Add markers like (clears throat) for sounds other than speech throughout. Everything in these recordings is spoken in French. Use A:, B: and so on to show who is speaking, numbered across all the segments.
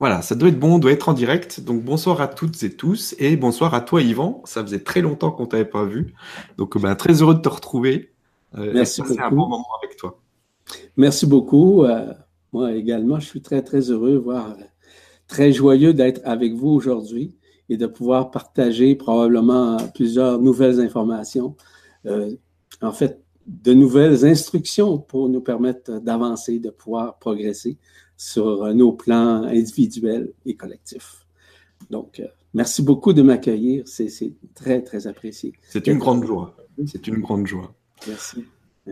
A: Voilà, ça doit être bon, on doit être en direct. Donc bonsoir à toutes et tous et bonsoir à toi Yvan. Ça faisait très longtemps qu'on t'avait pas vu. Donc ben, très heureux de te retrouver.
B: Euh, Merci beaucoup.
A: un bon moment avec toi.
B: Merci beaucoup. Euh, moi également, je suis très très heureux, voire très joyeux d'être avec vous aujourd'hui et de pouvoir partager probablement plusieurs nouvelles informations. Euh, en fait, de nouvelles instructions pour nous permettre d'avancer, de pouvoir progresser sur nos plans individuels et collectifs. Donc, euh, merci beaucoup de m'accueillir. C'est très, très apprécié.
A: C'est une grande joie. C'est une grande joie.
B: Merci.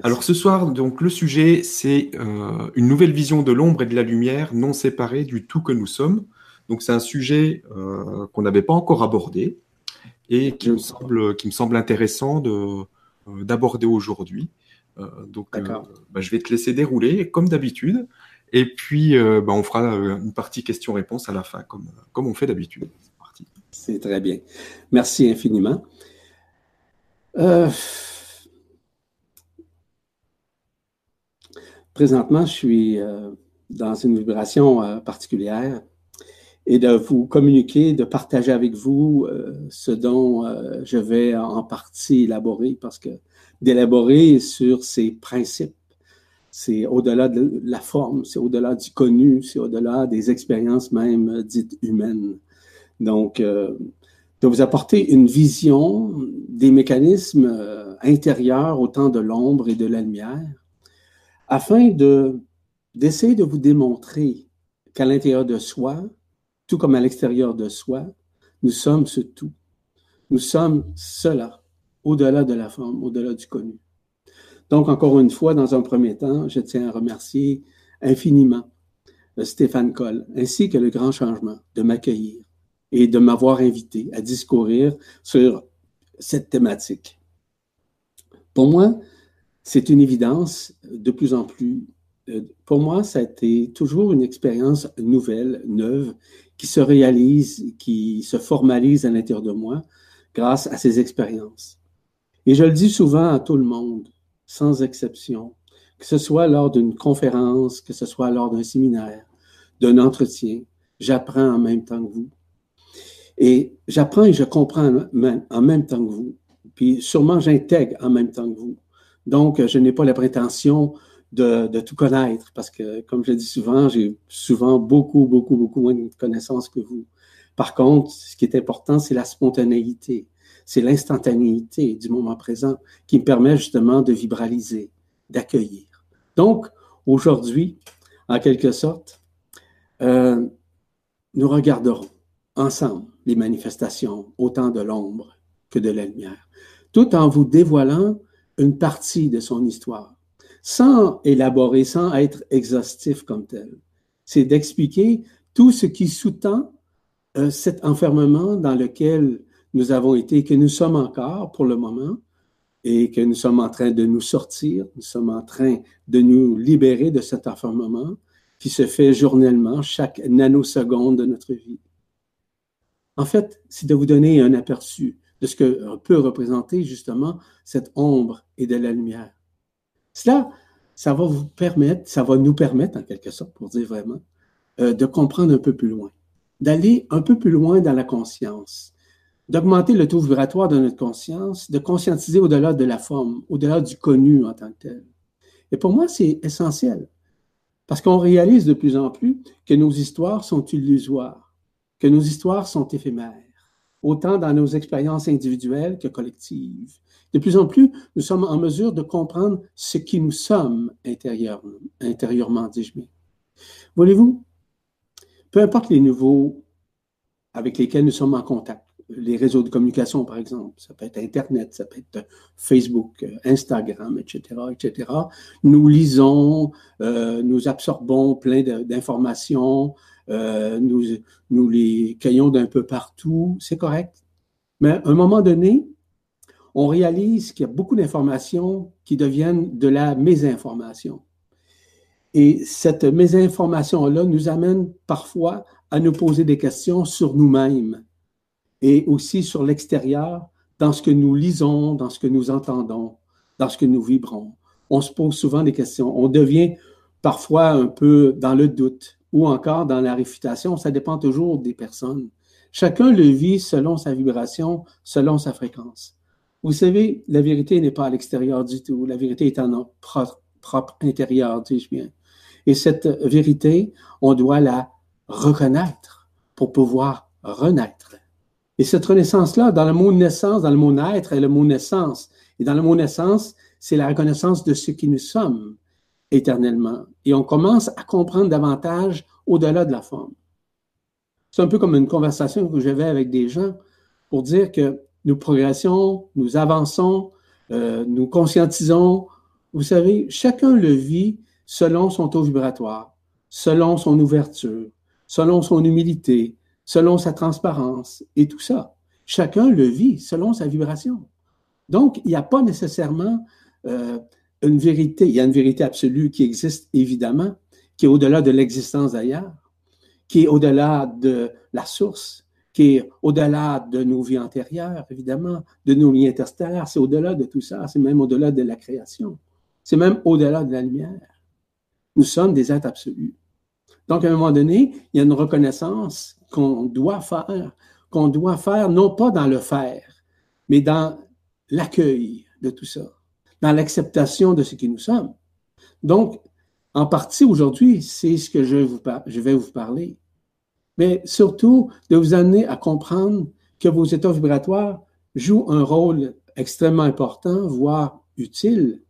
A: Alors ce soir, donc le sujet, c'est euh, une nouvelle vision de l'ombre et de la lumière, non séparée du tout que nous sommes. Donc c'est un sujet euh, qu'on n'avait pas encore abordé et qui me semble, qui me semble intéressant de, d'aborder aujourd'hui. donc bah, je vais te laisser dérouler comme d'habitude. Et puis, euh, bah, on fera euh, une partie questions-réponses à la fin, comme, comme on fait d'habitude.
B: C'est très bien. Merci infiniment. Euh, présentement, je suis dans une vibration particulière et de vous communiquer, de partager avec vous ce dont je vais en partie élaborer, parce que d'élaborer sur ces principes c'est au-delà de la forme, c'est au-delà du connu, c'est au-delà des expériences même dites humaines. Donc, euh, de vous apporter une vision des mécanismes euh, intérieurs autant de l'ombre et de la lumière, afin de d'essayer de vous démontrer qu'à l'intérieur de soi, tout comme à l'extérieur de soi, nous sommes ce tout. Nous sommes cela, au-delà de la forme, au-delà du connu. Donc, encore une fois, dans un premier temps, je tiens à remercier infiniment euh, Stéphane Coll, ainsi que le grand changement de m'accueillir et de m'avoir invité à discourir sur cette thématique. Pour moi, c'est une évidence de plus en plus. Euh, pour moi, ça a été toujours une expérience nouvelle, neuve, qui se réalise, qui se formalise à l'intérieur de moi grâce à ces expériences. Et je le dis souvent à tout le monde, sans exception, que ce soit lors d'une conférence, que ce soit lors d'un séminaire, d'un entretien, j'apprends en même temps que vous. Et j'apprends et je comprends en même temps que vous. Puis sûrement, j'intègre en même temps que vous. Donc, je n'ai pas la prétention de, de, tout connaître parce que, comme je dis souvent, j'ai souvent beaucoup, beaucoup, beaucoup moins de connaissances que vous. Par contre, ce qui est important, c'est la spontanéité c'est l'instantanéité du moment présent qui me permet justement de vibraliser, d'accueillir. Donc, aujourd'hui, en quelque sorte, euh, nous regarderons ensemble les manifestations, autant de l'ombre que de la lumière, tout en vous dévoilant une partie de son histoire, sans élaborer, sans être exhaustif comme tel. C'est d'expliquer tout ce qui sous-tend euh, cet enfermement dans lequel nous avons été, que nous sommes encore pour le moment, et que nous sommes en train de nous sortir, nous sommes en train de nous libérer de cet enfermement qui se fait journellement, chaque nanoseconde de notre vie. En fait, c'est de vous donner un aperçu de ce que peut représenter justement cette ombre et de la lumière. Cela, ça va vous permettre, ça va nous permettre en quelque sorte, pour dire vraiment, euh, de comprendre un peu plus loin, d'aller un peu plus loin dans la conscience, d'augmenter le taux vibratoire de notre conscience, de conscientiser au-delà de la forme, au-delà du connu en tant que tel. Et pour moi, c'est essentiel, parce qu'on réalise de plus en plus que nos histoires sont illusoires, que nos histoires sont éphémères, autant dans nos expériences individuelles que collectives. De plus en plus, nous sommes en mesure de comprendre ce qui nous sommes intérieurement, intérieurement dis-je bien. Voulez-vous, peu importe les niveaux avec lesquels nous sommes en contact, les réseaux de communication, par exemple. Ça peut être Internet, ça peut être Facebook, euh, Instagram, etc., etc. Nous lisons, euh, nous absorbons plein d'informations, euh, nous, nous les cueillons d'un peu partout, c'est correct. Mais à un moment donné, on réalise qu'il y a beaucoup d'informations qui deviennent de la mésinformation. Et cette mésinformation-là nous amène parfois à nous poser des questions sur nous-mêmes et aussi sur l'extérieur, dans ce que nous lisons, dans ce que nous entendons, dans ce que nous vibrons. On se pose souvent des questions. On devient parfois un peu dans le doute ou encore dans la réfutation, ça dépend toujours des personnes. Chacun le vit selon sa vibration, selon sa fréquence. Vous savez, la vérité n'est pas à l'extérieur du tout. La vérité est en notre propre, intérieur, dis-je bien. Et cette vérité, on doit la reconnaître pour pouvoir renaître. Et cette renaissance-là, dans le mot naissance, dans le mot naître, est le mot naissance. Et dans le mot naissance, c'est la reconnaissance de ce qui nous sommes éternellement. Et on commence à comprendre davantage au-delà de la forme. C'est un peu comme une conversation que j'avais avec des gens pour dire que nous progressons, nous avançons, euh, nous conscientisons. Vous savez, chacun le vit selon son taux vibratoire, selon son ouverture, selon son humilité, selon sa transparence et tout ça. Chacun le vit selon sa vibration. Donc, il n'y a pas nécessairement euh, une vérité. Il y a une vérité absolue qui existe évidemment, qui est au-delà de l'existence d'ailleurs, qui est au-delà de la source, qui est au-delà de nos vies antérieures, évidemment, de nos vies interstellaires. C'est au-delà de tout ça. C'est même au-delà de la création. C'est même au-delà de la lumière. Nous sommes des êtres absolus. Donc, à un moment donné, il y a une reconnaissance qu'on doit faire, qu'on doit faire non pas dans le faire, mais dans l'accueil de tout ça, dans l'acceptation de ce qui nous sommes. Donc, en partie aujourd'hui, c'est ce que je, vais vous parler. Mais surtout, de vous amener à comprendre que vos états vibratoires jouent un rôle extrêmement important, voire utile,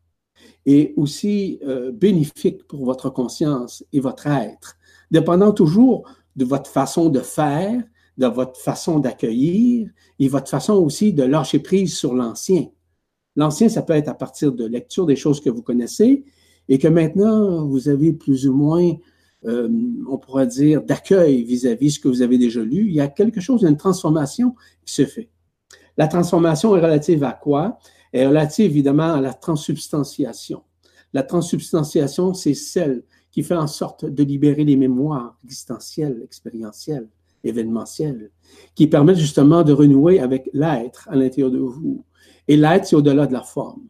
B: et aussi euh, bénéfique pour votre conscience et votre être, dépendant toujours de votre façon de faire, de votre façon d'accueillir et votre façon aussi de lâcher prise sur l'ancien. L'ancien, ça peut être à partir de lecture des choses que vous connaissez et que maintenant, vous avez plus ou moins, euh, on pourrait dire, d'accueil vis-à-vis ce que vous avez déjà lu. Il y a quelque chose, une transformation qui se fait. La transformation est relative à quoi? Elle est relative évidemment à la transsubstantiation. La transsubstantiation, c'est celle qui fait en sorte de libérer les mémoires existentielles, expérientielles, événementielles, qui permettent justement de renouer avec l'être à l'intérieur de vous. Et l'être, c'est au-delà de la forme.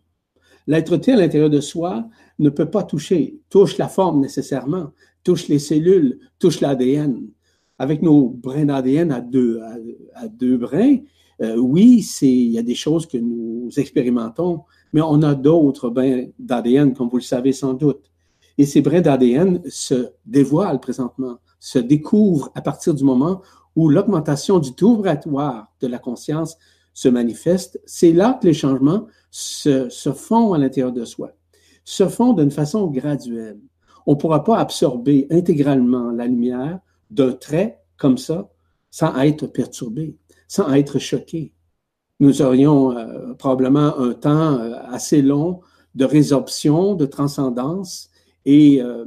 B: L'être-té à l'intérieur de soi ne peut pas toucher, touche la forme nécessairement, touche les cellules, touche l'ADN. Avec nos brins d'ADN à deux, à, deux brins, euh, oui, il y a des choses que nous expérimentons, mais on a d'autres brins d'ADN, comme vous le savez sans doute. Et ces brins d'ADN se dévoilent présentement, se découvrent à partir du moment où l'augmentation du taux vibratoire de la conscience se manifeste. C'est là que les changements se, se font à l'intérieur de soi, se font d'une façon graduelle. On ne pourra pas absorber intégralement la lumière d'un trait comme ça sans être perturbé, sans être choqué. Nous aurions euh, probablement un temps euh, assez long de résorption, de transcendance, et euh,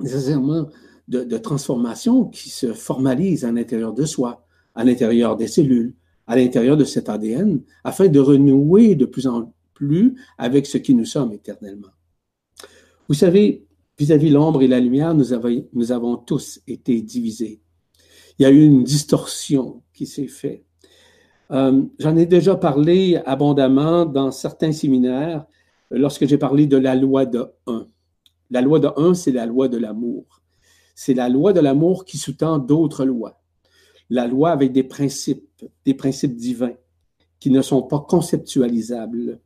B: nécessairement de, transformation qui se formalise à l'intérieur de soi, à l'intérieur des cellules, à l'intérieur de cet ADN, afin de renouer de plus en plus avec ce qui nous sommes éternellement. Vous savez, vis-à-vis l'ombre et la lumière, nous avons, nous avons tous été divisés. Il y a eu une distorsion qui s'est faite. Euh, j'en ai déjà parlé abondamment dans certains séminaires lorsque j'ai parlé de la loi de 1. La loi de un, c'est la loi de l'amour. C'est la loi de l'amour qui sous-tend d'autres lois. La loi avec des principes, des principes divins qui ne sont pas conceptualisables.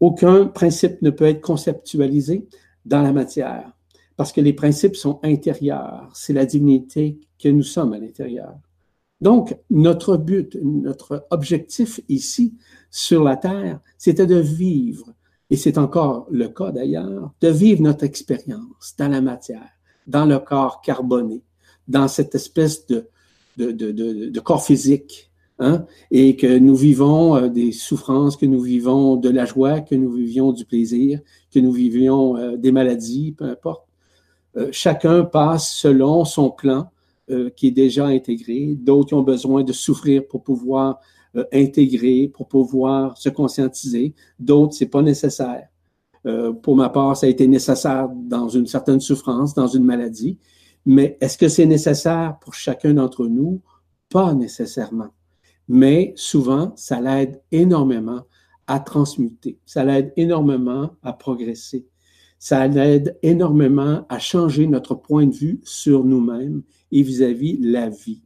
B: Aucun principe ne peut être conceptualisé dans la matière parce que les principes sont intérieurs. C'est la dignité que nous sommes à l'intérieur. Donc, notre but, notre objectif ici, sur la Terre, c'était de vivre et c'est encore le cas d'ailleurs, de vivre notre expérience dans la matière, dans le corps carboné, dans cette espèce de, corps physique, hein, et que nous vivons euh, des souffrances, que nous vivons de la joie, que nous vivions du plaisir, que nous vivions euh, des maladies, peu importe. Euh, chacun passe selon son plan qui est déjà intégré. D'autres ont besoin de souffrir pour pouvoir euh, intégrer pour pouvoir se conscientiser. D'autres, c'est pas nécessaire. Euh, pour ma part, ça a été nécessaire dans une certaine souffrance, dans une maladie. Mais est-ce que c'est nécessaire pour chacun d'entre nous? Pas nécessairement. Mais souvent, ça l'aide énormément à transmuter. Ça l'aide énormément à progresser. Ça aide énormément à changer notre point de vue sur nous-mêmes et vis-à-vis la vie.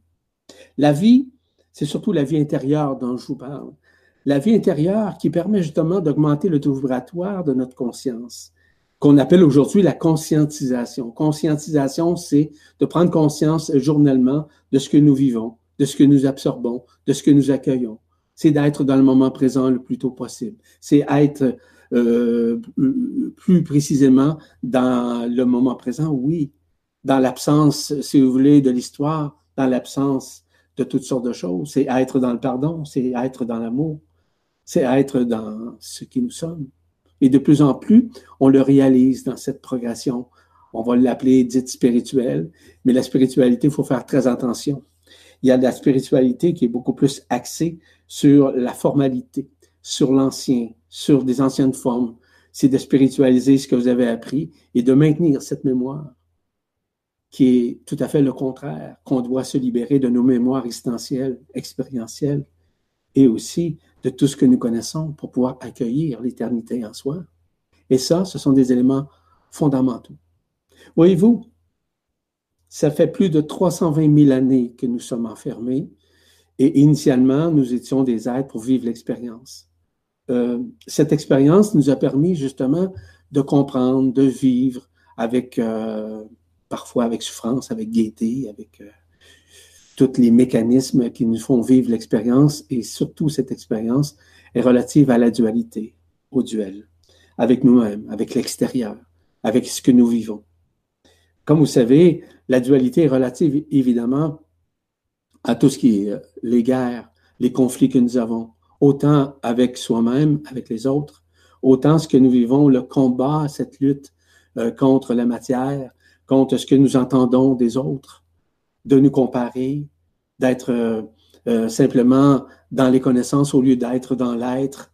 B: La vie, c'est surtout la vie intérieure dont je vous parle. La vie intérieure qui permet justement d'augmenter le taux vibratoire de notre conscience, qu'on appelle aujourd'hui la conscientisation. Conscientisation, c'est de prendre conscience journellement de ce que nous vivons, de ce que nous absorbons, de ce que nous accueillons. C'est d'être dans le moment présent le plus tôt possible. C'est être euh, plus précisément dans le moment présent, oui, dans l'absence, si vous voulez, de l'histoire, dans l'absence de toutes sortes de choses. C'est être dans le pardon, c'est être dans l'amour, c'est être dans ce qui nous sommes. Et de plus en plus, on le réalise dans cette progression. On va l'appeler dite spirituelle, mais la spiritualité, il faut faire très attention. Il y a de la spiritualité qui est beaucoup plus axée sur la formalité, sur l'ancien, sur des anciennes formes. C'est de spiritualiser ce que vous avez appris et de maintenir cette mémoire qui est tout à fait le contraire, qu'on doit se libérer de nos mémoires existentielles, expérientielles, et aussi de tout ce que nous connaissons pour pouvoir accueillir l'éternité en soi. Et ça, ce sont des éléments fondamentaux. Voyez-vous, ça fait plus de 320 000 années que nous sommes enfermés et initialement, nous étions des êtres pour vivre l'expérience. Euh, cette expérience nous a permis justement de comprendre, de vivre avec euh, parfois avec souffrance, avec gaieté, avec euh, tous les mécanismes qui nous font vivre l'expérience. Et surtout, cette expérience est relative à la dualité, au duel, avec nous-mêmes, avec l'extérieur, avec ce que nous vivons. Comme vous savez, la dualité est relative évidemment à tout ce qui est euh, les guerres, les conflits que nous avons, autant avec soi-même, avec les autres, autant ce que nous vivons, le combat, cette lutte euh, contre la matière, contre ce que nous entendons des autres, de nous comparer, d'être euh, euh, simplement dans les connaissances au lieu d'être dans l'être,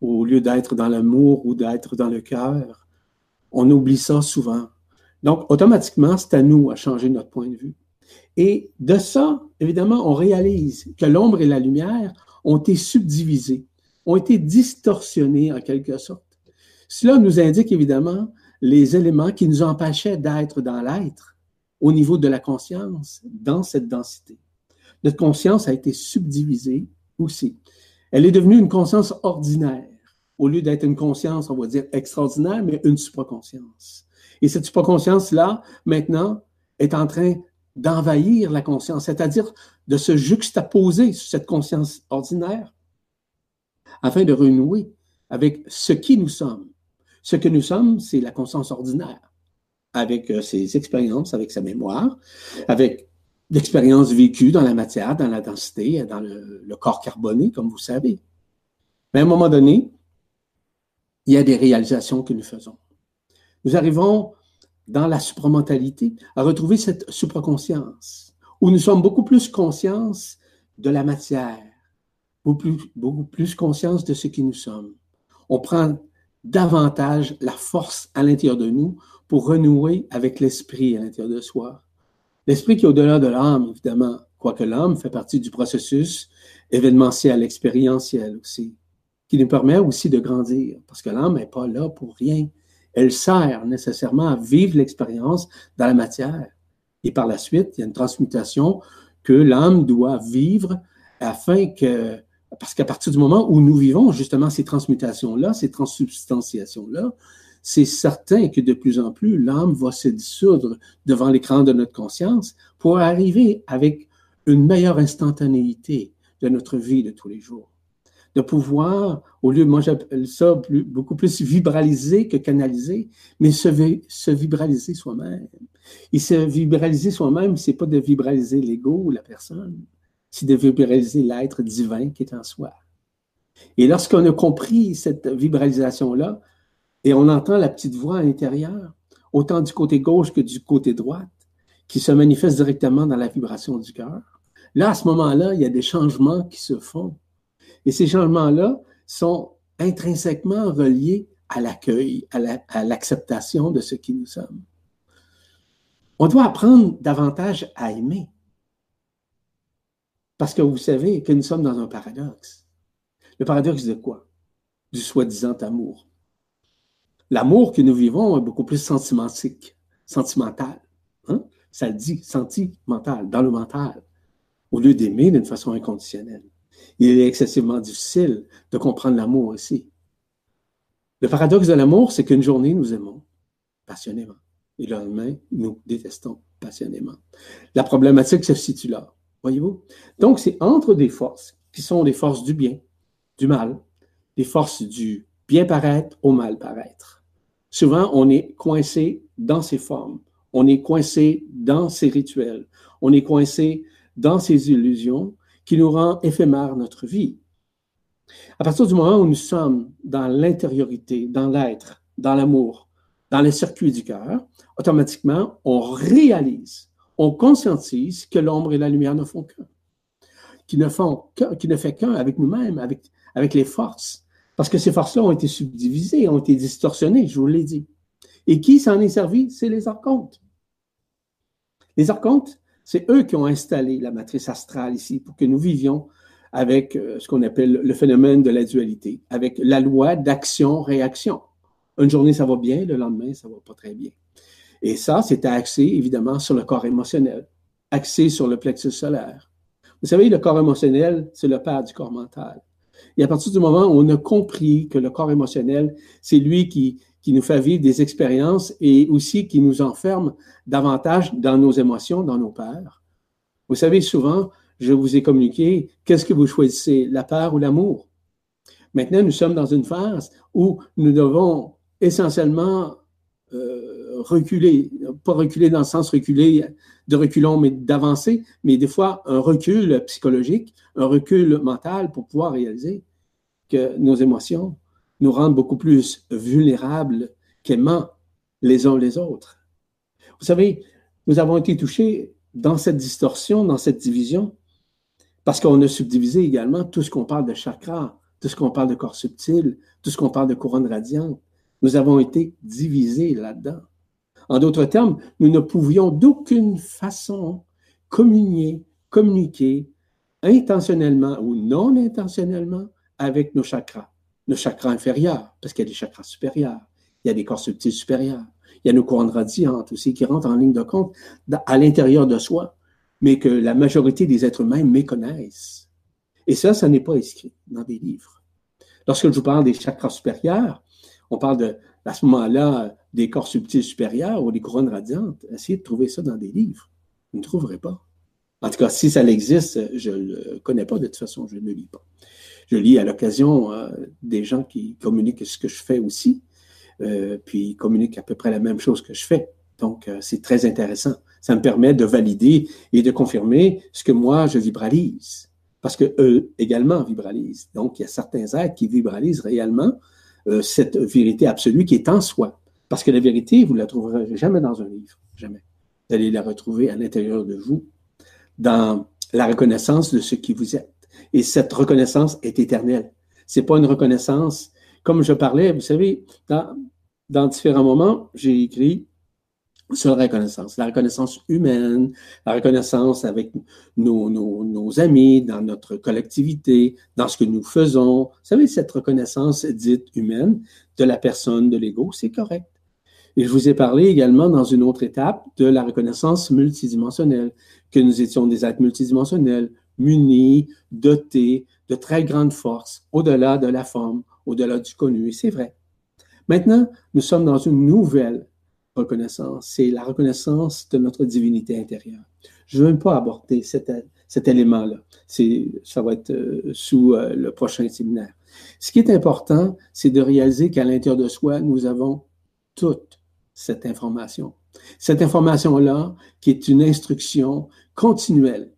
B: au lieu d'être dans l'amour ou d'être dans le cœur. On oublie ça souvent. Donc, automatiquement, c'est à nous à changer notre point de vue. Et de ça, évidemment, on réalise que l'ombre et la lumière ont été subdivisées, ont été distorsionnées en quelque sorte. Cela nous indique évidemment les éléments qui nous empêchaient d'être dans l'être au niveau de la conscience, dans cette densité. Notre conscience a été subdivisée aussi. Elle est devenue une conscience ordinaire, au lieu d'être une conscience, on va dire, extraordinaire, mais une supraconscience. Et cette supraconscience-là, maintenant, est en train d'envahir la conscience, c'est-à-dire de se juxtaposer sur cette conscience ordinaire afin de renouer avec ce qui nous sommes, ce que nous sommes, c'est la conscience ordinaire, avec euh, ses expériences, avec sa mémoire, avec l'expérience vécue dans la matière, dans la densité, dans le, corps carboné, comme vous savez. Mais à un moment donné, il y a des réalisations que nous faisons. Nous arrivons dans la supramentalité à retrouver cette supraconscience, où nous sommes beaucoup plus conscients de la matière, beaucoup plus, beaucoup plus conscience de ce qui nous sommes. On prend davantage la force à l'intérieur de nous pour renouer avec l'esprit à l'intérieur de soi. L'esprit qui est au-delà de l'âme, évidemment, quoique l'âme fait partie du processus événementiel, expérientiel aussi, qui nous permet aussi de grandir, parce que l'âme n'est pas là pour rien. Elle sert nécessairement à vivre l'expérience dans la matière. Et par la suite, il y a une transmutation que l'âme doit vivre afin que parce qu'à partir du moment où nous vivons justement ces transmutations-là, ces transsubstantiations-là, c'est certain que de plus en plus, l'âme va se dissoudre devant l'écran de notre conscience pour arriver avec une meilleure instantanéité de notre vie de tous les jours. De pouvoir, au lieu, moi j'appelle ça beaucoup plus vibraliser que canaliser, mais se, se vibraliser soi-même. Et se vibraliser soi-même, c'est pas de vibraliser l'ego ou la personne, c'est de vibraliser l'être divin qui est en soi. Et lorsqu'on a compris cette vibralisation-là, et on entend la petite voix à l'intérieur, autant du côté gauche que du côté droite, qui se manifeste directement dans la vibration du cœur, là, à ce moment-là, il y a des changements qui se font. Et ces changements-là sont intrinsèquement reliés à l'accueil, à l'acceptation de ce qui nous sommes. On doit apprendre davantage à aimer. Parce que vous savez que nous sommes dans un paradoxe. Le paradoxe de quoi? Du soi-disant amour. l'amour que nous vivons est beaucoup plus sentimentique, sentimental. Hein? Ça le dit, sentimental, dans le mental, au lieu d'aimer d'une façon inconditionnelle. Il est excessivement difficile de comprendre l'amour aussi. Le paradoxe de l'amour, c'est qu'une journée, nous aimons passionnément. Et le lendemain, nous détestons passionnément. La problématique se situe là, Donc, c'est entre des forces qui sont des forces du bien, du mal, des forces du bien paraître au mal paraître. Souvent, on est coincé dans ces formes, on est coincé dans ces rituels, on est coincé dans ces illusions qui nous rend éphémère notre vie. À partir du moment où nous sommes dans l'intériorité, dans l'être, dans l'amour, dans les circuits du cœur, automatiquement, on réalise, on conscientise que l'ombre et la lumière ne font qu'un, qui ne font qui ne fait qu'un avec nous-mêmes, avec, avec les forces. Parce que ces forces-là ont été subdivisées, ont été distorsionnées, je vous l'ai dit. Et qui s'en est servi? C'est les archontes. Les archontes, c'est eux qui ont installé la matrice astrale ici pour que nous vivions avec euh, ce qu'on appelle le phénomène de la dualité, avec la loi d'action-réaction. Une journée, ça va bien, le lendemain, ça va pas très bien. Et ça, c'est axé évidemment sur le corps émotionnel, axé sur le plexus solaire. Vous savez, le corps émotionnel, c'est le père du corps mental. Et à partir du moment où on a compris que le corps émotionnel, c'est lui qui, qui nous fait vivre des expériences et aussi qui nous enferme davantage dans nos émotions, dans nos peurs. Vous savez, souvent, je vous ai communiqué, qu'est-ce que vous choisissez, la peur ou l'amour? Maintenant, nous sommes dans une phase où nous devons essentiellement reculer, pas reculer dans le sens reculer de reculons, mais d'avancer, mais des fois un recul psychologique, un recul mental pour pouvoir réaliser que nos émotions nous rendent beaucoup plus vulnérables qu'aimants les uns les autres. Vous savez, nous avons été touchés dans cette distorsion, dans cette division, parce qu'on a subdivisé également tout ce qu'on parle de chakra, tout ce qu'on parle de corps subtil, tout ce qu'on parle de couronne radiante. Nous avons été divisés là-dedans. En d'autres termes, nous ne pouvions d'aucune façon communier, communiquer intentionnellement ou non intentionnellement avec nos chakras, nos chakras inférieurs, parce qu'il y a des chakras supérieurs, il y a des corps subtils supérieurs, il y a nos couronnes radiantes aussi qui rentrent en ligne de compte à l'intérieur de soi mais que la majorité des êtres humains méconnaissent. Et ça, ça n'est pas écrit dans des livres. Lorsque je vous parle des chakras supérieurs, on parle à ce moment-là des corps subtils supérieurs ou des couronnes radiantes. Essayez de trouver ça dans des livres. Vous ne trouverez pas. En tout cas, si ça existe, je ne le connais pas de toute façon, je ne le lis pas. Je lis à l'occasion euh, des gens qui communiquent ce que je fais aussi, euh, puis ils communiquent à peu près la même chose que je fais. Donc, euh, c'est très intéressant. Ça me permet de valider et de confirmer ce que moi, je vibralise. Parce que eux également vibralisent. Donc, il y a certains êtres qui vibralisent réellement euh, cette vérité absolue qui est en soi. Parce que la vérité, vous ne la trouverez jamais dans un livre. Jamais. Vous allez la retrouver à l'intérieur de vous, dans la reconnaissance de ce qui vous êtes. Et cette reconnaissance est éternelle. C'est pas une reconnaissance, comme je parlais, vous savez, dans, dans différents moments, j'ai écrit sur la reconnaissance, la reconnaissance humaine, la reconnaissance avec nos, amis, dans notre collectivité, dans ce que nous faisons. Vous savez, cette reconnaissance dite humaine de la personne, de l'ego, c'est correct. Et je vous ai parlé également dans une autre étape de la reconnaissance multidimensionnelle, que nous étions des êtres multidimensionnels, munis, dotés de très grandes forces, au-delà de la forme, au-delà du connu. Et c'est vrai. Maintenant, nous sommes dans une nouvelle reconnaissance, c'est la reconnaissance de notre divinité intérieure. Je ne veux même pas aborder cet, élément-là. Ça va être euh, sous euh, le prochain séminaire. Ce qui est important, c'est de réaliser qu'à l'intérieur de soi, nous avons toute cette information. Cette information-là, qui est une instruction continuelle,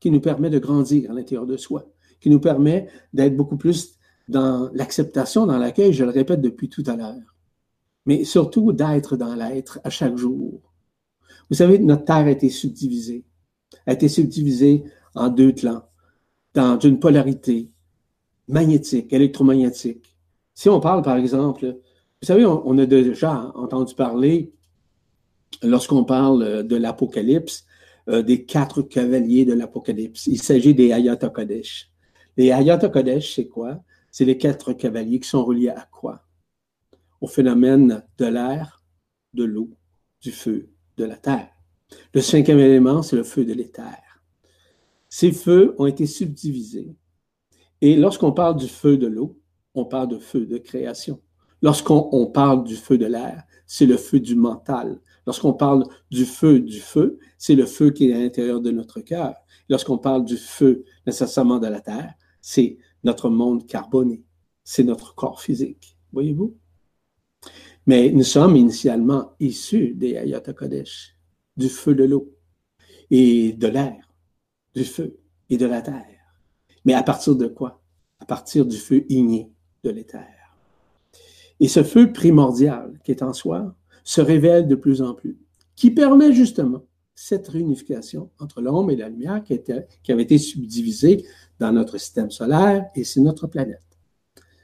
B: qui nous permet de grandir à l'intérieur de soi, qui nous permet d'être beaucoup plus dans l'acceptation, dans l'accueil, je le répète depuis tout à l'heure mais surtout d'être dans l'être à chaque jour. Vous savez, notre Terre a été subdivisée, a été subdivisée en deux clans, dans une polarité magnétique, électromagnétique. Si on parle, par exemple, vous savez, on, a déjà entendu parler, lorsqu'on parle de l'Apocalypse, euh, des quatre cavaliers de l'Apocalypse. Il s'agit des Ayatollah Kodesh. Les Ayatollah Kodesh, c'est quoi? C'est les quatre cavaliers qui sont reliés à quoi? Au phénomène de l'air, de l'eau, du feu, de la terre. Le cinquième élément, c'est le feu de l'éther. Ces feux ont été subdivisés. Et lorsqu'on parle du feu de l'eau, on parle de feu de création. Lorsqu'on parle du feu de l'air, c'est le feu du mental. Lorsqu'on parle du feu du feu, c'est le feu qui est à l'intérieur de notre cœur. Lorsqu'on parle du feu nécessairement de la terre, c'est notre monde carboné. C'est notre corps physique. Voyez-vous? Mais nous sommes initialement issus des Ayat Kodesh, du feu de l'eau et de l'air, du feu et de la terre. Mais à partir de quoi? À partir du feu igné de l'éther. Et ce feu primordial qui est en soi se révèle de plus en plus, qui permet justement cette réunification entre l'ombre et la lumière qui, qui avait été subdivisée dans notre système solaire et c'est notre planète.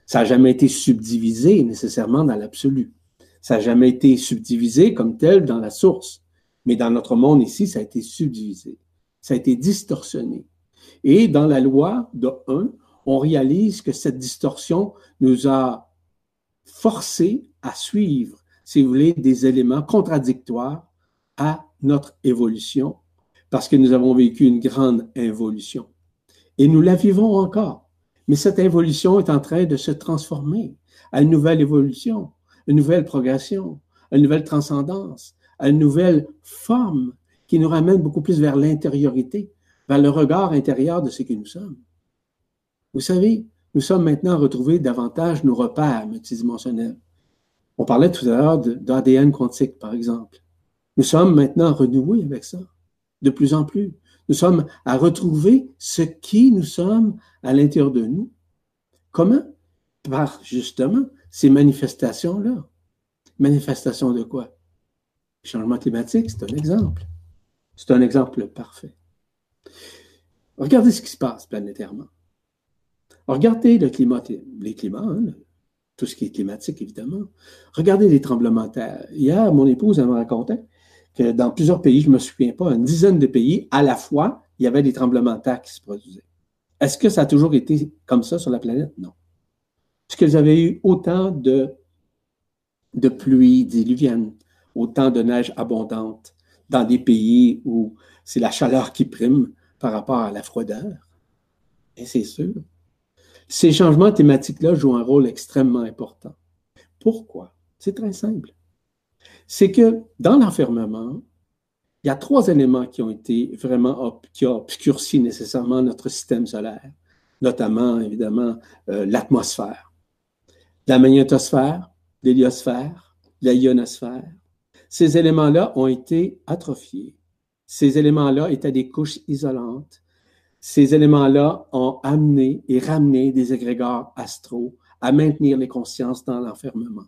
B: Ça n'a jamais été subdivisé nécessairement dans l'absolu. Ça n'a jamais été subdivisé comme tel dans la source. Mais dans notre monde ici, ça a été subdivisé. Ça a été distorsionné. Et dans la loi de 1, on réalise que cette distorsion nous a forcé à suivre, si vous voulez, des éléments contradictoires à notre évolution, parce que nous avons vécu une grande involution. Et nous la vivons encore. Mais cette évolution est en train de se transformer à une nouvelle évolution, une nouvelle progression, une nouvelle transcendance, une nouvelle forme qui nous ramène beaucoup plus vers l'intériorité, vers le regard intérieur de ce que nous sommes. Vous savez, nous sommes maintenant retrouvés davantage nos repères multidimensionnels. On parlait tout à l'heure d'ADN quantique, par exemple. Nous sommes maintenant renoués avec ça, de plus en plus. Nous sommes à retrouver ce qui nous sommes à l'intérieur de nous. Comment? Par justement ces manifestations-là. Manifestations de quoi? Changement climatique, c'est un exemple. C'est un exemple parfait. Regardez ce qui se passe planétairement. Regardez le climat, les climats, hein, tout ce qui est climatique, évidemment. Regardez les tremblements de terre. Hier, mon épouse, elle me racontait que dans plusieurs pays, je ne me souviens pas, une dizaine de pays, à la fois, il y avait des tremblements de terre qui se produisaient. Est-ce que ça a toujours été comme ça sur la planète? Non. Est-ce eu autant de, de pluie diluvienne, autant de neige abondante dans des pays où c'est la chaleur qui prime par rapport à la froideur? Et c'est sûr. Ces changements thématiques-là jouent un rôle extrêmement important. Pourquoi? C'est très simple c'est que dans l'enfermement, il y a trois éléments qui ont été vraiment, qui ont obscurci nécessairement notre système solaire, notamment, évidemment, euh, l'atmosphère, la magnétosphère, l'héliosphère, la ionosphère. Ces éléments-là ont été atrophiés. Ces éléments-là étaient des couches isolantes. Ces éléments-là ont amené et ramené des égrégores astraux à maintenir les consciences dans l'enfermement.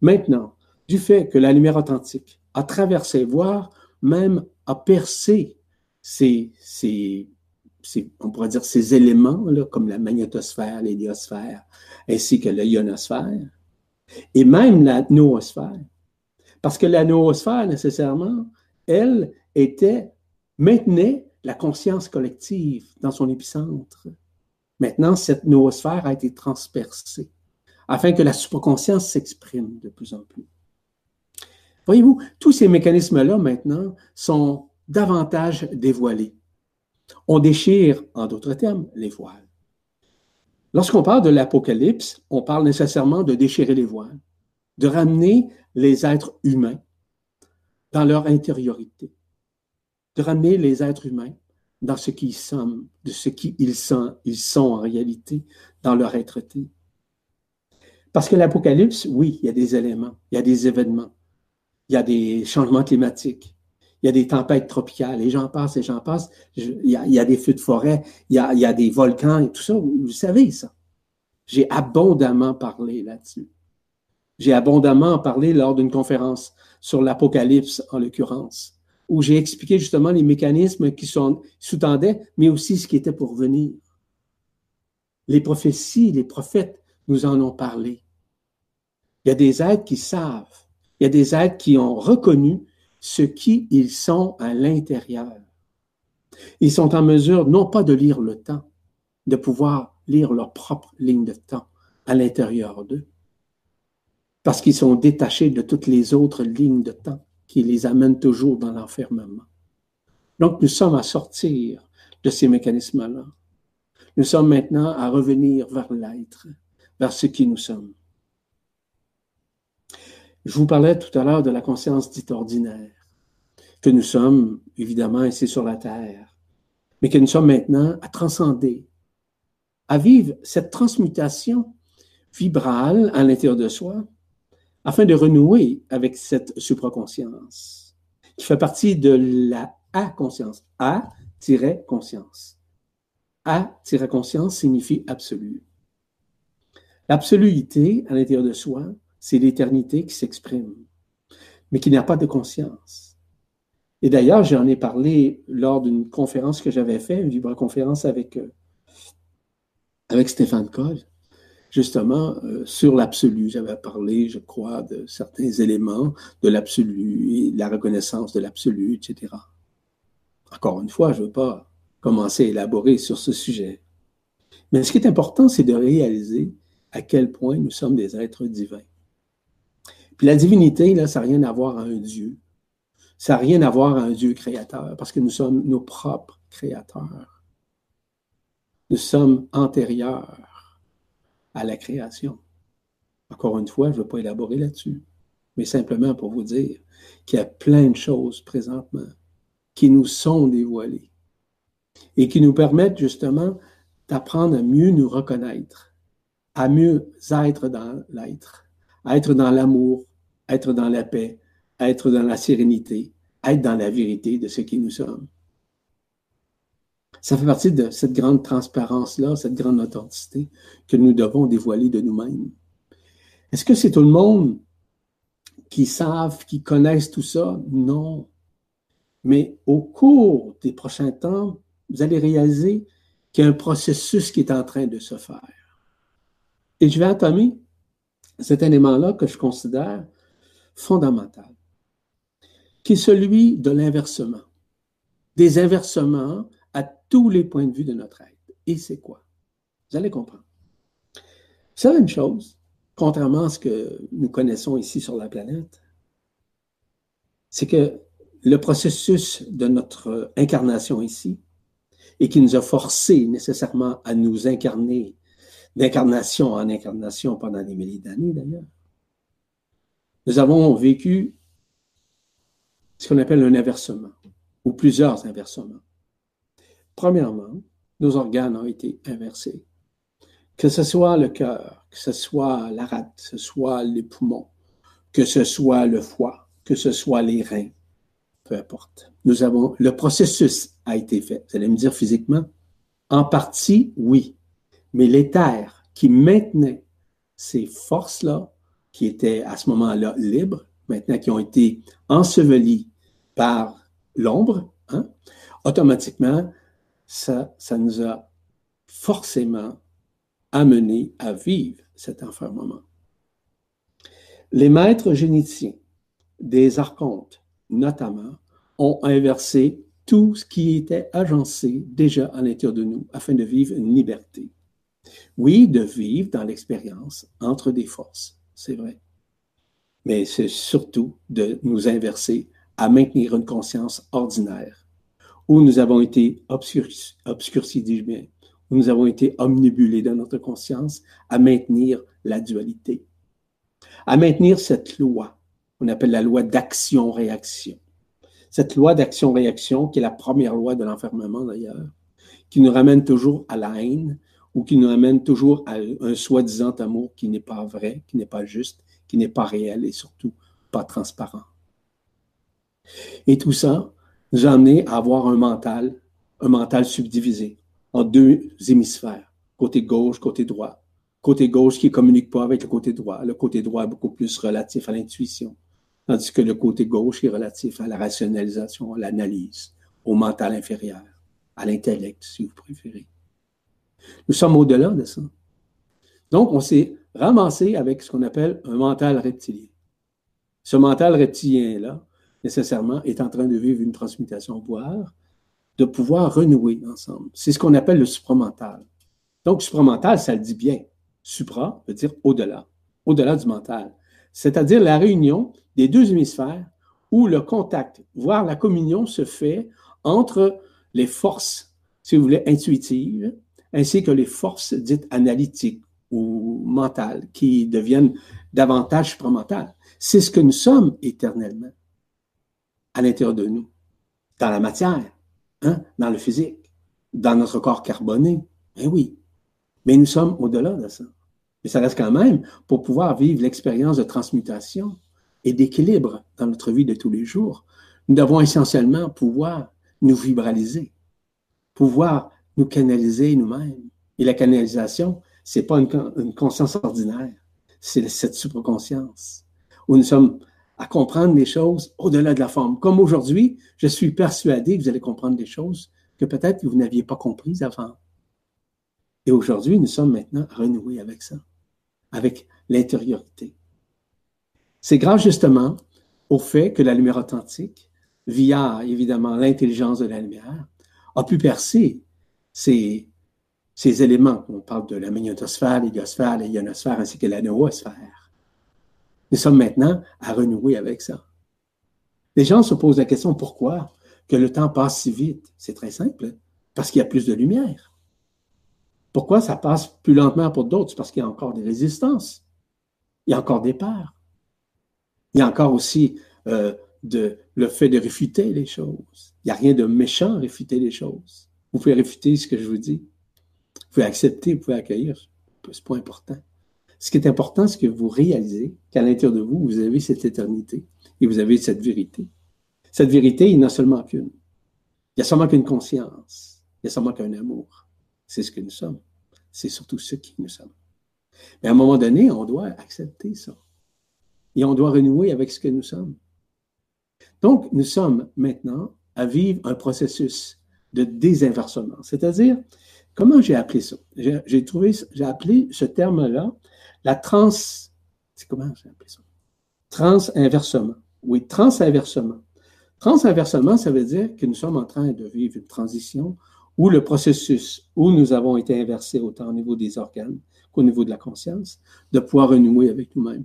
B: Maintenant, du fait que la lumière authentique a traversé, voire même a percé ces, ces, on pourrait dire ces éléments, là, comme la magnétosphère, l'héliosphère, ainsi que la ionosphère, et même la noosphère. Parce que la noosphère, nécessairement, elle était, maintenait la conscience collective dans son épicentre. Maintenant, cette noosphère a été transpercée afin que la supraconscience s'exprime de plus en plus. Voyez-vous, tous ces mécanismes-là maintenant sont davantage dévoilés. On déchire, en d'autres termes, les voiles. Lorsqu'on parle de l'Apocalypse, on parle nécessairement de déchirer les voiles, de ramener les êtres humains dans leur intériorité, de ramener les êtres humains dans ce qu'ils sont, de ce qu'ils sont, ils sont en réalité, dans leur être-té. Parce que l'Apocalypse, oui, il y a des éléments, il y a des événements, il y a des changements climatiques, il y a des tempêtes tropicales, et j'en passe et j'en passe. il, y a, des feux de forêt, il y a, des volcans et tout ça. Vous, savez ça. J'ai abondamment parlé là-dessus. J'ai abondamment parlé lors d'une conférence sur l'Apocalypse, en l'occurrence, où j'ai expliqué justement les mécanismes qui sous-tendaient, mais aussi ce qui était pour venir. Les prophéties, les prophètes nous en ont parlé. Il y a des êtres qui savent il y a des êtres qui ont reconnu ce qui ils sont à l'intérieur. Ils sont en mesure non pas de lire le temps, de pouvoir lire leur propre ligne de temps à l'intérieur d'eux. parce qu'ils sont détachés de toutes les autres lignes de temps qui les amènent toujours dans l'enfermement. Donc, nous sommes à sortir de ces mécanismes-là. Nous sommes maintenant à revenir vers l'être, vers ce qui nous sommes. Je vous parlais tout à l'heure de la conscience dite ordinaire, que nous sommes évidemment ici sur la terre, mais que nous sommes maintenant à transcender, à vivre cette transmutation vibrale à l'intérieur de soi, afin de renouer avec cette supraconscience, qui fait partie de la A-conscience. A-conscience. A-conscience signifie absolu. L'absoluité à l'intérieur de soi, c'est l'éternité qui s'exprime, mais qui n'a pas de conscience. Et d'ailleurs, j'en ai parlé lors d'une conférence que j'avais faite, une vibra-conférence avec, euh, avec Stéphane Coll, justement euh, sur l'absolu. J'avais parlé, je crois, de certains éléments de l'absolu et la reconnaissance de l'absolu, etc. Encore une fois, je ne veux pas commencer à élaborer sur ce sujet. Mais ce qui est important, c'est de réaliser à quel point nous sommes des êtres divins. Puis la divinité, là, ça n'a rien à voir avec un Dieu. Ça n'a rien à voir avec un Dieu créateur, parce que nous sommes nos propres créateurs. Nous sommes antérieurs à la création. Encore une fois, je ne veux pas élaborer là-dessus, mais simplement pour vous dire qu'il y a plein de choses présentement qui nous sont dévoilées et qui nous permettent justement d'apprendre à mieux nous reconnaître, à mieux être dans l'être, à être dans l'amour, être dans la paix, être dans la sérénité, être dans la vérité de ce qui nous sommes. Ça fait partie de cette grande transparence-là, cette grande authenticité que nous devons dévoiler de nous-mêmes. Est-ce que c'est tout le monde qui savent, qui connaissent tout ça? Non. Mais au cours des prochains temps, vous allez réaliser qu'il y a un processus qui est en train de se faire. Et je vais entamer cet élément-là que je considère fondamental, qui est celui de l'inversement. Des inversements à tous les points de vue de notre être. Et c'est quoi? Vous allez comprendre. C'est une chose, contrairement à ce que nous connaissons ici sur la planète, c'est que le processus de notre incarnation ici, et qui nous a forcés nécessairement à nous incarner d'incarnation en incarnation pendant des milliers d'années d'ailleurs, nous avons vécu ce qu'on appelle un inversement, ou plusieurs inversements. Premièrement, nos organes ont été inversés. Que ce soit le cœur, que ce soit la rate, que ce soit les poumons, que ce soit le foie, que ce soit les reins, peu importe. Nous avons, le processus a été fait. Vous allez me dire physiquement, en partie, oui. Mais l'éther qui maintenait ces forces-là, qui étaient à ce moment-là libres, maintenant qui ont été ensevelies par l'ombre, hein, automatiquement, ça, ça nous a forcément amené à vivre cet enfermement. Les maîtres généticiens des archontes, notamment, ont inversé tout ce qui était agencé déjà à l'intérieur de nous afin de vivre une liberté. Oui, de vivre dans l'expérience entre des forces, c'est vrai. Mais c'est surtout de nous inverser à maintenir une conscience ordinaire où nous avons été obscurcis, obscurcis où nous avons été omnibulés dans notre conscience à maintenir la dualité, à maintenir cette loi qu'on appelle la loi d'action-réaction. Cette loi d'action-réaction, qui est la première loi de l'enfermement d'ailleurs, qui nous ramène toujours à la haine ou qui nous ramène toujours à un soi-disant amour qui n'est pas vrai, qui n'est pas juste, qui n'est pas réel et surtout pas transparent. Et tout ça, nous a amené à avoir un mental, un mental subdivisé en deux hémisphères, côté gauche, côté droit. Côté gauche qui ne communique pas avec le côté droit. Le côté droit est beaucoup plus relatif à l'intuition, tandis que le côté gauche est relatif à la rationalisation, à l'analyse, au mental inférieur, à l'intellect, si vous préférez. Nous sommes au-delà de ça. Donc, on s'est ramassé avec ce qu'on appelle un mental reptilien. Ce mental reptilien-là, nécessairement, est en train de vivre une transmutation pouvoir, de pouvoir renouer ensemble. C'est ce qu'on appelle le supramental. Donc, supramental, ça le dit bien. Supra veut dire au-delà, au-delà du mental. c'est-à-dire la réunion des deux hémisphères où le contact, voire la communion se fait entre les forces, si vous voulez, intuitives, ainsi que les forces dites analytiques ou mentales, qui deviennent davantage supramentales. C'est ce que nous sommes éternellement, à l'intérieur de nous, dans la matière, hein, dans le physique, dans notre corps carboné. Eh oui, mais nous sommes au-delà de ça. Mais ça reste quand même pour pouvoir vivre l'expérience de transmutation et d'équilibre dans notre vie de tous les jours. Nous devons essentiellement pouvoir nous vibraliser, pouvoir nous canaliser nous-mêmes. Et la canalisation, c'est pas une, conscience ordinaire, c'est cette supraconscience où nous sommes à comprendre les choses au-delà de la forme. Comme aujourd'hui, je suis persuadé que vous allez comprendre des choses que peut-être vous n'aviez pas comprises avant. Et aujourd'hui, nous sommes maintenant renoués avec ça, avec l'intériorité. C'est grâce justement au fait que la lumière authentique, via évidemment l'intelligence de la lumière, a pu percer ces, ces éléments. On parle de la magnétosphère, l'héliosphère, la ainsi que la noosphère. Nous sommes maintenant à renouer avec ça. Les gens se posent la question pourquoi que le temps passe si vite? C'est très simple, parce qu'il y a plus de lumière. Pourquoi ça passe plus lentement pour d'autres? C'est parce qu'il y a encore des résistances. Il y a encore des peurs. Il y a encore aussi euh, le fait de réfuter les choses. Il n'y a rien de méchant à réfuter les choses. Vous pouvez réfuter ce que je vous dis. Vous pouvez accepter, vous pouvez accueillir. C'est pas important. Ce qui est important, c'est que vous réalisez qu'à l'intérieur de vous, vous avez cette éternité et vous avez cette vérité. Cette vérité, il n'y en a seulement qu'une. Il n'y a seulement qu'une conscience. Il n'y a seulement qu'un amour. C'est ce que nous sommes. C'est surtout ce qui nous sommes. Mais à un moment donné, on doit accepter ça. Et on doit renouer avec ce que nous sommes. Donc, nous sommes maintenant à vivre un processus de désinversement. C'est-à-dire, comment j'ai appelé ça? J'ai trouvé, j'ai appelé ce terme-là la trans, c'est comment j'ai appelé ça? Transinversement. Oui, transinversement. Transinversement, ça veut dire que nous sommes en train de vivre une transition ou le processus où nous avons été inversés autant au niveau des organes qu'au niveau de la conscience, de pouvoir renouer avec nous-mêmes.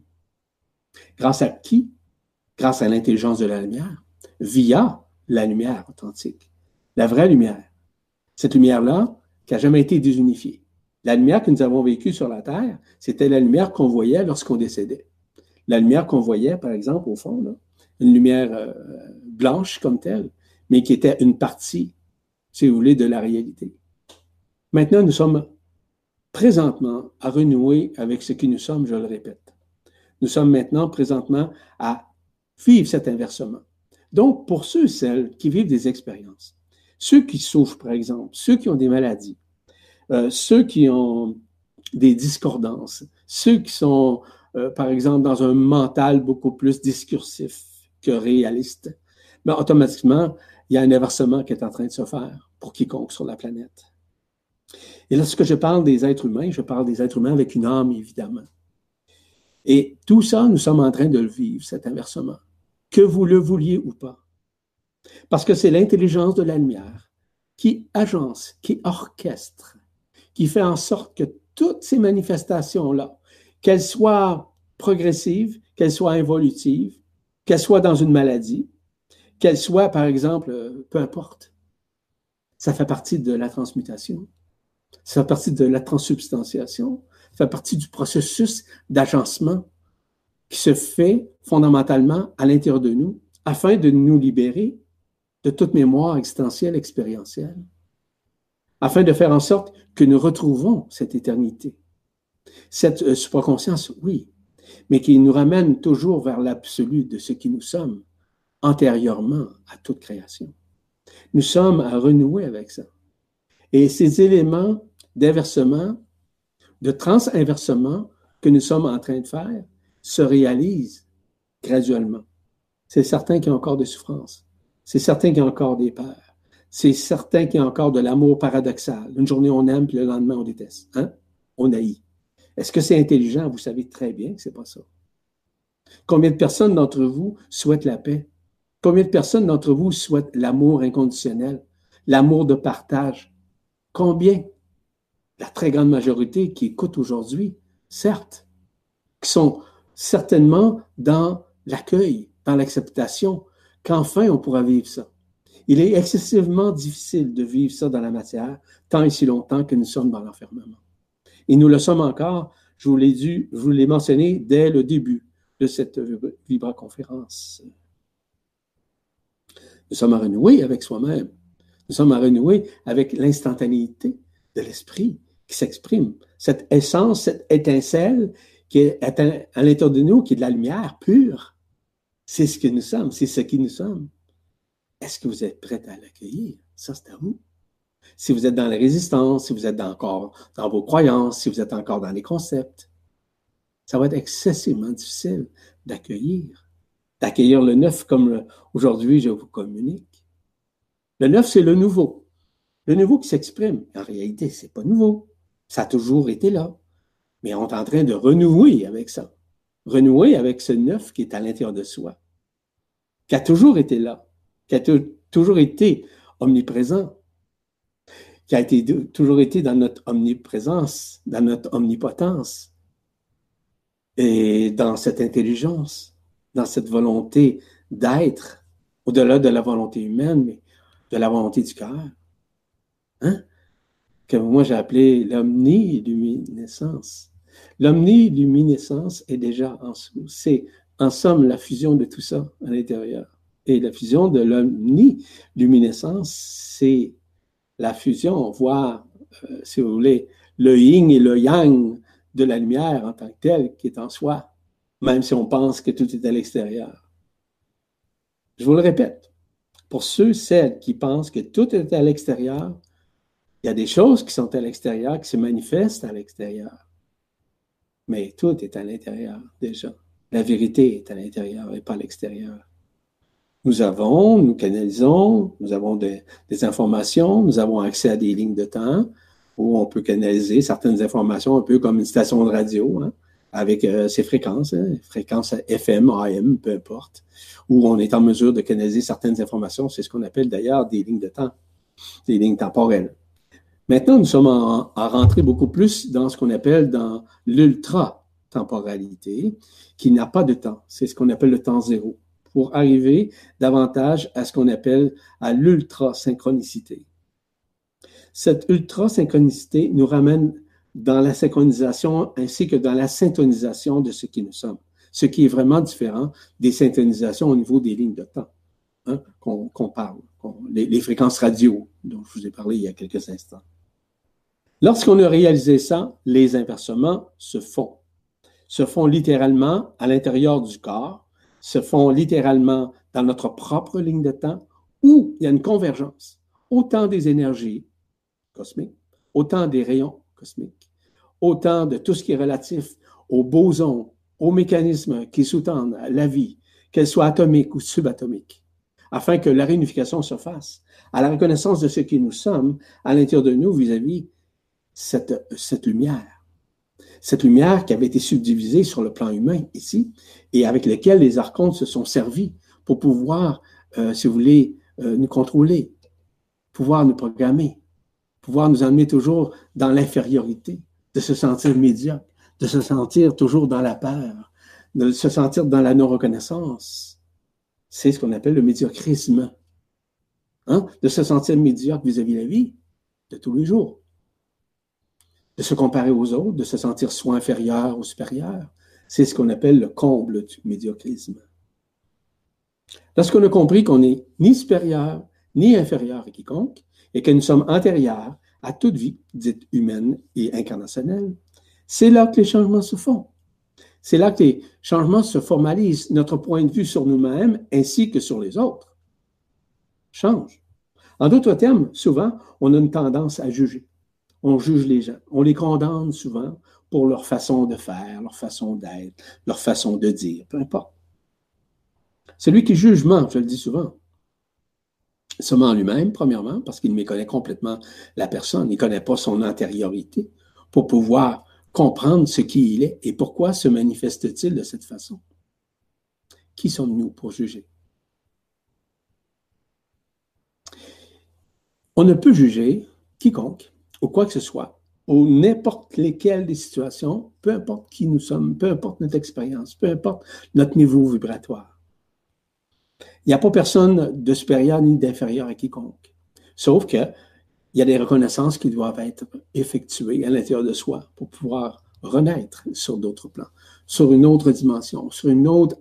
B: Grâce à qui? Grâce à l'intelligence de la lumière, via la lumière authentique, la vraie lumière. Cette lumière-là qui n'a jamais été désunifiée. La lumière que nous avons vécue sur la Terre, c'était la lumière qu'on voyait lorsqu'on décédait. La lumière qu'on voyait, par exemple, au fond, une lumière euh, blanche comme telle, mais qui était une partie si vous voulez, de la réalité. Maintenant, nous sommes présentement à renouer avec ce qui nous sommes, je le répète. Nous sommes maintenant présentement à vivre cet inversement. Donc, pour ceux et celles qui vivent des expériences, ceux qui souffrent, par exemple, ceux qui ont des maladies, euh, ceux qui ont des discordances, ceux qui sont, euh, par exemple, dans un mental beaucoup plus discursif que réaliste, ben, automatiquement, il y a un inversement qui est en train de se faire pour quiconque sur la planète. Et lorsque je parle des êtres humains, je parle des êtres humains avec une âme, évidemment. Et tout ça, nous sommes en train de le vivre, cet inversement, que vous le vouliez ou pas. Parce que c'est l'intelligence de la lumière qui agence, qui orchestre, qui fait en sorte que toutes ces manifestations-là, qu'elles soient progressives, qu'elles soient involutives, qu'elles soient dans une maladie, qu'elle soit, par exemple, peu importe, ça fait partie de la transmutation, ça fait partie de la transsubstantiation, ça fait partie du processus d'agencement qui se fait fondamentalement à l'intérieur de nous afin de nous libérer de toute mémoire existentielle, expérientielle, afin de faire en sorte que nous retrouvons cette éternité. Cette euh, supraconscience, oui, mais qui nous ramène toujours vers l'absolu de ce qui nous sommes, antérieurement à toute création. Nous sommes à renouer avec ça. Et ces éléments d'inversement, de transinversement que nous sommes en train de faire se réalisent graduellement. C'est certain qu'il y a encore des souffrances. C'est certain qu'il y a encore des peurs. C'est certain qu'il y a encore de l'amour paradoxal. Une journée on aime, puis le lendemain on déteste. Hein? On haït. Est-ce que c'est intelligent? Vous savez très bien que c'est pas ça. Combien de personnes d'entre vous souhaitent la paix? Combien de personnes d'entre vous souhaitent l'amour inconditionnel, l'amour de partage? Combien? La très grande majorité qui écoute aujourd'hui, certes, qui sont certainement dans l'accueil, dans l'acceptation, qu'enfin on pourra vivre ça. Il est excessivement difficile de vivre ça dans la matière, tant et si longtemps que nous sommes dans l'enfermement. Et nous le sommes encore, je vous l'ai je vous l'ai mentionné dès le début de cette vibra-conférence. Nous sommes à renouer avec soi-même. Nous sommes à renouer avec l'instantanéité de l'esprit qui s'exprime. Cette essence, cette étincelle qui est à l'intérieur de nous, qui est de la lumière pure. C'est ce que nous sommes, c'est ce qui nous sommes. Est-ce que vous êtes prêts à l'accueillir? Ça, c'est à vous. Si vous êtes dans la résistance, si vous êtes encore dans vos croyances, si vous êtes encore dans les concepts, ça va être excessivement difficile d'accueillir. D'accueillir le neuf comme aujourd'hui je vous communique. Le neuf, c'est le nouveau. Le nouveau qui s'exprime. En réalité, c'est pas nouveau. Ça a toujours été là. Mais on est en train de renouer avec ça. Renouer avec ce neuf qui est à l'intérieur de soi, qui a toujours été là, qui a toujours été omniprésent, qui a toujours été dans notre omniprésence, dans notre omnipotence, et dans cette intelligence, dans cette volonté d'être, au-delà de la volonté humaine, mais de la volonté du cœur. Hein? Que moi j'ai appelé l'omniluminescence. L'omniluminescence est déjà en soi. C'est en somme la fusion de tout ça à l'intérieur. Et la fusion de l'omniluminescence, c'est la fusion, voire, euh, si vous voulez, le yin et le yang de la lumière en tant que telle qui est en soi, même si on pense que tout est à l'extérieur. Je vous le répète, pour ceux, celles qui pensent que tout est à l'extérieur, il y a des choses qui sont à l'extérieur, qui se manifestent à l'extérieur. Mais tout est à l'intérieur déjà. La vérité est à l'intérieur et pas à l'extérieur. Nous avons, nous canalisons, nous avons des, informations, nous avons accès à des lignes de temps où on peut canaliser certaines informations un peu comme une station de radio, hein, avec euh, ses fréquences, hein, fréquences FM, AM, peu importe, où on est en mesure de canaliser certaines informations. C'est ce qu'on appelle d'ailleurs des lignes de temps, des lignes temporelles. Maintenant, nous sommes à rentrer beaucoup plus dans ce qu'on appelle dans l'ultra-temporalité, qui n'a pas de temps. C'est ce qu'on appelle le temps zéro, pour arriver davantage à ce qu'on appelle à l'ultra-synchronicité. Cette ultra-synchronicité nous ramène dans la synchronisation ainsi que dans la syntonisation de ce qui nous sommes, ce qui est vraiment différent des syntonisations au niveau des lignes de temps hein, qu'on parle, les, les fréquences radio dont je vous ai parlé il y a quelques instants. Lorsqu'on a réalisé ça, les inversements se font. Se font littéralement à l'intérieur du corps, se font littéralement dans notre propre ligne de temps, où il y a une convergence, autant des énergies cosmiques, autant des rayons cosmiques, autant de tout ce qui est relatif aux bosons, aux mécanismes qui sous-tendent la vie, qu'elle soit atomique ou subatomique, afin que la réunification se fasse à la reconnaissance de ce que nous sommes à l'intérieur de nous vis-à-vis -vis cette, cette lumière. Cette lumière qui avait été subdivisée sur le plan humain ici et avec laquelle les archontes se sont servis pour pouvoir, euh, si vous voulez, euh, nous contrôler, pouvoir nous programmer, pouvoir nous amener toujours dans l'infériorité, de se sentir médiocre, de se sentir toujours dans la peur, de se sentir dans la non-reconnaissance. C'est ce qu'on appelle le médiocrisme. Hein? De se sentir médiocre vis-à-vis de la vie de tous les jours de se comparer aux autres, de se sentir soit inférieur ou supérieur. C'est ce qu'on appelle le comble du médiocrisme. Lorsqu'on a compris qu'on n'est ni supérieur ni inférieur à quiconque et que nous sommes antérieurs à toute vie, dite humaine et incarnationnelle, c'est là que les changements se font. C'est là que les changements se formalisent. Notre point de vue sur nous-mêmes ainsi que sur les autres change. En d'autres termes, souvent, on a une tendance à juger on juge les gens. On les condamne souvent pour leur façon de faire, leur façon d'être, leur façon de dire, peu importe. Celui qui juge ment, je le dis souvent. Seulement lui-même, premièrement, parce qu'il méconnaît complètement la personne, il ne connaît pas son antériorité pour pouvoir comprendre ce qui il est et pourquoi se manifeste-t-il de cette façon. Qui sommes-nous pour juger? On ne peut juger quiconque ou quoi que ce soit, ou n'importe lesquelles des situations, peu importe qui nous sommes, peu importe notre expérience, peu importe notre niveau vibratoire. Il n'y a pas personne de supérieur ni d'inférieur à quiconque. Sauf que il y a des reconnaissances qui doivent être effectuées à l'intérieur de soi pour pouvoir renaître sur d'autres plans, sur une autre dimension, sur une autre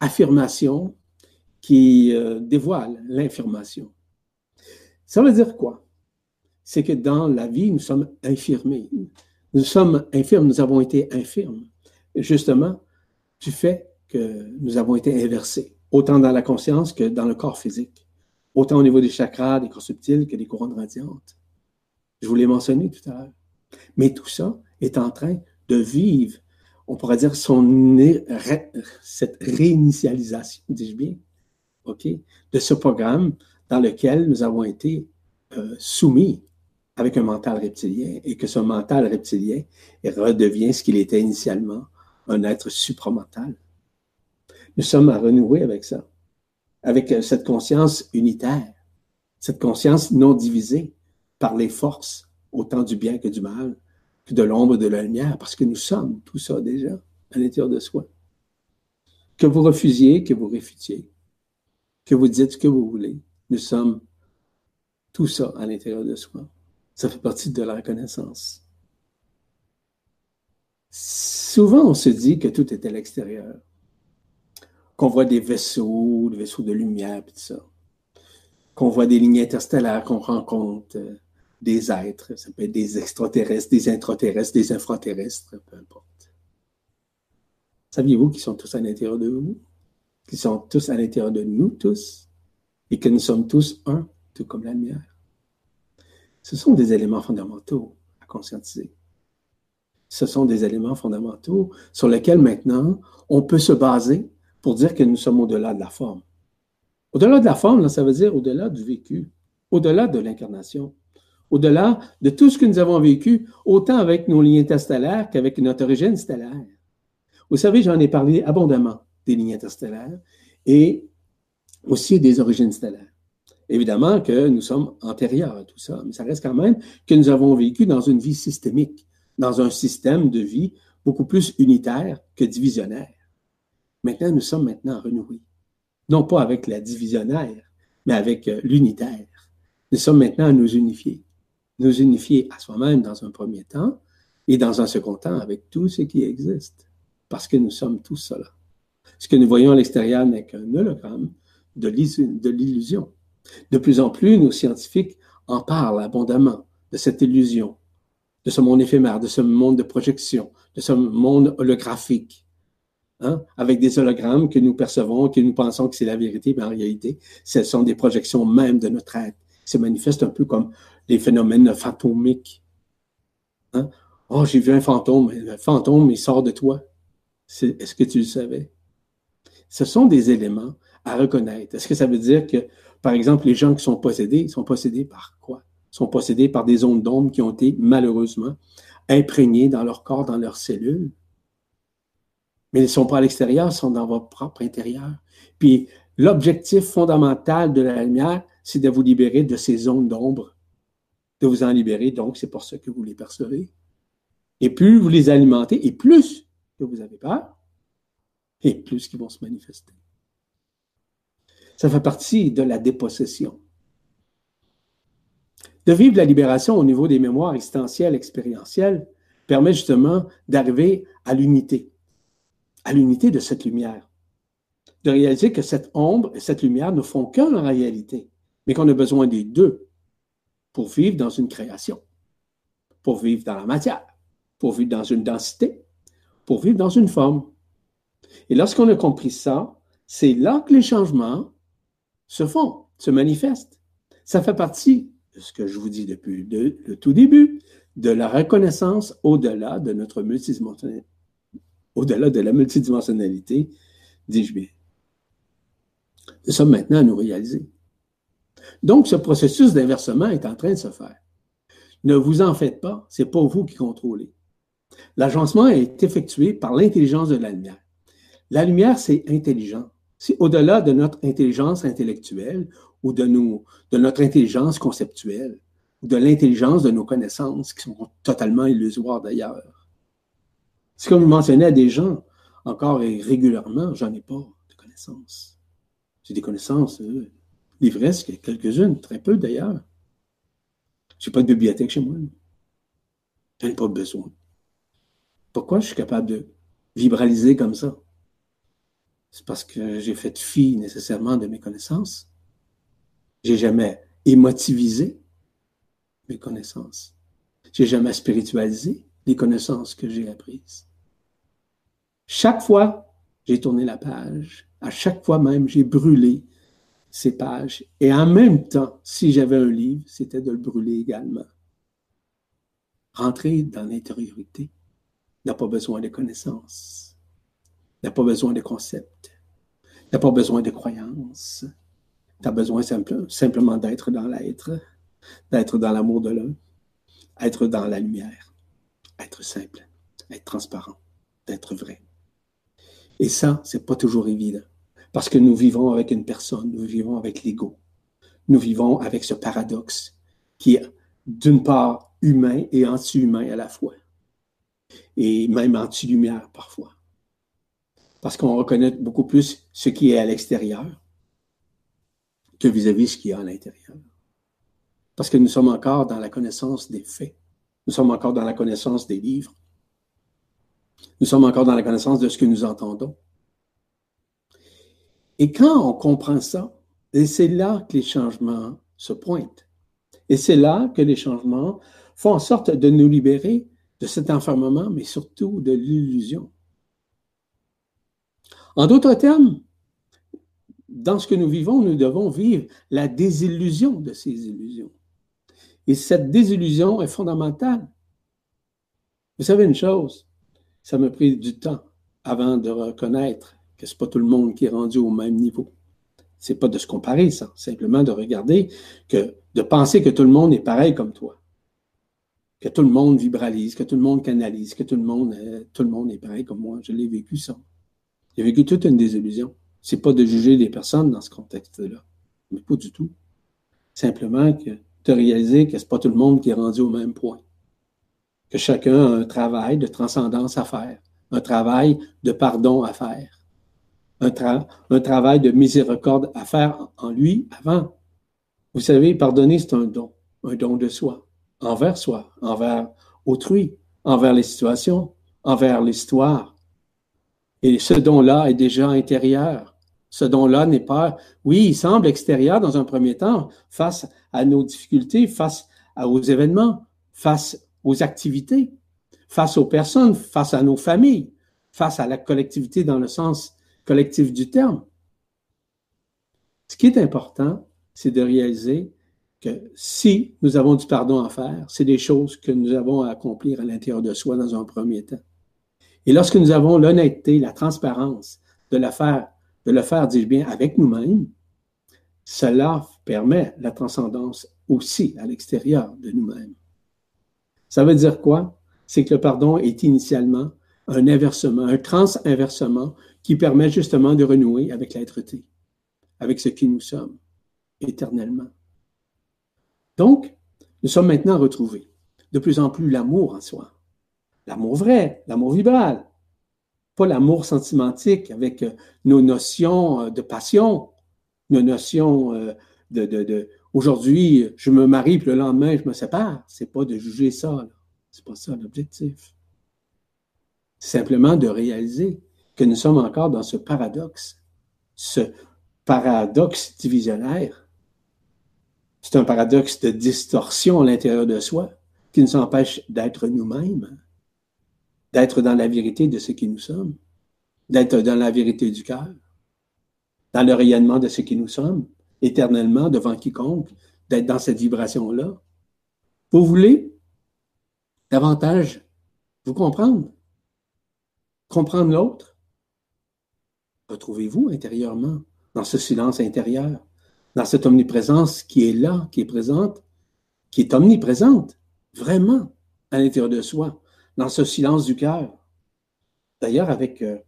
B: affirmation qui euh, dévoile l'information. Ça veut dire quoi? C'est que dans la vie, nous sommes infirmés. Nous sommes infirmes, nous avons été infirmes, justement, du fait que nous avons été inversés, autant dans la conscience que dans le corps physique, autant au niveau des chakras, des corps subtils que des couronnes radiantes. Je vous l'ai mentionné tout à l'heure. Mais tout ça est en train de vivre, on pourrait dire, son, cette réinitialisation, dis-je bien, OK, de ce programme dans lequel nous avons été euh, soumis avec un mental reptilien et que ce mental reptilien redevient ce qu'il était initialement, un être supramental. Nous sommes à renouer avec ça, avec euh, cette conscience unitaire, cette conscience non divisée par les forces, autant du bien que du mal, que de l'ombre et de la lumière, parce que nous sommes tout ça déjà à l'intérieur de soi. Que vous refusiez, que vous réfutiez, que vous dites ce que vous voulez, nous sommes tout ça à l'intérieur de soi. Ça fait partie de la reconnaissance. Souvent, on se dit que tout est à l'extérieur, qu'on voit des vaisseaux, des vaisseaux de lumière, et tout ça, qu'on voit des lignes interstellaires, qu'on rencontre euh, des êtres, ça peut être des extraterrestres, des intraterrestres, des infraterrestres, peu importe. Saviez-vous qu'ils sont tous à l'intérieur de vous? Qu'ils sont tous à l'intérieur de nous tous? Et que nous sommes tous un, tout comme la lumière? Ce sont des éléments fondamentaux à conscientiser. Ce sont des éléments fondamentaux sur lesquels maintenant on peut se baser pour dire que nous sommes au-delà de la forme. Au-delà de la forme, ça veut dire au-delà du vécu, au-delà de l'incarnation au-delà de tout ce que nous avons vécu, autant avec nos lignes interstellaires qu'avec notre origine stellaire. Vous savez, j'en ai parlé abondamment des lignes interstellaires et aussi des origines stellaires. Évidemment que nous sommes antérieurs à tout ça, mais ça reste quand même que nous avons vécu dans une vie systémique, dans un système de vie beaucoup plus unitaire que divisionnaire. Maintenant, nous sommes maintenant renoués. Non pas avec la divisionnaire, mais avec euh, l'unitaire. Nous sommes maintenant à nous unifier nous unifier à soi-même dans un premier temps et dans un second temps avec tout ce qui existe, parce que nous sommes tous cela. Ce que nous voyons à l'extérieur n'est qu'un hologramme de l'illusion. De plus en plus, nos scientifiques en parlent abondamment de cette illusion, de ce monde éphémère, de ce monde de projection, de ce monde holographique, hein, avec des hologrammes que nous percevons, que nous pensons que c'est la vérité, mais en réalité, ce sont des projections même de notre être. Se manifestent un peu comme les phénomènes fantomiques. Hein? Oh, j'ai vu un fantôme. Le fantôme, il sort de toi. Est-ce que tu le savais? Ce sont des éléments à reconnaître. Est-ce que ça veut dire que, par exemple, les gens qui sont possédés, sont possédés par quoi? Ils sont possédés par des ondes d'ombre qui ont été malheureusement imprégnées dans leur corps, dans leurs cellules. Mais ils ne sont pas à l'extérieur, ils sont dans votre propre intérieur. Puis l'objectif fondamental de la lumière, c'est de vous libérer de ces ondes d'ombre de vous en libérer. Donc, c'est pour ça que vous les percevez. Et plus vous les alimentez, et plus que vous avez peur, et plus qu'ils vont se manifester. Ça fait partie de la dépossession. De vivre la libération au niveau des mémoires existentielles, expérientielles, permet justement d'arriver à l'unité, à l'unité de cette lumière. De réaliser que cette ombre et cette lumière ne font qu'un en réalité, mais qu'on a besoin des deux pour vivre dans une création, pour vivre dans la matière, pour vivre dans une densité, pour vivre dans une forme. Et lorsqu'on a compris ça, c'est là que les changements se font, se manifestent. Ça fait partie de ce que je vous dis depuis le tout début, de la reconnaissance au-delà de notre multidimensionnalité, au-delà de la multidimensionnalité, dis-je bien. Nous sommes maintenant à nous réaliser. Donc, ce processus d'inversement est en train de se faire. Ne vous en faites pas, c'est pas vous qui contrôlez. L'agencement est effectué par l'intelligence de la lumière. La lumière, c'est intelligent. C'est au-delà de notre intelligence intellectuelle ou de, notre intelligence conceptuelle. de l'intelligence de nos connaissances, qui sont totalement illusoires d'ailleurs. C'est comme je mentionnais à des gens, encore et régulièrement, j'en ai pas de connaissances. J'ai des connaissances euh, livresques, quelques-unes, très peu d'ailleurs. J'ai pas de bibliothèque chez moi. J'en ai pas besoin. Pourquoi je suis capable de vibraliser comme ça? C'est parce que j'ai fait fi nécessairement de mes connaissances. J'ai jamais émotivisé mes connaissances. J'ai jamais spiritualisé les connaissances que j'ai apprises. Chaque fois, j'ai tourné la page. À chaque fois même, j'ai brûlé ces pages. Et en même temps, si j'avais un livre, c'était de le brûler également. Rentrer dans l'intériorité n'a pas besoin de connaissances, n'a pas besoin de concepts, n'a pas besoin de croyances. Tu as besoin simplement d'être dans l'être, d'être dans l'amour de l'un, être dans la lumière, être simple, être transparent, d'être vrai. Et ça, c'est pas toujours évident. Parce que nous vivons avec une personne, nous vivons avec l'ego. Nous vivons avec ce paradoxe qui est d'une part humain et anti-humain à la fois. Et même anti-lumière parfois. Parce qu'on reconnaît beaucoup plus ce qui est à l'extérieur que vis-à-vis ce qui est à l'intérieur. Parce que nous sommes encore dans la connaissance des faits. Nous sommes encore dans la connaissance des livres. Nous sommes encore dans la connaissance de ce que nous entendons. Et quand on comprend ça, c'est là que les changements se pointent. Et c'est là que les changements font en sorte de nous libérer de cet enfermement, mais surtout de l'illusion. En d'autres termes, dans ce que nous vivons, nous devons vivre la désillusion de ces illusions. Et cette désillusion est fondamentale. Vous savez une chose, ça m'a pris du temps avant de reconnaître que ce n'est pas tout le monde qui est rendu au même niveau. C'est pas de se comparer, ça. Simplement de regarder que, de penser que tout le monde est pareil comme toi. Que tout le monde vibralise, que tout le monde canalise, que tout le monde, euh, tout le monde est pareil comme moi. Je l'ai vécu ça. J'ai vécu toute une désillusion. C'est pas de juger les personnes dans ce contexte-là. Mais pas du tout. Simplement que de réaliser que c'est pas tout le monde qui est rendu au même point que chacun a un travail de transcendance à faire, un travail de pardon à faire, un, un travail de miséricorde à faire en lui avant. Vous savez, pardonner, c'est un don, un don de soi, envers soi, envers autrui, envers les situations, envers l'histoire. Et ce don-là est déjà intérieur. Ce don-là n'est pas, oui, il semble extérieur dans un premier temps, face à nos difficultés, face aux événements, face aux activités, face aux personnes, face à nos familles, face à la collectivité dans le sens collectif du terme. Ce qui est important, c'est de réaliser que si nous avons du pardon à faire, c'est des choses que nous avons à accomplir à l'intérieur de soi dans un premier temps. Et lorsque nous avons l'honnêteté, la transparence de le faire, de le faire, dis-je bien, avec nous-mêmes, cela permet la transcendance aussi à l'extérieur de nous-mêmes. Ça veut dire quoi? C'est que le pardon est initialement un inversement, un trans-inversement qui permet justement de renouer avec l'être-té, avec ce qui nous sommes éternellement. Donc, nous sommes maintenant retrouvés de plus en plus l'amour en soi. L'amour vrai, l'amour vibral. Pas l'amour sentimentique avec euh, nos notions euh, de passion, nos notions euh, de, Aujourd'hui, je me marie, puis le lendemain, je me sépare. C'est pas de juger ça. C'est pas ça l'objectif. C'est simplement de réaliser que nous sommes encore dans ce paradoxe, ce paradoxe divisionnaire. C'est un paradoxe de distorsion à l'intérieur de soi qui nous empêche d'être nous-mêmes, d'être dans la vérité de ce qui nous sommes, d'être dans la vérité du cœur, dans le rayonnement de ce qui nous sommes, éternellement devant quiconque, d'être dans cette vibration-là. Vous voulez davantage vous comprendre, comprendre l'autre? Retrouvez-vous intérieurement dans ce silence intérieur, dans cette omniprésence qui est là, qui est présente, qui est omniprésente, vraiment, à l'intérieur de soi, dans ce silence du cœur. D'ailleurs, avec euh,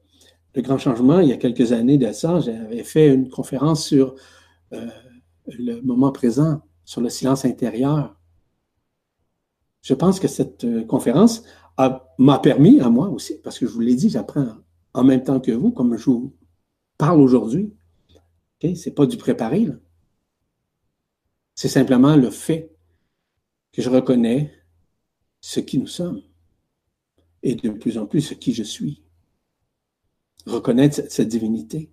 B: le grand changement, il y a quelques années de ça, j'avais fait une conférence sur euh, le moment présent, sur le silence intérieur. je pense que cette euh, conférence m'a permis à moi aussi, parce que je vous l'ai dit, j'apprends en même temps que vous, comme je vous parle aujourd'hui. Ce n'est pas du préparé. C'est simplement le fait que je reconnais ce qui nous sommes et de plus en plus qui je suis. Reconnaître cette divinité.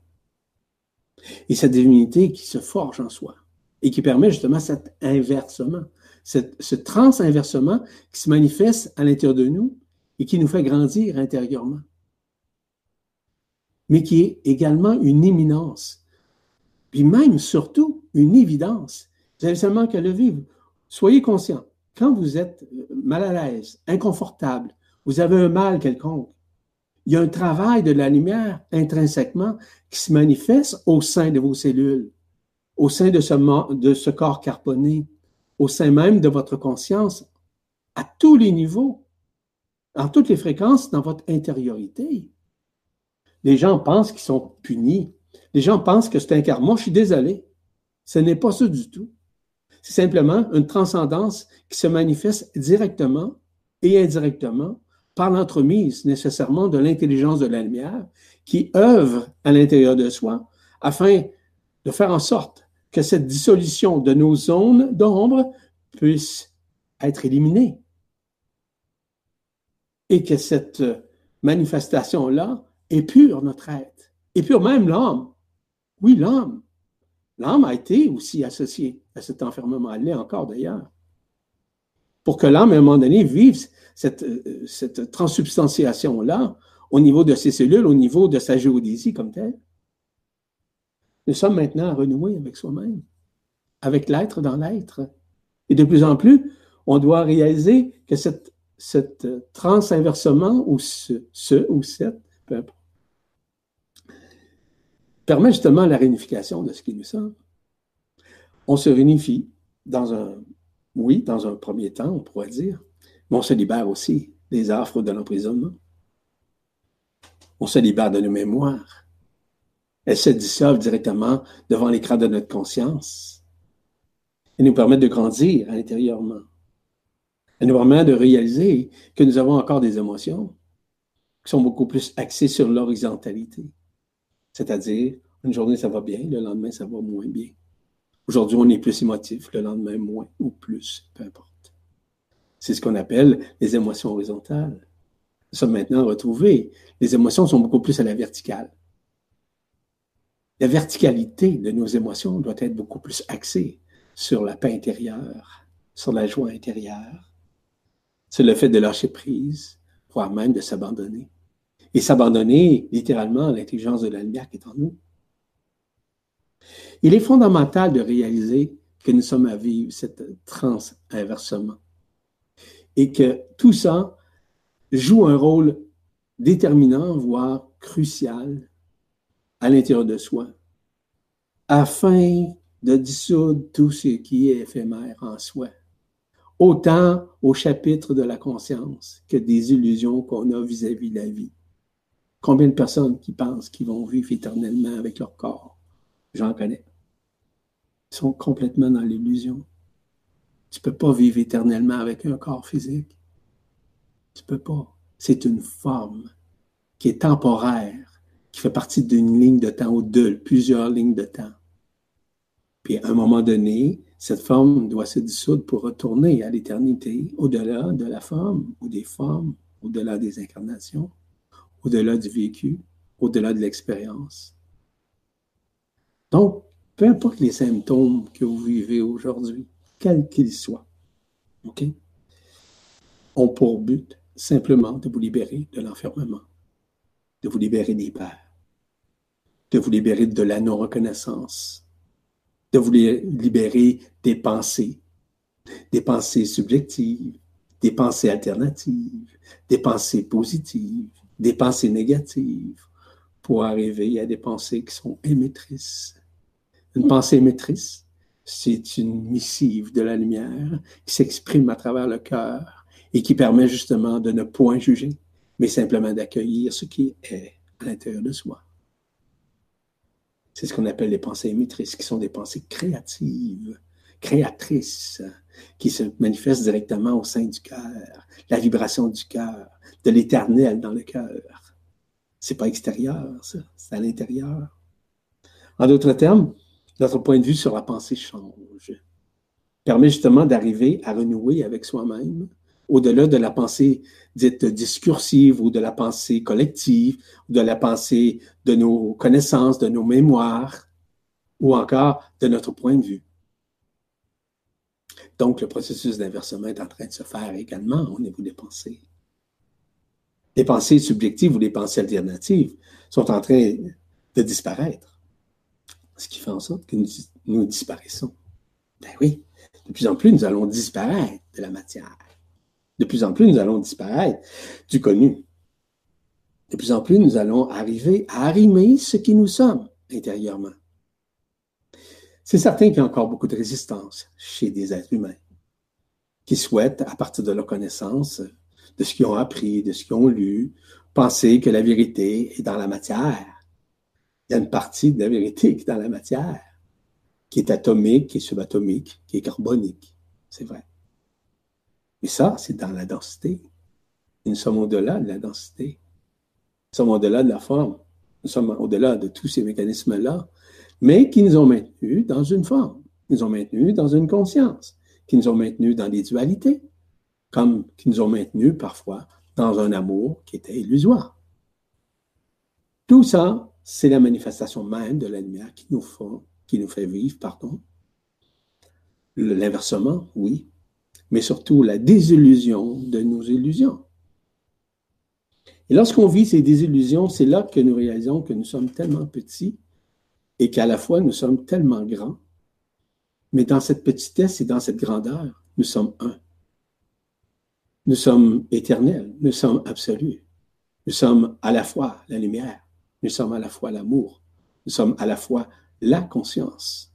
B: Et cette divinité qui se forge en soi et qui permet justement cet inversement, ce trans-inversement qui se manifeste à l'intérieur de nous et qui nous fait grandir intérieurement, mais qui est également une éminence, puis même surtout une évidence. Vous avez seulement qu'à le vivre. Soyez conscient, quand vous êtes mal à l'aise, inconfortable, vous avez un mal quelconque, il y a un travail de la lumière intrinsèquement qui se manifeste au sein de vos cellules, au sein de ce, corps carponné, au sein même de votre conscience, à tous les niveaux, en toutes les fréquences, dans votre intériorité. Les gens pensent qu'ils sont punis. Les gens pensent que c'est un karma. Je suis désolé. Ce n'est pas ça du tout. C'est simplement une transcendance qui se manifeste directement et indirectement par l'entremise nécessairement de l'intelligence de la lumière qui œuvre à l'intérieur de soi afin de faire en sorte que cette dissolution de nos zones d'ombre puisse être éliminée et que cette manifestation-là épure notre être, épure même l'âme. Oui, l'âme. L'âme a été aussi associée à cet enfermement, elle l'est encore d'ailleurs. Pour que l'âme, à un moment donné, vive cette, cette transsubstantiation-là au niveau de ses cellules, au niveau de sa géodésie comme telle. Nous sommes maintenant à renouer avec soi-même, avec l'être dans l'être. Et de plus en plus, on doit réaliser que cette, cette trans-inversement, ou ce, ou cette, peu permet justement la réunification de ce qui nous sommes. On se réunifie dans un, oui, dans un premier temps, on pourrait dire, mais on se libère aussi des affres de l'emprisonnement. On se libère de nos mémoires. Elles se dissolvent directement devant l'écran de notre conscience et nous permettent de grandir intérieurement. Elles nous permettent de réaliser que nous avons encore des émotions qui sont beaucoup plus axées sur l'horizontalité. C'est-à-dire, une journée, ça va bien, le lendemain, ça va moins bien. Aujourd'hui, on est plus émotif, le lendemain, moins ou plus, peu importe. C'est ce qu'on appelle les émotions horizontales. Nous sommes maintenant retrouvés. Les émotions sont beaucoup plus à la verticale. La verticalité de nos émotions doit être beaucoup plus axée sur la paix intérieure, sur la joie intérieure, sur le fait de lâcher prise, voire même de s'abandonner et s'abandonner littéralement à l'intelligence de la lumière qui est en nous. Il est fondamental de réaliser que nous sommes à vivre cette transe inversement et que tout ça joue un rôle déterminant, voire crucial à l'intérieur de soi, afin de dissoudre tout ce qui est éphémère en soi, autant au chapitre de la conscience que des illusions qu'on a vis-à-vis de la vie. Combien de personnes qui pensent qu'ils vont vivre éternellement avec leur corps? J'en connais. Ils sont complètement dans l'illusion. Tu ne peux pas vivre éternellement avec un corps physique. Tu ne peux pas. C'est une forme qui est temporaire, qui fait partie d'une ligne de temps ou de plusieurs lignes de temps. Puis à un moment donné, cette forme doit se dissoudre pour retourner à l'éternité, au-delà de la forme ou des formes, au-delà des incarnations au-delà du vécu, au-delà de l'expérience. Donc, peu importe les symptômes que vous vivez aujourd'hui, quels qu'ils soient, OK, ont pour but simplement de vous libérer de l'enfermement, de vous libérer des peurs, de vous libérer de la non-reconnaissance, de vous libérer des pensées, des pensées subjectives, des pensées alternatives, des pensées positives, des pensées négatives pour arriver à des pensées qui sont émettrices. Une pensée émettrice, c'est une missive de la lumière qui s'exprime à travers le cœur et qui permet justement de ne point juger, mais simplement d'accueillir ce qui est à l'intérieur de soi. C'est ce qu'on appelle les pensées émettrices, qui sont des pensées créatives, créatrices, qui se manifeste directement au sein du cœur, la vibration du cœur, de l'éternel dans le cœur. C'est pas extérieur, ça, c'est à l'intérieur. En d'autres termes, notre point de vue sur la pensée change, permet justement d'arriver à renouer avec soi-même, au-delà de la pensée dite discursive ou de la pensée collective, ou de la pensée de nos connaissances, de nos mémoires, ou encore de notre point de vue. Donc, le processus d'inversement est en train de se faire également au niveau des pensées. Les pensées subjectives ou les pensées alternatives sont en train de disparaître. Ce qui fait en sorte que nous, disparaissons. Ben oui, de plus en plus, nous allons disparaître de la matière. De plus en plus, nous allons disparaître du connu. De plus en plus, nous allons arriver à arrimer ce qui nous sommes intérieurement. C'est certain qu'il y a encore beaucoup de résistance chez des êtres humains qui souhaitent, à partir de leur connaissance, de ce qu'ils ont appris, de ce qu'ils ont lu, penser que la vérité est dans la matière. Il y a une partie de la vérité qui est dans la matière, qui est atomique, qui est subatomique, qui est carbonique. C'est vrai. Mais ça, c'est dans la densité. Nous sommes au-delà de la densité. Nous sommes au-delà de la forme. Nous sommes au-delà de tous ces mécanismes-là, mais qui nous ont maintenus dans une forme, qui nous ont maintenus dans une conscience, qui nous ont maintenus dans des dualités, comme qui nous ont maintenus parfois dans un amour qui était illusoire. Tout ça, c'est la manifestation même de la lumière qui nous fait, qui nous fait vivre, pardon. L'inversement, oui, mais surtout la désillusion de nos illusions. Et lorsqu'on vit ces désillusions, c'est là que nous réalisons que nous sommes tellement petits et qu'à la fois nous sommes tellement grands. Mais dans cette petitesse et dans cette grandeur, nous sommes un. Nous sommes éternels, nous sommes absolus. Nous sommes à la fois la lumière, nous sommes à la fois l'amour, nous sommes à la fois la conscience.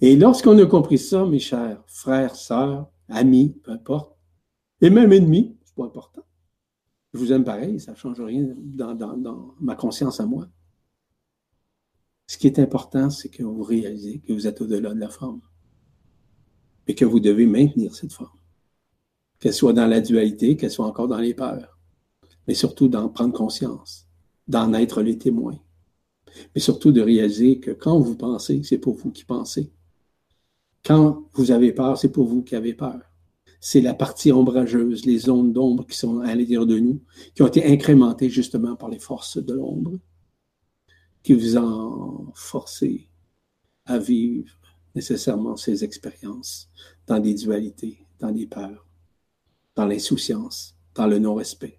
B: Et lorsqu'on a compris ça, mes chers frères, sœurs, amis, peu importe, et même ennemis, c'est pas important. Je vous aime pareil, ça ne change rien dans, dans ma conscience à moi. Ce qui est important, c'est que vous réalisez que vous êtes au-delà de la forme et que vous devez maintenir cette forme qu'elle soit dans la dualité, qu'elle soit encore dans les peurs, mais surtout d'en prendre conscience, d'en être les témoins, mais surtout de réaliser que quand vous pensez, c'est pour vous qui pensez. Quand vous avez peur, c'est pour vous qui avez peur. C'est la partie ombrageuse, les zones d'ombre qui sont à l'intérieur de nous, qui ont été incrémentées justement par les forces de l'ombre, qui vous ont forcé à vivre nécessairement ces expériences dans des dualités, dans des peurs dans l'insouciance, dans le non-respect,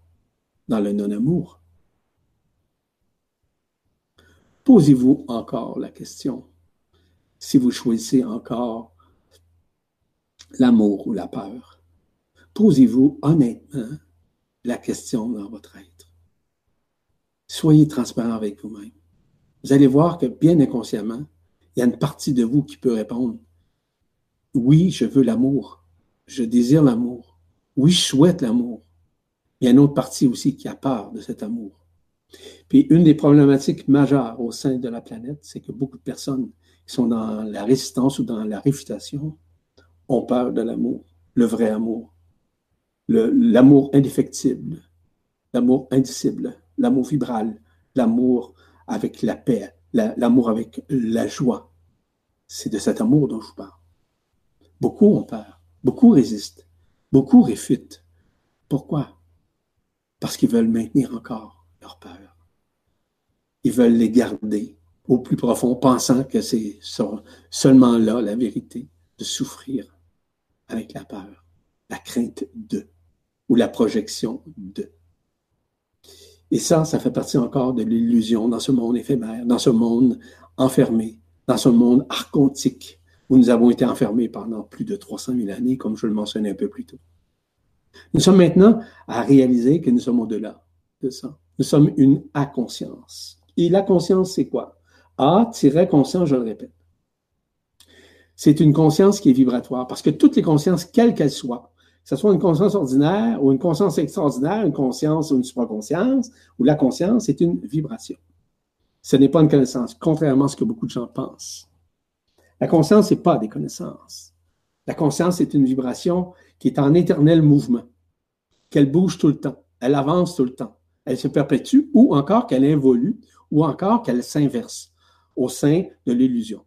B: dans le non-amour. Posez-vous encore la question si vous choisissez encore l'amour ou la peur. Posez-vous honnêtement la question dans votre être. Soyez transparent avec vous-même. Vous allez voir que bien inconsciemment, il y a une partie de vous qui peut répondre Oui, je veux l'amour. Je désire l'amour. Oui, je souhaite l'amour. Il y a une autre partie aussi qui a peur de cet amour. Puis une des problématiques majeures au sein de la planète, c'est que beaucoup de personnes qui sont dans la résistance ou dans la réfutation ont peur de l'amour, le vrai amour, l'amour indéfectible, l'amour indicible, l'amour vibral, l'amour avec la paix, l'amour avec la joie. C'est de cet amour dont je vous parle. Beaucoup ont peur, beaucoup résistent. Beaucoup réfutent. Pourquoi? Parce qu'ils veulent maintenir encore leur peur. Ils veulent les garder au plus profond, pensant que c'est seulement là la vérité, de souffrir avec la peur, la crainte de, ou la projection de. Et ça, ça fait partie encore de l'illusion dans ce monde éphémère, dans ce monde enfermé, dans ce monde archontique, où nous avons été enfermés pendant plus de 300 000 années, comme je le mentionnais un peu plus tôt. Nous sommes maintenant à réaliser que nous sommes au-delà de ça. Nous sommes une A-conscience. Et la conscience, c'est quoi? A-conscience, je le répète. C'est une conscience qui est vibratoire, parce que toutes les consciences, quelles qu'elles soient, que ce soit une conscience ordinaire ou une conscience extraordinaire, une conscience ou une supraconscience, ou la conscience, c'est une vibration. Ce n'est pas une connaissance, contrairement à ce que beaucoup de gens pensent. La conscience, ce n'est pas des connaissances. La conscience est une vibration qui est en éternel mouvement, qu'elle bouge tout le temps, elle avance tout le temps, elle se perpétue ou encore qu'elle évolue ou encore qu'elle s'inverse au sein de l'illusion.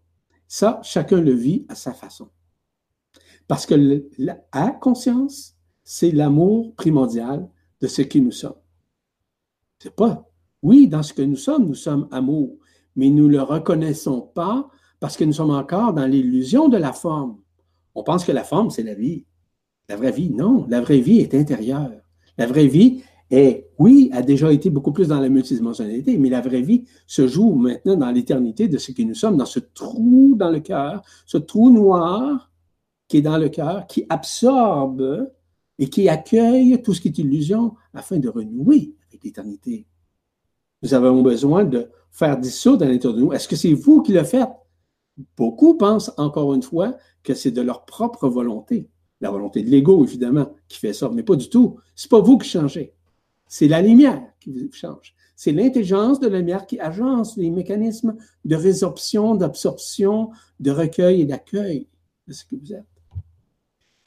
B: Ça, chacun le vit à sa façon. Parce que la conscience, c'est l'amour primordial de ce qui nous sommes. C'est pas, oui, dans ce que nous sommes, nous sommes amour, mais nous ne le reconnaissons pas parce que nous sommes encore dans l'illusion de la forme. On pense que la forme, c'est la vie. La vraie vie, non. La vraie vie est intérieure. La vraie vie est, oui, a déjà été beaucoup plus dans la multidimensionnalité, mais la vraie vie se joue maintenant dans l'éternité de ce que nous sommes, dans ce trou dans le cœur, ce trou noir qui est dans le cœur, qui absorbe et qui accueille tout ce qui est illusion afin de renouer avec l'éternité. Nous avons besoin de faire dissoudre à l'intérieur de nous. Est-ce que c'est vous qui le faites? Beaucoup pensent, encore une fois, que c'est de leur propre volonté. La volonté de l'ego, évidemment, qui fait ça, mais pas du tout. C'est pas vous qui changez. C'est la lumière qui vous change. C'est l'intelligence de la lumière qui agence les mécanismes de résorption, d'absorption, de recueil et d'accueil de ce que vous êtes.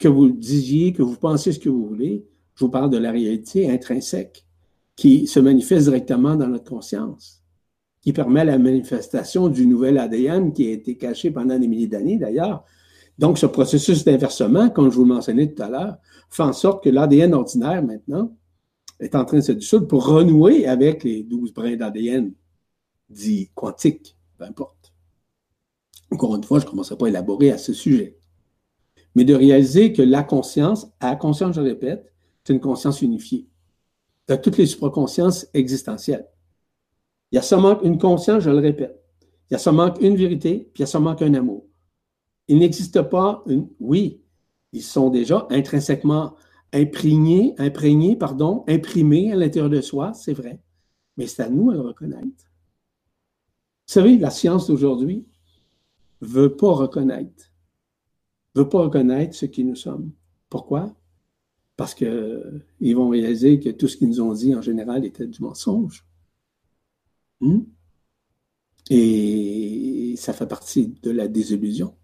B: Que vous disiez, que vous pensiez ce que vous voulez, je vous parle de la réalité intrinsèque qui se manifeste directement dans notre conscience qui permet la manifestation du nouvel ADN qui a été caché pendant des milliers d'années d'ailleurs. Donc, ce processus d'inversement, comme je vous le mentionnais tout à l'heure, fait en sorte que l'ADN ordinaire, maintenant, est en train de se dissoudre pour renouer avec les 12 brins d'ADN dits quantiques, peu importe. Encore une fois, je ne commencerai pas à élaborer à ce sujet. Mais de réaliser que la conscience, à la conscience, je répète, c'est une conscience unifiée de toutes les supraconsciences existentielles. Il y a seulement une conscience, je le répète. Il y a seulement une vérité, puis il y a seulement qu'un amour. Il n'existe pas une. Oui, ils sont déjà intrinsèquement imprégnés, imprégnés, pardon, imprimés à l'intérieur de soi, c'est vrai. Mais c'est à nous de le reconnaître. Vous savez, la science d'aujourd'hui ne veut pas reconnaître, veut pas reconnaître ce qui nous sommes. Pourquoi? Parce qu'ils vont réaliser que tout ce qu'ils nous ont dit en général était du mensonge. Hmm? Et ça fait partie de la désillusion.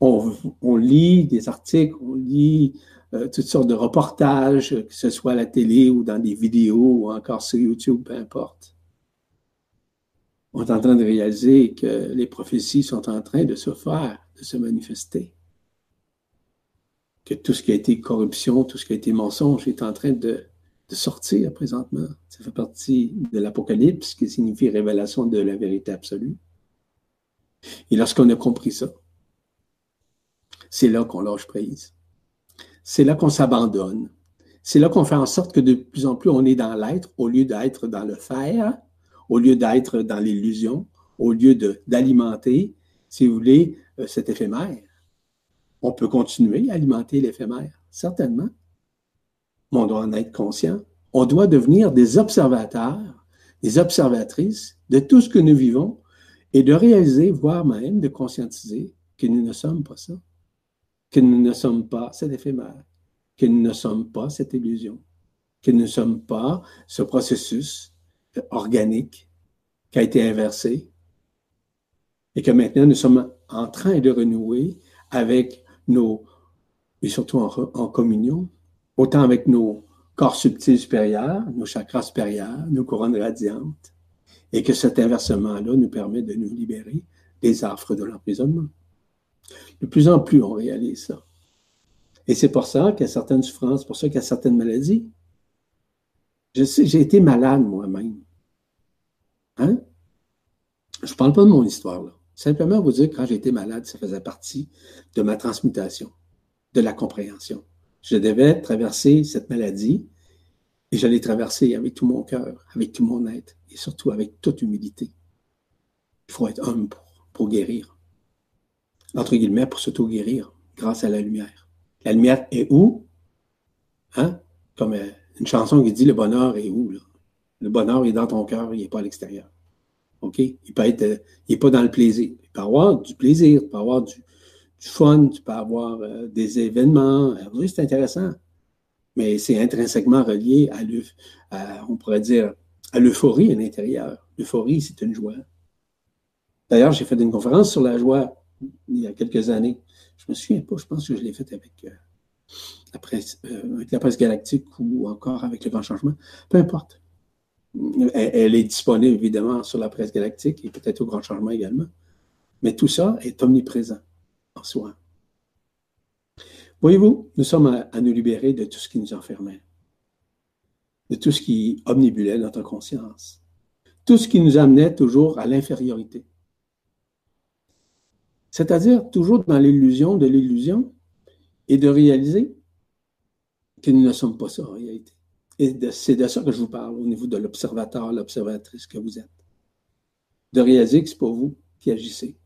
B: On, lit des articles, on lit toutes sortes de reportages, que ce soit à la télé ou dans des vidéos ou encore sur YouTube, peu importe. On est en train de réaliser que les prophéties sont en train de se faire, de se manifester. Que tout ce qui a été corruption, tout ce qui a été mensonge est en train de de sortir présentement. Ça fait partie de l'Apocalypse, qui signifie révélation de la vérité absolue. Et lorsqu'on a compris ça, c'est là qu'on lâche prise. C'est là qu'on s'abandonne. C'est là qu'on fait en sorte que de plus en plus on est dans l'être au lieu d'être dans le faire, au lieu d'être dans l'illusion, au lieu d'alimenter, si vous voulez, euh, cet éphémère. On peut continuer à alimenter l'éphémère, certainement, mais on doit en être conscient. On doit devenir des observateurs, des observatrices de tout ce que nous vivons et de réaliser, voire même de conscientiser que nous ne sommes pas ça, que nous ne sommes pas cet éphémère, que nous ne sommes pas cette illusion, que nous ne sommes pas ce processus organique qui a été inversé et que maintenant nous sommes en train de renouer avec nos, et surtout en, en communion, autant avec nos corps subtils supérieurs, nos chakras supérieurs, nos couronnes radiantes, et que cet inversement-là nous permet de nous libérer des affres de l'emprisonnement. De plus en plus, on réalise ça. Et c'est pour ça qu'il y a certaines souffrances, pour ça qu'il y a certaines maladies. J'ai été malade moi-même. Hein? Je ne parle pas de mon histoire, là. Simplement vous dire que quand été malade, ça faisait partie de ma transmutation, de la compréhension. Je devais traverser cette maladie et je l'ai traversée avec tout mon cœur, avec tout mon être et surtout avec toute humilité. Il faut être homme pour, guérir. Entre guillemets, pour s'auto-guérir grâce à la lumière. La lumière est où? Hein? Comme euh, une chanson qui dit le bonheur est où? Le bonheur est dans ton cœur, il n'est pas à l'extérieur. OK? Il être, euh, il n'est pas dans le plaisir. Il peut avoir du plaisir, il peut avoir du, fun, tu peux avoir euh, des événements. Oui, c'est intéressant. Mais c'est intrinsèquement relié à, on pourrait dire, à l'euphorie à l'intérieur. L'euphorie, c'est une joie. D'ailleurs, j'ai fait une conférence sur la joie il y a quelques années. Je me souviens pas, je pense que je l'ai fait avec, euh, la presse, euh, avec la presse galactique ou encore avec le grand changement. Peu importe. Elle, est disponible évidemment sur la presse galactique et peut-être au grand changement également. Mais tout ça est omniprésent en soi. Voyez-vous, nous sommes à, à, nous libérer de tout ce qui nous enfermait, de tout ce qui omnibulait notre conscience, tout ce qui nous amenait toujours à l'infériorité. C'est-à-dire toujours dans l'illusion de l'illusion et de réaliser que nous ne sommes pas ça en réalité. Et c'est de ça que je vous parle au niveau de l'observateur, l'observatrice que vous êtes. De réaliser que ce n'est pas vous qui agissez.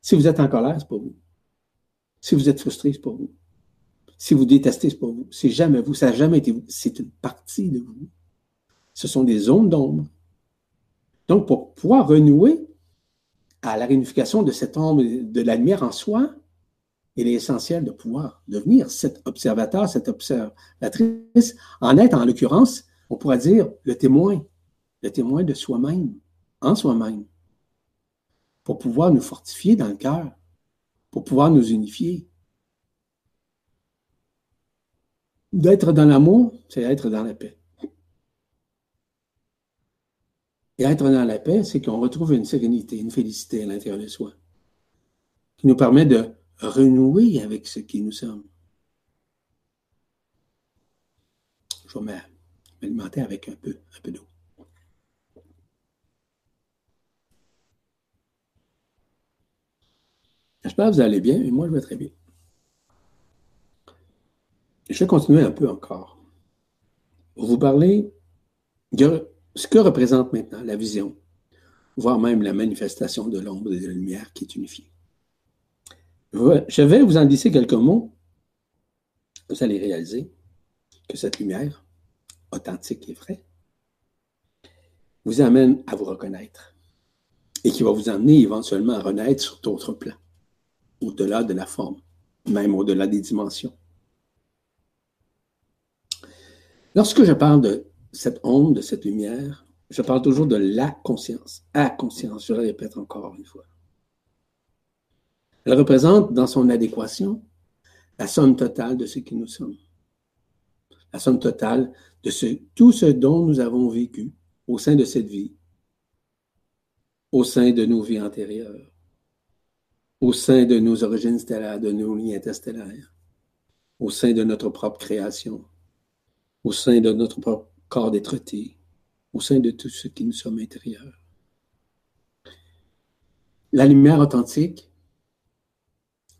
B: Si vous êtes en colère, ce n'est pas vous. Si vous êtes frustré, ce n'est pas vous. Si vous détestez, ce n'est pas vous. C'est jamais vous. Ça n'a jamais été vous. C'est une partie de vous. Ce sont des zones d'ombre. Donc, pour pouvoir renouer à la réunification de cette ombre, de la lumière en soi, il est essentiel de pouvoir devenir cet observateur, cette observatrice, en être, en l'occurrence, on pourrait dire le témoin, le témoin de soi-même, en soi-même, pour pouvoir nous fortifier dans le cœur, pour pouvoir nous unifier. D'être dans l'amour, c'est être dans la paix. Et être dans la paix, c'est qu'on retrouve une sérénité, une félicité à l'intérieur de soi, qui nous permet de renouer avec ce qui nous sommes. Je vais m'alimenter avec un peu, un peu d'eau. J'espère que vous allez bien et moi je vais très bien. Je vais continuer un peu encore. Vous parler de ce que représente maintenant la vision, voire même la manifestation de l'ombre et de la lumière qui est unifiée. Je vais vous en glisser quelques mots. Vous allez réaliser que cette lumière, authentique et vraie, vous amène à vous reconnaître et qui va vous amener éventuellement à renaître sur d'autres plans, au-delà de la forme, même au-delà des dimensions. Lorsque je parle de cette onde, de cette lumière, je parle toujours de la conscience, à conscience, je le répète encore une fois. Elle représente dans son adéquation la somme totale de ce que nous sommes. La somme totale de tout ce dont nous avons vécu au sein de cette vie, au sein de nos vies antérieures, au sein de nos origines stellaires, de nos lignes interstellaires, au sein de notre propre création, au sein de notre propre corps d'être au sein de tout ce qui nous sommes intérieurs. La lumière authentique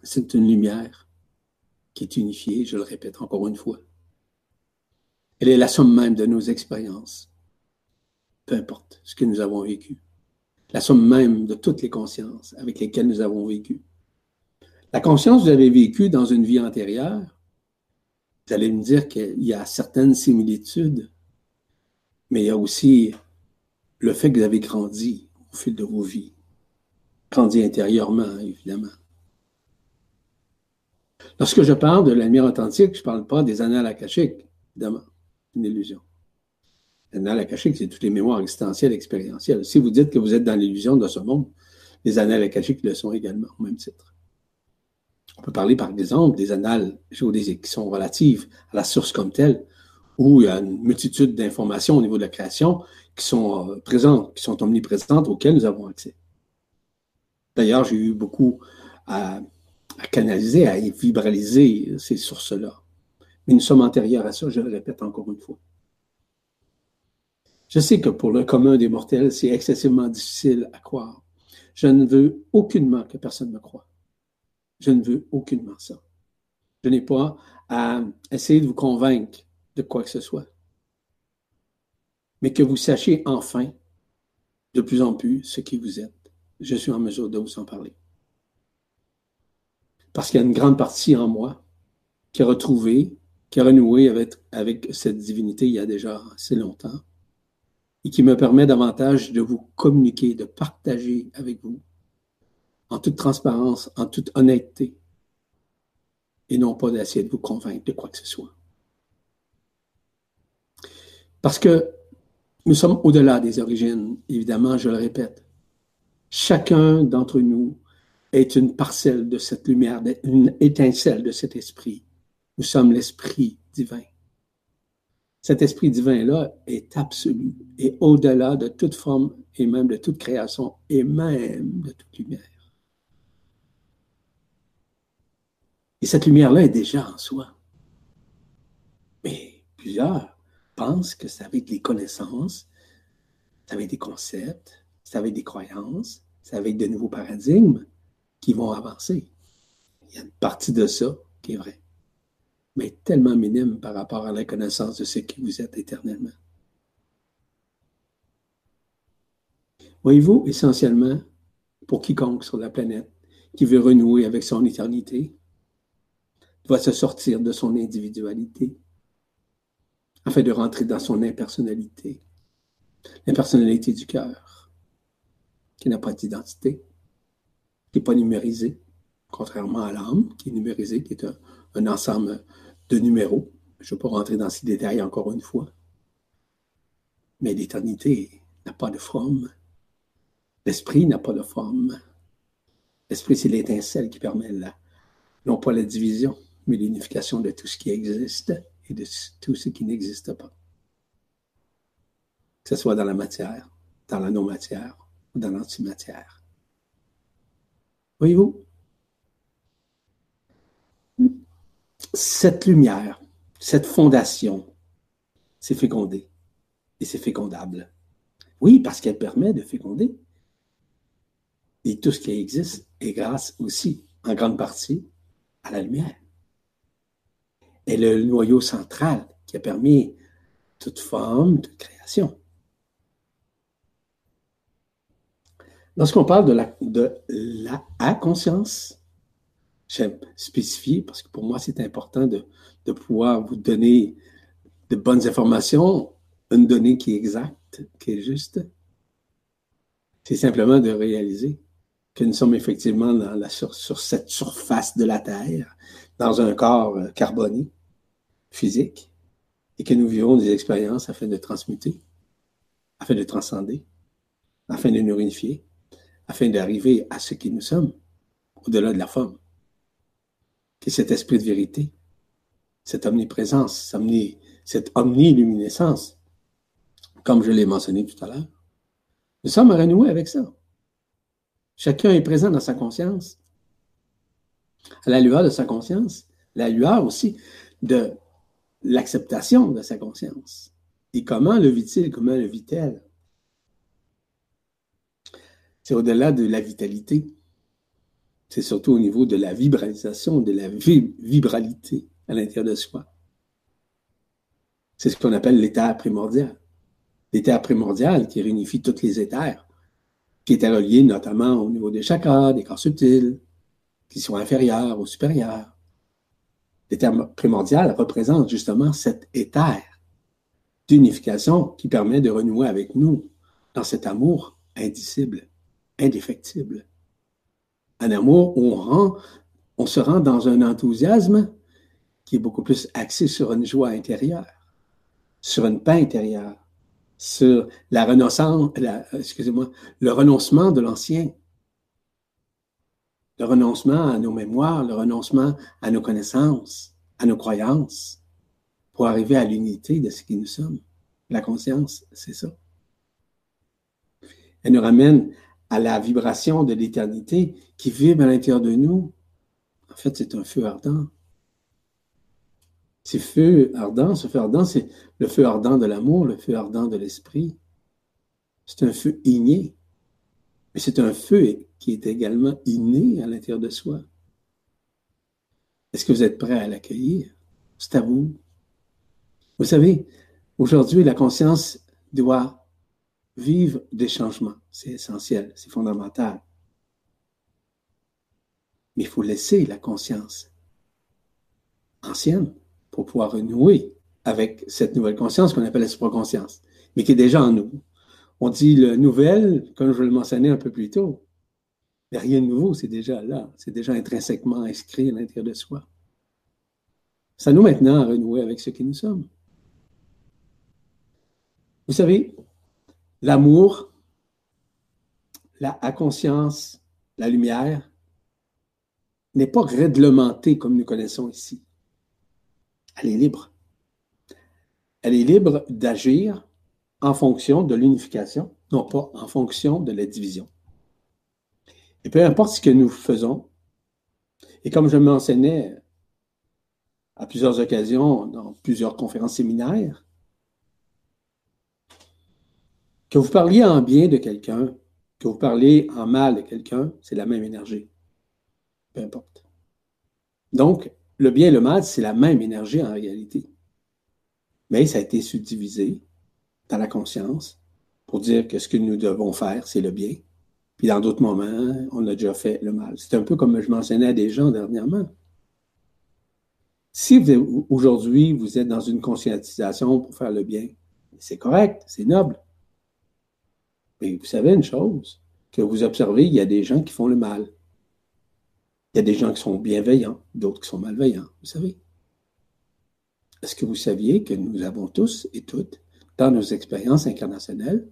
B: c'est une lumière qui est unifiée, je le répète encore une fois. Elle est la somme même de nos expériences, peu importe ce que nous avons vécu. La somme même de toutes les consciences avec lesquelles nous avons vécu. La conscience que vous avez vécue dans une vie antérieure, vous allez me dire qu'il y a certaines similitudes, mais il y a aussi le fait que vous avez grandi au fil de vos vies. Grandi intérieurement, évidemment. Lorsque je parle de la lumière authentique, je ne parle pas des annales akashiques, évidemment. Une illusion. L'annale akashique, c'est toutes les mémoires existentielles, expérientielles. Si vous dites que vous êtes dans l'illusion de ce monde, les annales akashiques le sont également, au même titre. On peut parler, par exemple, des annales géodésiques qui sont relatives à la source comme telle, où il y a une multitude d'informations au niveau de la création qui sont euh, présentes, qui sont omniprésentes, auxquelles nous avons accès. D'ailleurs, j'ai eu beaucoup à canaliser, à vibraliser ces sources-là. Mais nous sommes antérieurs à ça, je le répète encore une fois. Je sais que pour le commun des mortels, c'est excessivement difficile à croire. Je ne veux aucunement que personne me croie. Je ne veux aucunement ça. Je n'ai pas à essayer de vous convaincre de quoi que ce soit. Mais que vous sachiez enfin de plus en plus ce qui vous êtes. Je suis en mesure de vous en parler parce qu'il y a une grande partie en moi qui a retrouvé, qui a renoué avec, avec cette divinité il y a déjà assez longtemps et qui me permet davantage de vous communiquer, de partager avec vous en toute transparence, en toute honnêteté, et non pas d'essayer de vous convaincre de quoi que ce soit. Parce que nous sommes au-delà des origines, évidemment, je le répète. Chacun d'entre nous est une parcelle de cette lumière, une étincelle de cet esprit. Nous sommes l'esprit divin. Cet esprit divin-là est absolu et au-delà de toute forme et même de toute création et même de toute lumière. Et cette lumière-là est déjà en soi. Mais plusieurs pensent que c'est avec les connaissances, c'est avec des concepts, c'est avec des croyances, c'est avec de nouveaux paradigmes qui vont avancer. Il y a une partie de ça qui est vraie, mais tellement minime par rapport à la connaissance de ce qui vous êtes éternellement. Voyez-vous, essentiellement, pour quiconque sur la planète qui veut renouer avec son éternité, doit se sortir de son individualité afin de rentrer dans son impersonnalité, l'impersonnalité du cœur, qui n'a pas d'identité, qui n'est pas numérisée, contrairement à l'âme, qui est numérisée, qui est un, ensemble de numéros. Je ne vais pas rentrer dans ces détails encore une fois. Mais l'éternité n'a pas de forme. L'esprit n'a pas de forme. L'esprit, c'est l'étincelle qui permet non pas la division, mais l'unification de tout ce qui existe et de tout ce qui n'existe pas. Que ce soit dans la matière, dans la non-matière ou dans l'antimatière. Voyez-vous, cette lumière, cette fondation, c'est fécondé et c'est fécondable. Oui, parce qu'elle permet de féconder. Et tout ce qui existe est grâce aussi, en grande partie, à la lumière est le noyau central qui a permis toute forme de création. Lorsqu'on parle de la, conscience, j'aime spécifier parce que pour moi c'est important de, pouvoir vous donner de bonnes informations, une donnée qui est exacte, qui est juste. C'est simplement de réaliser que nous sommes effectivement sur, sur, cette surface de la Terre, dans un corps euh, carboné, physique et que nous vivons des expériences afin de transmuter, afin de transcender, afin de nous afin d'arriver à ce qui nous sommes, au-delà de la forme, qui est cet esprit de vérité, cette omniprésence, cette omniluminescence, comme je l'ai mentionné tout à l'heure. Nous sommes renoués avec ça. Chacun est présent dans sa conscience, à la lueur de sa conscience, la lueur aussi de l'acceptation de sa conscience. Et comment le vit-il, comment le vit-elle? C'est au-delà de la vitalité. C'est surtout au niveau de la vibralisation, de la vibralité à l'intérieur de soi. C'est ce qu'on appelle l'éther primordial. L'éther primordial qui réunifie tous les éthers, qui est relié notamment au niveau des chakras, des corps subtils, qui sont inférieurs ou supérieurs termes primordial représente justement cet éther d'unification qui permet de renouer avec nous dans cet amour indicible, indéfectible. Un amour où on, se rend dans un enthousiasme qui est beaucoup plus axé sur une joie intérieure, sur une paix intérieure, sur la le renoncement de l'ancien, le renoncement à nos mémoires, le renoncement à nos connaissances, à nos croyances, pour arriver à l'unité de ce qui nous sommes. La conscience, c'est ça. Elle nous ramène à la vibration de l'éternité qui vibre à l'intérieur de nous. En fait, c'est un feu ardent. Ce feu ardent, ce feu ardent, c'est le feu ardent de l'amour, le feu ardent de l'esprit. C'est un feu igné. Mais c'est un feu qui est également inné à l'intérieur de soi. Est-ce que vous êtes prêt à l'accueillir? C'est à vous. Vous savez, aujourd'hui, la conscience doit vivre des changements. C'est essentiel, c'est fondamental. Mais il faut laisser la conscience ancienne pour pouvoir renouer avec cette nouvelle conscience qu'on appelle la conscience, mais qui est déjà en nous. On dit le nouvel, comme je le mentionnais un peu plus tôt, mais rien de nouveau, c'est déjà là, c'est déjà intrinsèquement inscrit à l'intérieur de soi. Ça nous maintenant à renouer avec ce que nous sommes. Vous savez, l'amour, la conscience, la lumière, n'est pas réglementée comme nous connaissons ici. Elle est libre. Elle est libre d'agir en fonction de l'unification, non pas en fonction de la division. Et peu importe ce que nous faisons, et comme je mentionnais à plusieurs occasions dans plusieurs conférences séminaires, que vous parliez en bien de quelqu'un, que vous parliez en mal de quelqu'un, c'est la même énergie. Peu importe. Donc, le bien et le mal, c'est la même énergie en réalité. Mais ça a été subdivisé dans la conscience pour dire que ce que nous devons faire, c'est le bien. Puis dans d'autres moments, on a déjà fait le mal. C'est un peu comme je mentionnais à des gens dernièrement. Si aujourd'hui, vous êtes dans une conscientisation pour faire le bien, c'est correct, c'est noble. Mais vous savez une chose, que vous observez, il y a des gens qui font le mal. Il y a des gens qui sont bienveillants, d'autres qui sont malveillants, vous savez. Est-ce que vous saviez que nous avons tous et toutes, dans nos expériences incarnationnelles,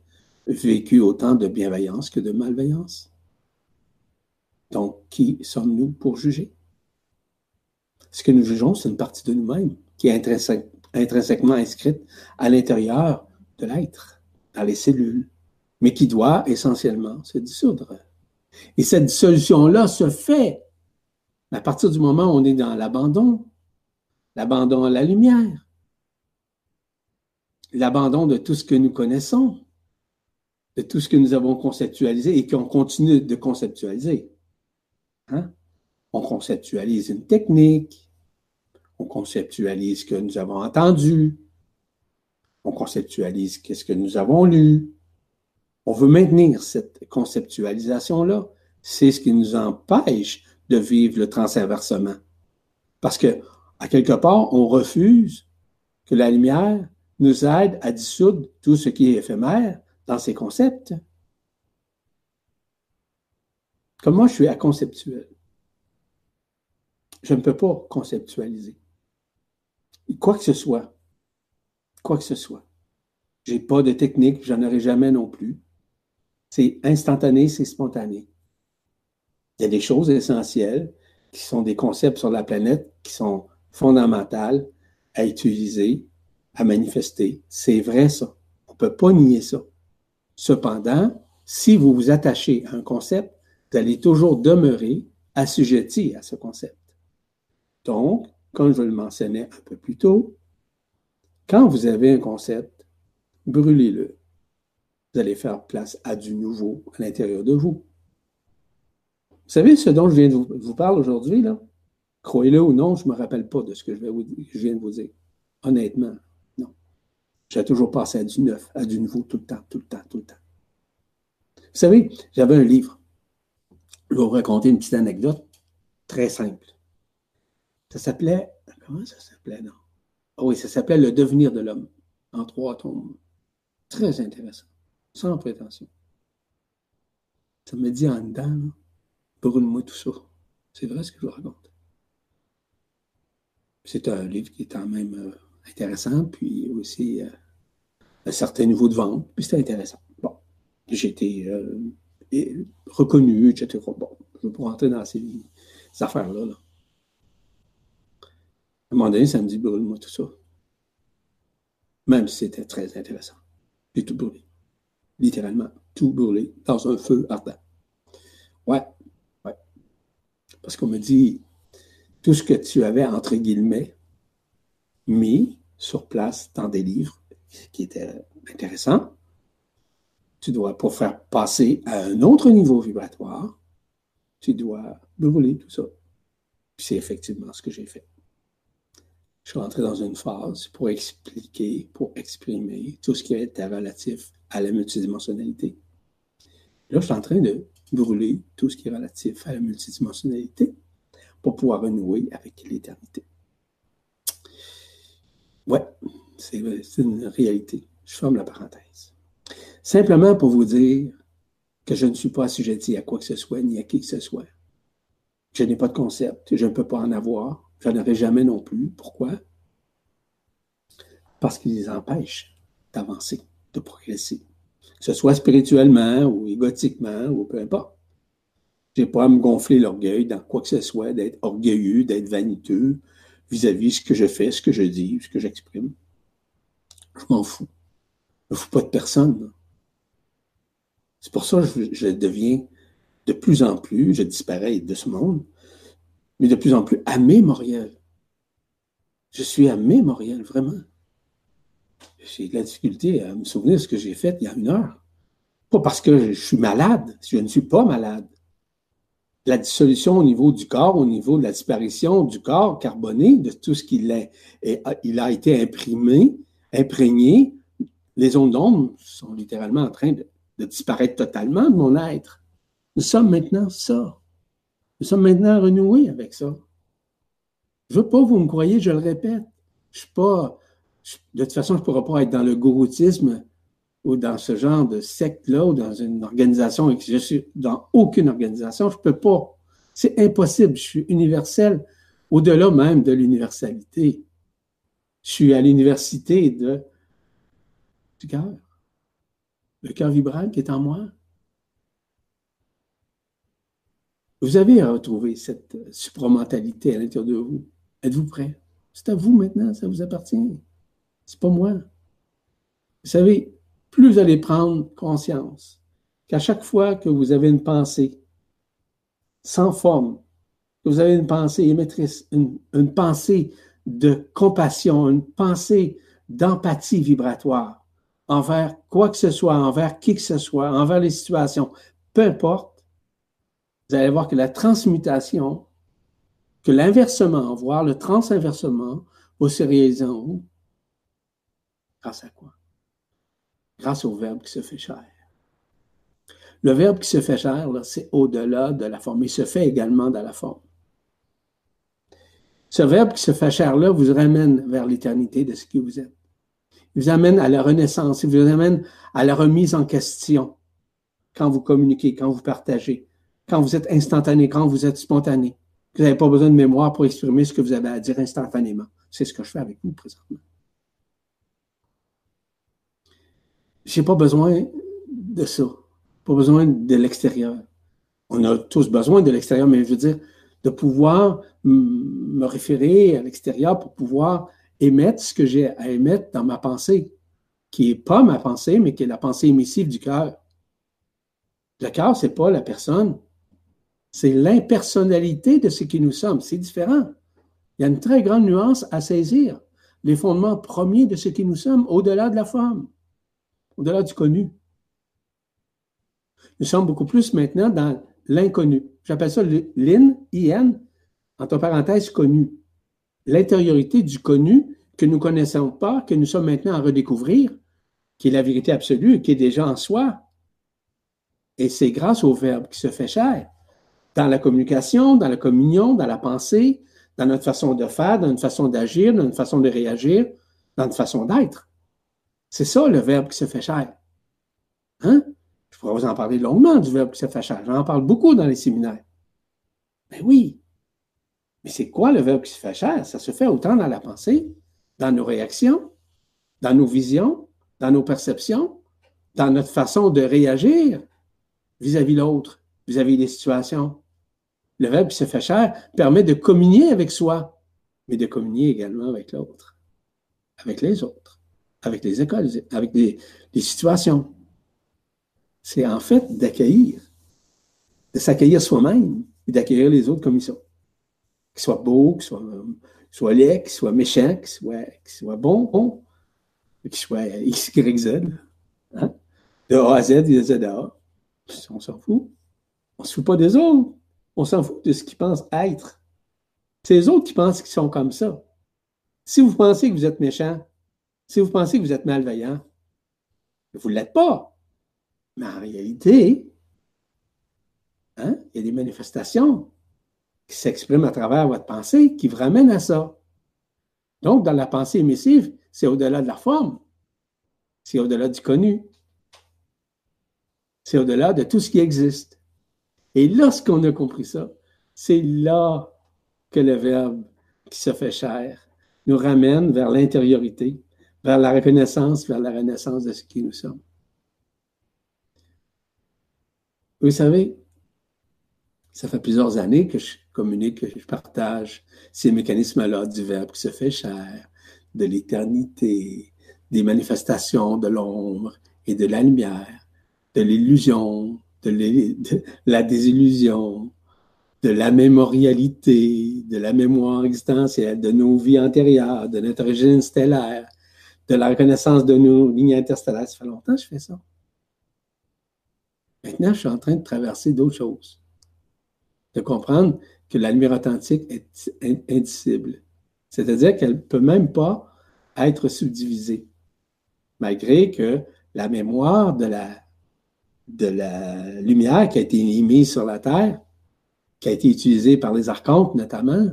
B: vécu autant de bienveillance que de malveillance? Donc, qui sommes-nous pour juger? Ce que nous jugeons, c'est une partie de nous-mêmes qui est intrinsèquement inscrite à l'intérieur de l'être, dans les cellules, mais qui doit essentiellement se dissoudre. Et cette dissolution-là se fait à partir du moment où on est dans l'abandon, l'abandon à la lumière, l'abandon de tout ce que nous connaissons, de tout ce que nous avons conceptualisé et qu'on continue de conceptualiser. Hein? On conceptualise une technique, on conceptualise ce que nous avons entendu, on conceptualise ce que nous avons lu, on veut maintenir cette conceptualisation-là. C'est ce qui nous empêche de vivre le transinversement. Parce que, à quelque part, on refuse que la lumière nous aide à dissoudre tout ce qui est éphémère dans ces concepts. Comme moi, je suis conceptuel. Je ne peux pas conceptualiser. Quoi que ce soit. Quoi que ce soit. J'ai pas de technique, j'en aurai jamais non plus. C'est instantané, c'est spontané. Il y a des choses essentielles qui sont des concepts sur la planète qui sont fondamentales à utiliser, à manifester. C'est vrai ça. On ne peut pas nier ça. Cependant, si vous vous attachez à un concept, vous allez toujours demeurer assujetti à ce concept. Donc, comme je le mentionnais un peu plus tôt, quand vous avez un concept, brûlez-le vous allez faire place à du nouveau à l'intérieur de vous. Vous savez ce dont je viens de vous, parler aujourd'hui, là? Croyez-le ou non, je ne me rappelle pas de ce que je, viens de vous dire. Honnêtement. J'ai toujours passé à du neuf, à du nouveau tout le temps, tout le temps, tout le temps. Vous savez, j'avais un livre. Je vais vous raconter une petite anecdote très simple. Ça s'appelait. Comment ça s'appelait, non? Ah oui, ça s'appelait Le devenir de l'homme, en trois tomes. Très intéressant sans prétention. Ça me dit en dedans, brûle-moi tout ça. C'est vrai ce que je vous raconte. C'est un livre qui est quand même euh, intéressant, puis aussi euh, un certain niveau de vente, puis c'était intéressant. Bon, j'ai été euh, reconnu, etc. Bon, je ne vais pas rentrer dans ces, affaires-là. À un moment donné, ça me dit brûle-moi tout ça. Même si c'était très intéressant. J'ai tout brûlé littéralement tout brûlé dans un feu ardent. Ouais, ouais. Parce qu'on me dit, tout ce que tu avais, entre guillemets, mis sur place dans des livres qui étaient intéressants, tu dois, pour faire passer à un autre niveau vibratoire, tu dois brûler tout ça. c'est effectivement ce que j'ai fait. Je suis rentré dans une phase pour expliquer, pour exprimer tout ce qui était relatif à la multidimensionnalité. Là, je suis en train de brûler tout ce qui est relatif à la multidimensionnalité pour pouvoir renouer avec l'éternité. Ouais, c'est une réalité. Je ferme la parenthèse. Simplement pour vous dire que je ne suis pas assujetti à quoi que ce soit, ni à qui que ce soit. Je n'ai pas de concept, je ne peux pas en avoir, je n'en aurai jamais non plus. Pourquoi? Parce qu'ils empêchent d'avancer de progresser, que ce soit spirituellement ou égotiquement ou peu importe. Je n'ai pas à me gonfler l'orgueil dans quoi que ce soit, d'être orgueilleux, d'être vaniteux vis-à-vis ce que je fais, ce que je dis, ce que j'exprime. Je m'en fous. Je ne fous pas de personne. C'est pour ça que je, deviens de plus en plus, je disparais de ce monde, mais de plus en plus à mémoriel. Je suis à mémoriel, vraiment. J'ai de la difficulté à me souvenir de ce que j'ai fait il y a une heure. Pas parce que je suis malade, je ne suis pas malade. La dissolution au niveau du corps, au niveau de la disparition du corps carboné, de tout ce qu'il il a été imprimé, imprégné. Les ondes d'onde sont littéralement en train de, disparaître totalement de mon être. Nous sommes maintenant ça. Nous sommes maintenant renoués avec ça. Je veux pas vous me croyez, je le répète. Je suis pas, de toute façon, je ne pourrais pas être dans le gouroutisme ou dans ce genre de secte-là ou dans une organisation. Je suis dans aucune organisation. Je ne peux pas. C'est impossible. Je suis universel au-delà même de l'universalité. Je suis à l'université de, du cœur. Le cœur vibrant qui est en moi. Vous avez à retrouver cette supramentalité à l'intérieur de vous. Êtes-vous prêt? C'est à vous maintenant, ça vous appartient. C'est pas moi. Vous savez, plus vous allez prendre conscience qu'à chaque fois que vous avez une pensée sans forme, que vous avez une pensée émettrice, une, pensée de compassion, une pensée d'empathie vibratoire envers quoi que ce soit, envers qui que ce soit, envers les situations, peu importe, vous allez voir que la transmutation, que l'inversement, voire le transinversement, va se réaliser en vous. Grâce à quoi? Grâce au Verbe qui se fait chair. Le Verbe qui se fait chair, c'est au-delà de la forme. Il se fait également dans la forme. Ce Verbe qui se fait chair-là vous ramène vers l'éternité de ce que vous êtes. Il vous amène à la renaissance, il vous amène à la remise en question quand vous communiquez, quand vous partagez, quand vous êtes instantané, quand vous êtes spontané. Vous n'avez pas besoin de mémoire pour exprimer ce que vous avez à dire instantanément. C'est ce que je fais avec vous présentement. J'ai pas besoin de ça. Pas besoin de l'extérieur. On a tous besoin de l'extérieur, mais je veux dire, de pouvoir me référer à l'extérieur pour pouvoir émettre ce que j'ai à émettre dans ma pensée, qui n'est pas ma pensée, mais qui est la pensée émissive du cœur. Le cœur, c'est pas la personne, c'est l'impersonnalité de ce qui nous sommes. C'est différent. Il y a une très grande nuance à saisir. Les fondements premiers de ce qui nous sommes, au-delà de la forme au-delà du connu. Nous sommes beaucoup plus maintenant dans l'inconnu. J'appelle ça l'in, in, entre parenthèses, connu. L'intériorité du connu que nous ne connaissons pas, que nous sommes maintenant à redécouvrir, qui est la vérité absolue, qui est déjà en soi. Et c'est grâce au Verbe qui se fait chair. Dans la communication, dans la communion, dans la pensée, dans notre façon de faire, dans notre façon d'agir, dans notre façon de réagir, dans notre façon d'être. C'est ça le verbe qui se fait chair. Hein? Je pourrais vous en parler longuement du verbe qui se fait chair. J'en parle beaucoup dans les séminaires. Mais ben oui. Mais c'est quoi le verbe qui se fait chair? Ça se fait autant dans la pensée, dans nos réactions, dans nos visions, dans nos perceptions, dans notre façon de réagir vis-à-vis l'autre, vis-à-vis des situations. Le verbe qui se fait chair permet de communier avec soi, mais de communier également avec l'autre, avec les autres avec les écoles, avec les, situations. C'est en fait d'accueillir, de s'accueillir soi-même et d'accueillir les autres comme ils sont. Qu'ils soient beaux, qu'ils soient, soient laids, qu'ils soient méchants, qu'ils soient, bons, qu'ils soient X, Y, Z. Hein? De A à Z de Z à A. On s'en fout. On ne se fout pas des autres. On s'en fout de ce qu'ils pensent être. C'est les autres qui pensent qu'ils sont comme ça. Si vous pensez que vous êtes méchant, si vous pensez que vous êtes malveillant, vous ne l'êtes pas. Mais en réalité, hein, il y a des manifestations qui s'expriment à travers votre pensée qui vous ramènent à ça. Donc, dans la pensée émissive, c'est au-delà de la forme, c'est au-delà du connu, c'est au-delà de tout ce qui existe. Et lorsqu'on a compris ça, c'est là que le Verbe qui se fait chair nous ramène vers l'intériorité, vers la reconnaissance, vers la renaissance de ce qui nous sommes. Vous savez, Ça fait plusieurs années que je communique, que je partage ces mécanismes-là du Verbe qui se fait chair, de l'éternité, des manifestations de l'ombre et de la lumière, de l'illusion, de, la désillusion, de la mémorialité, de la mémoire existentielle, de nos vies antérieures, de notre origine stellaire, de la reconnaissance de nos lignes interstellaires. Ça fait longtemps que je fais ça. Maintenant, je suis en train de traverser d'autres choses. De comprendre que la lumière authentique est indicible. C'est-à-dire qu'elle ne peut même pas être subdivisée, malgré que la mémoire de la, lumière qui a été émise sur la Terre, qui a été utilisée par les archontes notamment,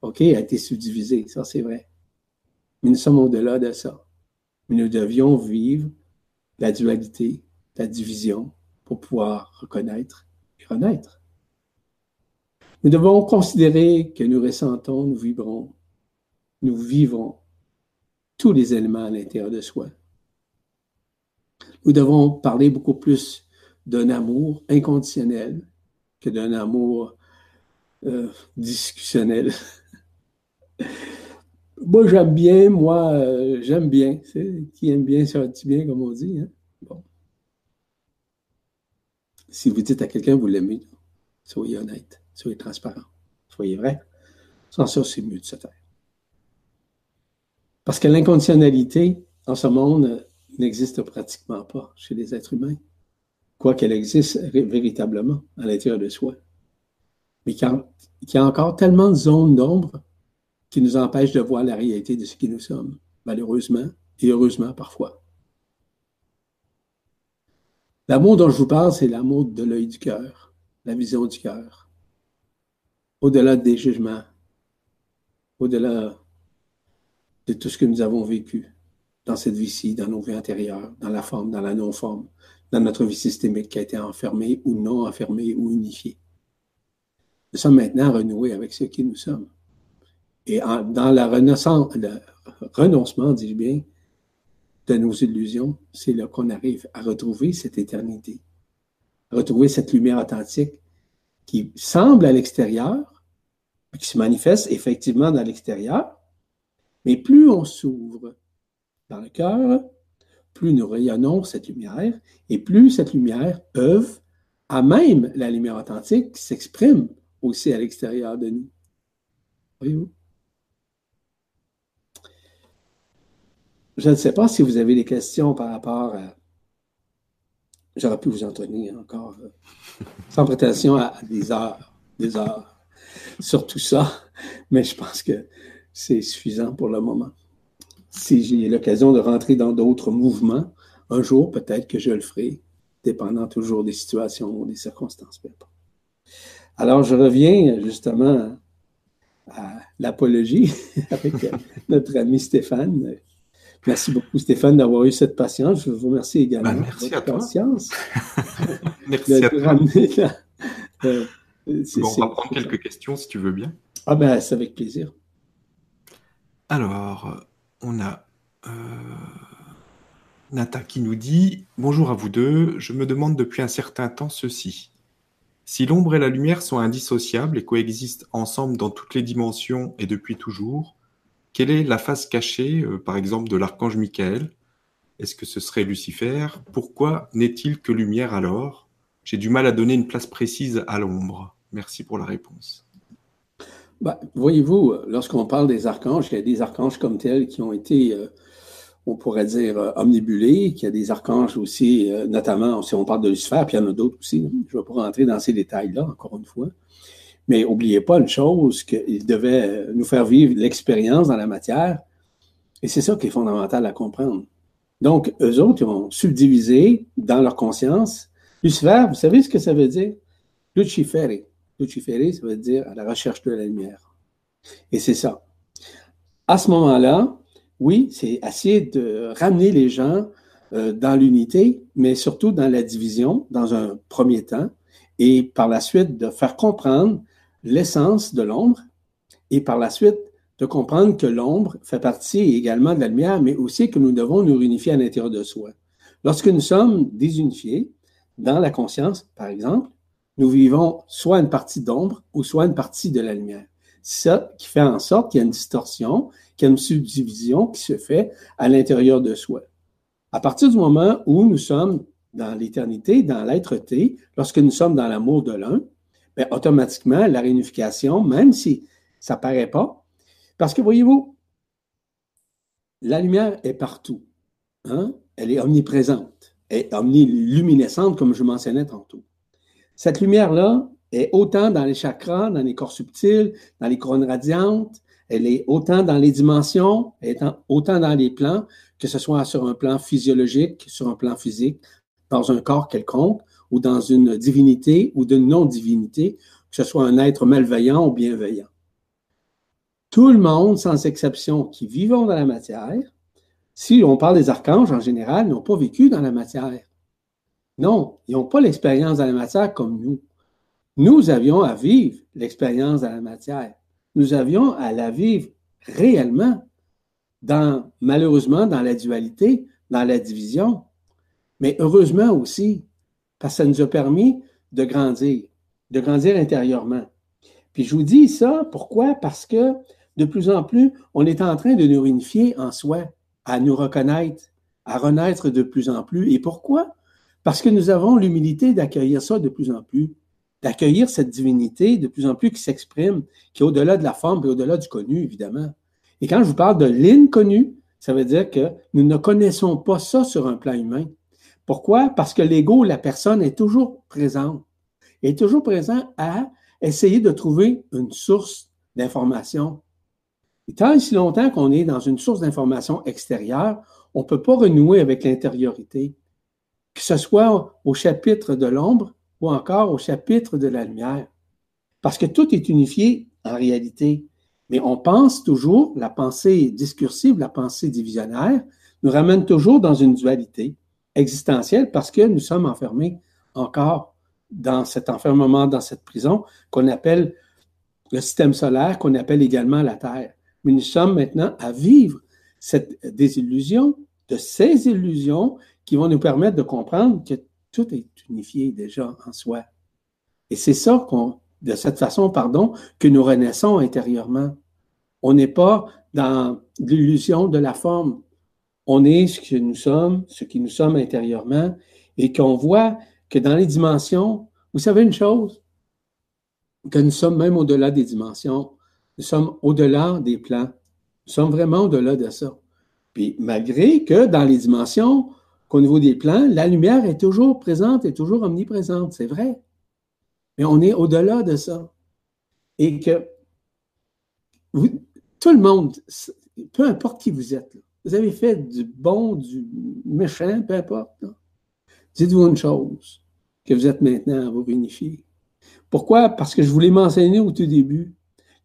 B: OK, a été subdivisée, ça c'est vrai. Mais nous sommes au-delà de ça. Mais nous devions vivre la dualité, la division, pour pouvoir reconnaître et renaître. Nous devons considérer que nous ressentons, nous vibrons, nous vivons tous les éléments à l'intérieur de soi. Nous devons parler beaucoup plus d'un amour inconditionnel que d'un amour euh, discutionnel. (laughs) moi, j'aime bien, moi, euh, j'aime bien. Qui aime bien, ça bien, comme on dit. Hein? Bon. Si vous dites à quelqu'un que vous l'aimez, soyez honnête, soyez transparent, soyez vrai. Sans ça, c'est mieux de se taire. Parce que l'inconditionnalité dans ce monde n'existe pratiquement pas chez les êtres humains, quoiqu'elle existe véritablement à l'intérieur de soi. Mais qu'il y a encore tellement de zones d'ombre qui nous empêchent de voir la réalité de ce qui nous sommes, malheureusement et heureusement parfois. L'amour dont je vous parle, c'est l'amour de l'œil du cœur, la vision du cœur, au-delà des jugements, au-delà de tout ce que nous avons vécu dans cette vie-ci, dans nos vies intérieures, dans la forme, dans la non-forme, dans notre vie systémique qui a été enfermée ou non enfermée ou unifiée. Nous sommes maintenant renoués avec ce qui nous sommes. Et dans le renoncement, dis-je bien, de nos illusions, c'est là qu'on arrive à retrouver cette éternité, à retrouver cette lumière authentique qui semble à l'extérieur, qui se manifeste effectivement dans l'extérieur, mais plus on s'ouvre dans le cœur, plus nous rayonnons cette lumière, et plus cette lumière œuvre à même la lumière authentique qui s'exprime aussi à l'extérieur de nous. Voyez-vous? Je ne sais pas si vous avez des questions par rapport à. J'aurais pu vous entraîner encore, euh, sans prétention, à des heures, des heures sur tout ça, mais je pense que c'est suffisant pour le moment. Si j'ai l'occasion de rentrer dans d'autres mouvements, un jour, peut-être que je le ferai, dépendant toujours des situations, des circonstances. Alors, je reviens justement à l'apologie (laughs) avec notre ami Stéphane. Merci beaucoup, Stéphane, d'avoir eu cette patience. Je vous remercie également
A: ben, merci
B: de
A: votre à
B: patience. (laughs)
A: merci à toi. Euh, bon, on va prendre quelques questions si tu veux bien.
B: Ah ben, c'est avec plaisir.
A: Alors, on a euh, Nata qui nous dit Bonjour à vous deux, je me demande depuis un certain temps ceci. Si l'ombre et la lumière sont indissociables et coexistent ensemble dans toutes les dimensions et depuis toujours, quelle est la face cachée, euh, par exemple, de l'archange Michael? Est-ce que ce serait Lucifer? Pourquoi n'est-il que lumière alors? J'ai du mal à donner une place précise à l'ombre. Merci pour la réponse.
B: Bah, voyez-vous, lorsqu'on parle des archanges, il y a des archanges comme tels qui ont été, euh, on pourrait dire, euh, omnibulés, qu'il y a des archanges aussi, notamment, si on parle de Lucifer, puis il y en a d'autres aussi. Je ne vais pas rentrer dans ces détails-là, encore une fois. Mais n'oubliez pas une chose, qu'il devait nous faire vivre l'expérience dans la matière, et c'est ça qui est fondamental à comprendre. Donc, eux autres, ils ont subdivisé dans leur conscience. Lucifer, vous savez ce que ça veut dire? Lucifere. Lucifere, ça veut dire à la recherche de la lumière. Et c'est ça. À ce moment-là, oui, c'est essayer de ramener les gens euh, dans l'unité, mais surtout dans la division, dans un premier temps, et par la suite de faire comprendre l'essence de l'ombre, et par la suite de comprendre que l'ombre fait partie également de la lumière, mais aussi que nous devons nous réunifier à l'intérieur de soi. Lorsque nous sommes désunifiés, dans la conscience, par exemple, nous vivons soit une partie d'ombre ou soit une partie de la lumière. C'est ça qui fait en sorte qu'il y a une distorsion, qu'il y a une subdivision qui se fait à l'intérieur de soi. À partir du moment où nous sommes dans l'éternité, dans l'être-té, lorsque nous sommes dans l'amour de l'un, bien, automatiquement, la réunification, même si ça ne paraît pas, parce que voyez-vous, la lumière est partout. Hein? Elle est omniprésente, est omniluminescente, comme je mentionnais tantôt. Cette lumière-là est autant dans les chakras, dans les corps subtils, dans les couronnes radiantes, elle est autant dans les dimensions, elle est autant dans les plans, que ce soit sur un plan physiologique, sur un plan physique, dans un corps quelconque, ou dans une divinité ou d'une non-divinité, que ce soit un être malveillant ou bienveillant. Tout le monde, sans exception, qui vivons dans la matière, si on parle des archanges en général, n'ont pas vécu dans la matière. Non, ils n'ont pas l'expérience dans la matière comme nous. Nous avions à vivre l'expérience dans la matière. Nous avions à la vivre réellement, dans, malheureusement, dans la dualité, dans la division, mais heureusement aussi, parce que ça nous a permis de grandir, de grandir intérieurement. Puis je vous dis ça, pourquoi? Parce que de plus en plus, on est en train de nous réunifier en soi, à nous reconnaître, à renaître de plus en plus. Et pourquoi? Parce que nous avons l'humilité d'accueillir ça de plus en plus, d'accueillir cette divinité de plus en plus qui s'exprime, qui est au-delà de la forme et au-delà du connu, évidemment. Et quand je vous parle de l'inconnu, ça veut dire que nous ne connaissons pas ça sur un plan humain. Pourquoi? Parce que l'ego, la personne, est toujours présent. est toujours présent à essayer de trouver une source d'information, et tant et si longtemps qu'on est dans une source d'information extérieure, on ne peut pas renouer avec l'intériorité, que ce soit au chapitre de l'ombre ou encore au chapitre de la lumière. Parce que tout est unifié en réalité. Mais on pense toujours, la pensée discursive, la pensée divisionnaire, nous ramène toujours dans une dualité existentielle parce que nous sommes enfermés encore dans cet enfermement, dans cette prison qu'on appelle le système solaire, qu'on appelle également la Terre. Mais nous sommes maintenant à vivre cette désillusion, de ces illusions qui vont nous permettre de comprendre que tout est unifié déjà en soi. Et c'est ça qu'on, de cette façon, pardon, que nous renaissons intérieurement. On n'est pas dans l'illusion de la forme. On est ce que nous sommes, ce qui nous sommes intérieurement, et qu'on voit que dans les dimensions, vous savez une chose, que nous sommes même au-delà des dimensions. Nous sommes au-delà des plans. Nous sommes vraiment au-delà de ça. Puis malgré que dans les dimensions, qu'au niveau des plans, la lumière est toujours présente et toujours omniprésente, c'est vrai. Mais on est au-delà de ça. Et que tout le monde, peu importe qui vous êtes, vous avez fait du bon, du méchant, peu importe. Dites-vous une chose, que vous êtes maintenant à vous réunifier. Pourquoi? Parce que je vous l'ai mentionné au tout début.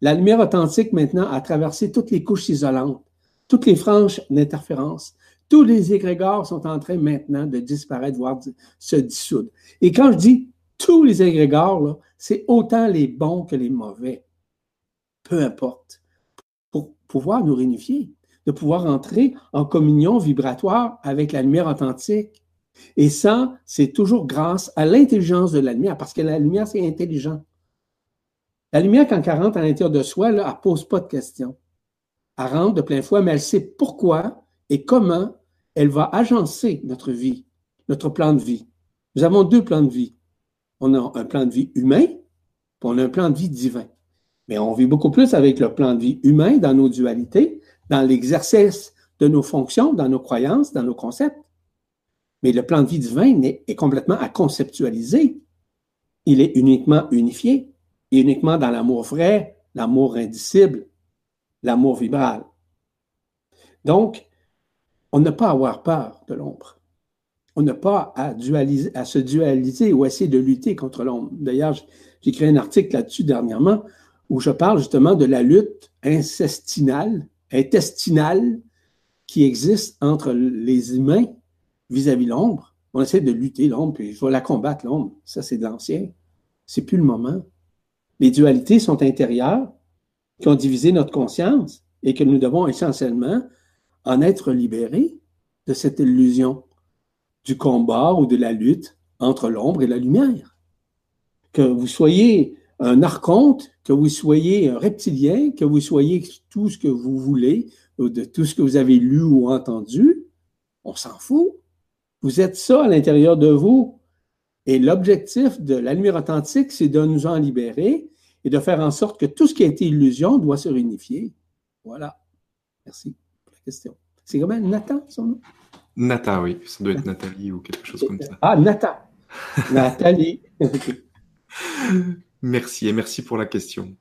B: La lumière authentique, maintenant, a traversé toutes les couches isolantes, toutes les franges d'interférence. Tous les égrégores sont en train maintenant de disparaître, voire se dissoudre. Et quand je dis tous les égrégores, c'est autant les bons que les mauvais. Peu importe. Pour pouvoir nous réunifier, de pouvoir entrer en communion vibratoire avec la lumière authentique. Et ça, c'est toujours grâce à l'intelligence de la lumière, parce que la lumière, c'est intelligent. La lumière, quand elle rentre à l'intérieur de soi, là, elle ne pose pas de questions. Elle rentre de plein fouet, mais elle sait pourquoi et comment elle va agencer notre vie, notre plan de vie. Nous avons deux plans de vie. On a un plan de vie humain, puis on a un plan de vie divin. Mais on vit beaucoup plus avec le plan de vie humain dans nos dualités, dans l'exercice de nos fonctions, dans nos croyances, dans nos concepts. Mais le plan de vie divin est complètement à conceptualiser. Il est uniquement unifié uniquement dans l'amour vrai, l'amour indicible, l'amour vibral. Donc, on n'a pas à avoir peur de l'ombre. On n'a pas à, dualiser, à se dualiser ou essayer de lutter contre l'ombre. D'ailleurs, j'ai écrit un article là-dessus dernièrement où je parle justement de la lutte incestinale, intestinale qui existe entre les humains vis-à-vis l'ombre. On essaie de lutter l'ombre, puis je vais la combattre l'ombre. Ça, c'est de l'ancien. C'est plus le moment. Les dualités sont intérieures, qui ont divisé notre conscience et que nous devons essentiellement en être libérés de cette illusion du combat ou de la lutte entre l'ombre et la lumière. que vous soyez un archonte, que vous soyez un reptilien, que vous soyez tout ce que vous voulez, de tout ce que vous avez lu ou entendu, on s'en fout. Vous êtes ça à l'intérieur de vous. Et l'objectif de la lumière authentique, c'est de nous en libérer et de faire en sorte que tout ce qui a été illusion doit se réunifier. Voilà. Merci pour la question. C'est même Nathan, son nom?
A: Nata, oui. Ça doit être Nathalie ou quelque chose comme ça.
B: Ah, Nata. Nathalie. (laughs)
A: merci et merci pour la question.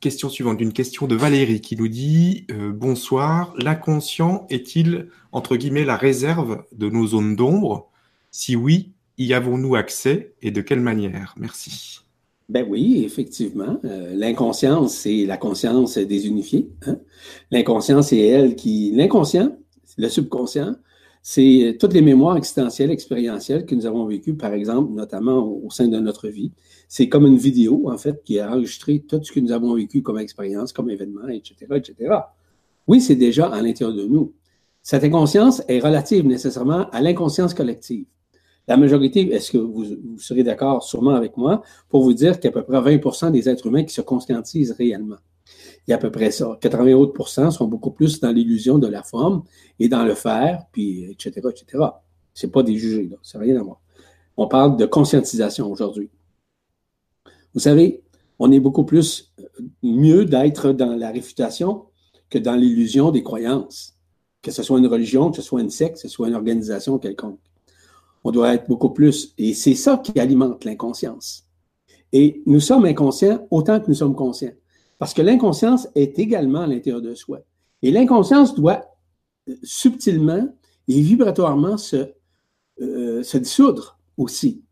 A: Question suivante, une question de Valérie qui nous dit euh, Bonsoir, l'inconscient est-il, entre guillemets, la réserve de nos zones d'ombre? Si oui, y avons-nous accès et de quelle manière? Merci.
B: Ben oui, effectivement. Euh, l'inconscience, c'est la conscience désunifiée. Hein. L'inconscience, c'est elle qui. L'inconscient, le subconscient, c'est toutes les mémoires existentielles, expérientielles que nous avons vécues, par exemple, notamment au, sein de notre vie. C'est comme une vidéo, en fait, qui a enregistré tout ce que nous avons vécu comme expérience, comme événement, etc., etc. Oui, c'est déjà à l'intérieur de nous. Cette inconscience est relative nécessairement à l'inconscience collective. La majorité, est-ce que vous, serez d'accord sûrement avec moi pour vous dire qu'à peu près 20% des êtres humains qui se conscientisent réellement. Il y a à peu près ça. 80 autres sont beaucoup plus dans l'illusion de la forme et dans le faire, puis etc., etc. C'est pas des jugés, là. C'est rien à voir. On parle de conscientisation aujourd'hui. Vous savez, on est beaucoup plus euh, mieux d'être dans la réfutation que dans l'illusion des croyances. Que ce soit une religion, que ce soit une secte, que ce soit une organisation quelconque. On doit être beaucoup plus. Et c'est ça qui alimente l'inconscience. Et nous sommes inconscients autant que nous sommes conscients. Parce que l'inconscience est également à l'intérieur de soi. Et l'inconscience doit euh, subtilement et vibratoirement se, euh, se dissoudre aussi.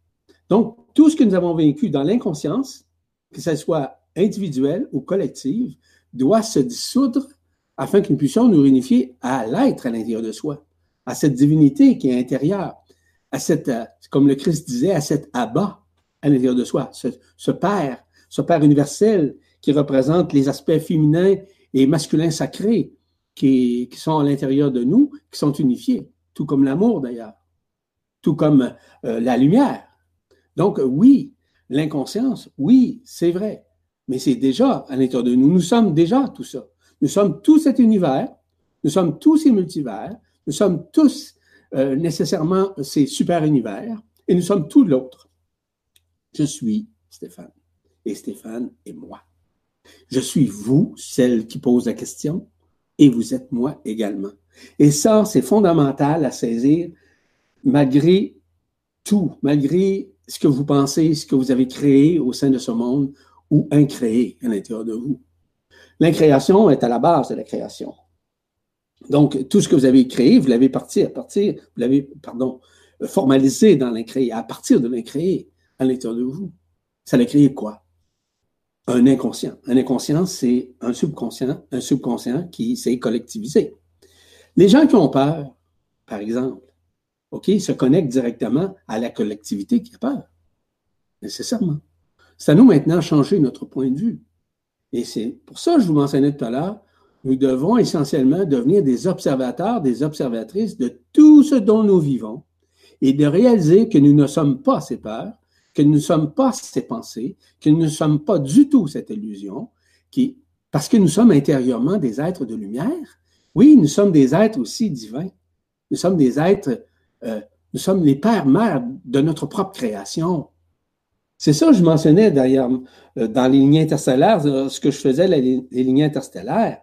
B: Donc, tout ce que nous avons vécu dans l'inconscience, que ce soit individuel ou collective, doit se dissoudre afin que nous puissions nous réunifier à l'être à l'intérieur de soi, à cette divinité qui est intérieure, à cette, euh, comme le Christ disait, à cet abat à l'intérieur de soi, ce, ce Père, ce Père universel qui représentent les aspects féminins et masculins sacrés qui, sont à l'intérieur de nous, qui sont unifiés, tout comme l'amour d'ailleurs, tout comme euh, la lumière. Donc oui, l'inconscience, oui, c'est vrai, mais c'est déjà à l'intérieur de nous. Nous sommes déjà tout ça. Nous sommes tout cet univers, nous sommes tous ces multivers, nous sommes tous euh, nécessairement ces super univers, et nous sommes tout l'autre. Je suis Stéphane, et Stéphane est moi. Je suis vous, celle qui pose la question, et vous êtes moi également. Et ça, c'est fondamental à saisir malgré tout, malgré ce que vous pensez, ce que vous avez créé au sein de ce monde ou incréé à l'intérieur de vous. L'incréation est à la base de la création. Donc, tout ce que vous avez créé, vous l'avez parti à partir, vous l'avez, pardon, formalisé dans l'incréé, à partir de l'incréé à l'intérieur de vous. Ça l'a créé quoi? un inconscient. Un inconscient, c'est un subconscient, un subconscient qui s'est collectivisé. Les gens qui ont peur, par exemple, OK, se connectent directement à la collectivité qui a peur, nécessairement. C'est à nous maintenant de changer notre point de vue. Et c'est pour ça que je vous mentionnais tout à l'heure, nous devons essentiellement devenir des observateurs, des observatrices de tout ce dont nous vivons et de réaliser que nous ne sommes pas ces peurs, que nous ne sommes pas ces pensées, que nous ne sommes pas du tout cette illusion, qui, parce que nous sommes intérieurement des êtres de lumière. Oui, nous sommes des êtres aussi divins. Nous sommes des êtres, euh, nous sommes les pères-mères de notre propre création. C'est ça que je mentionnais d'ailleurs euh, dans les lignes interstellaires, euh, ce que je faisais, les, lignes interstellaires.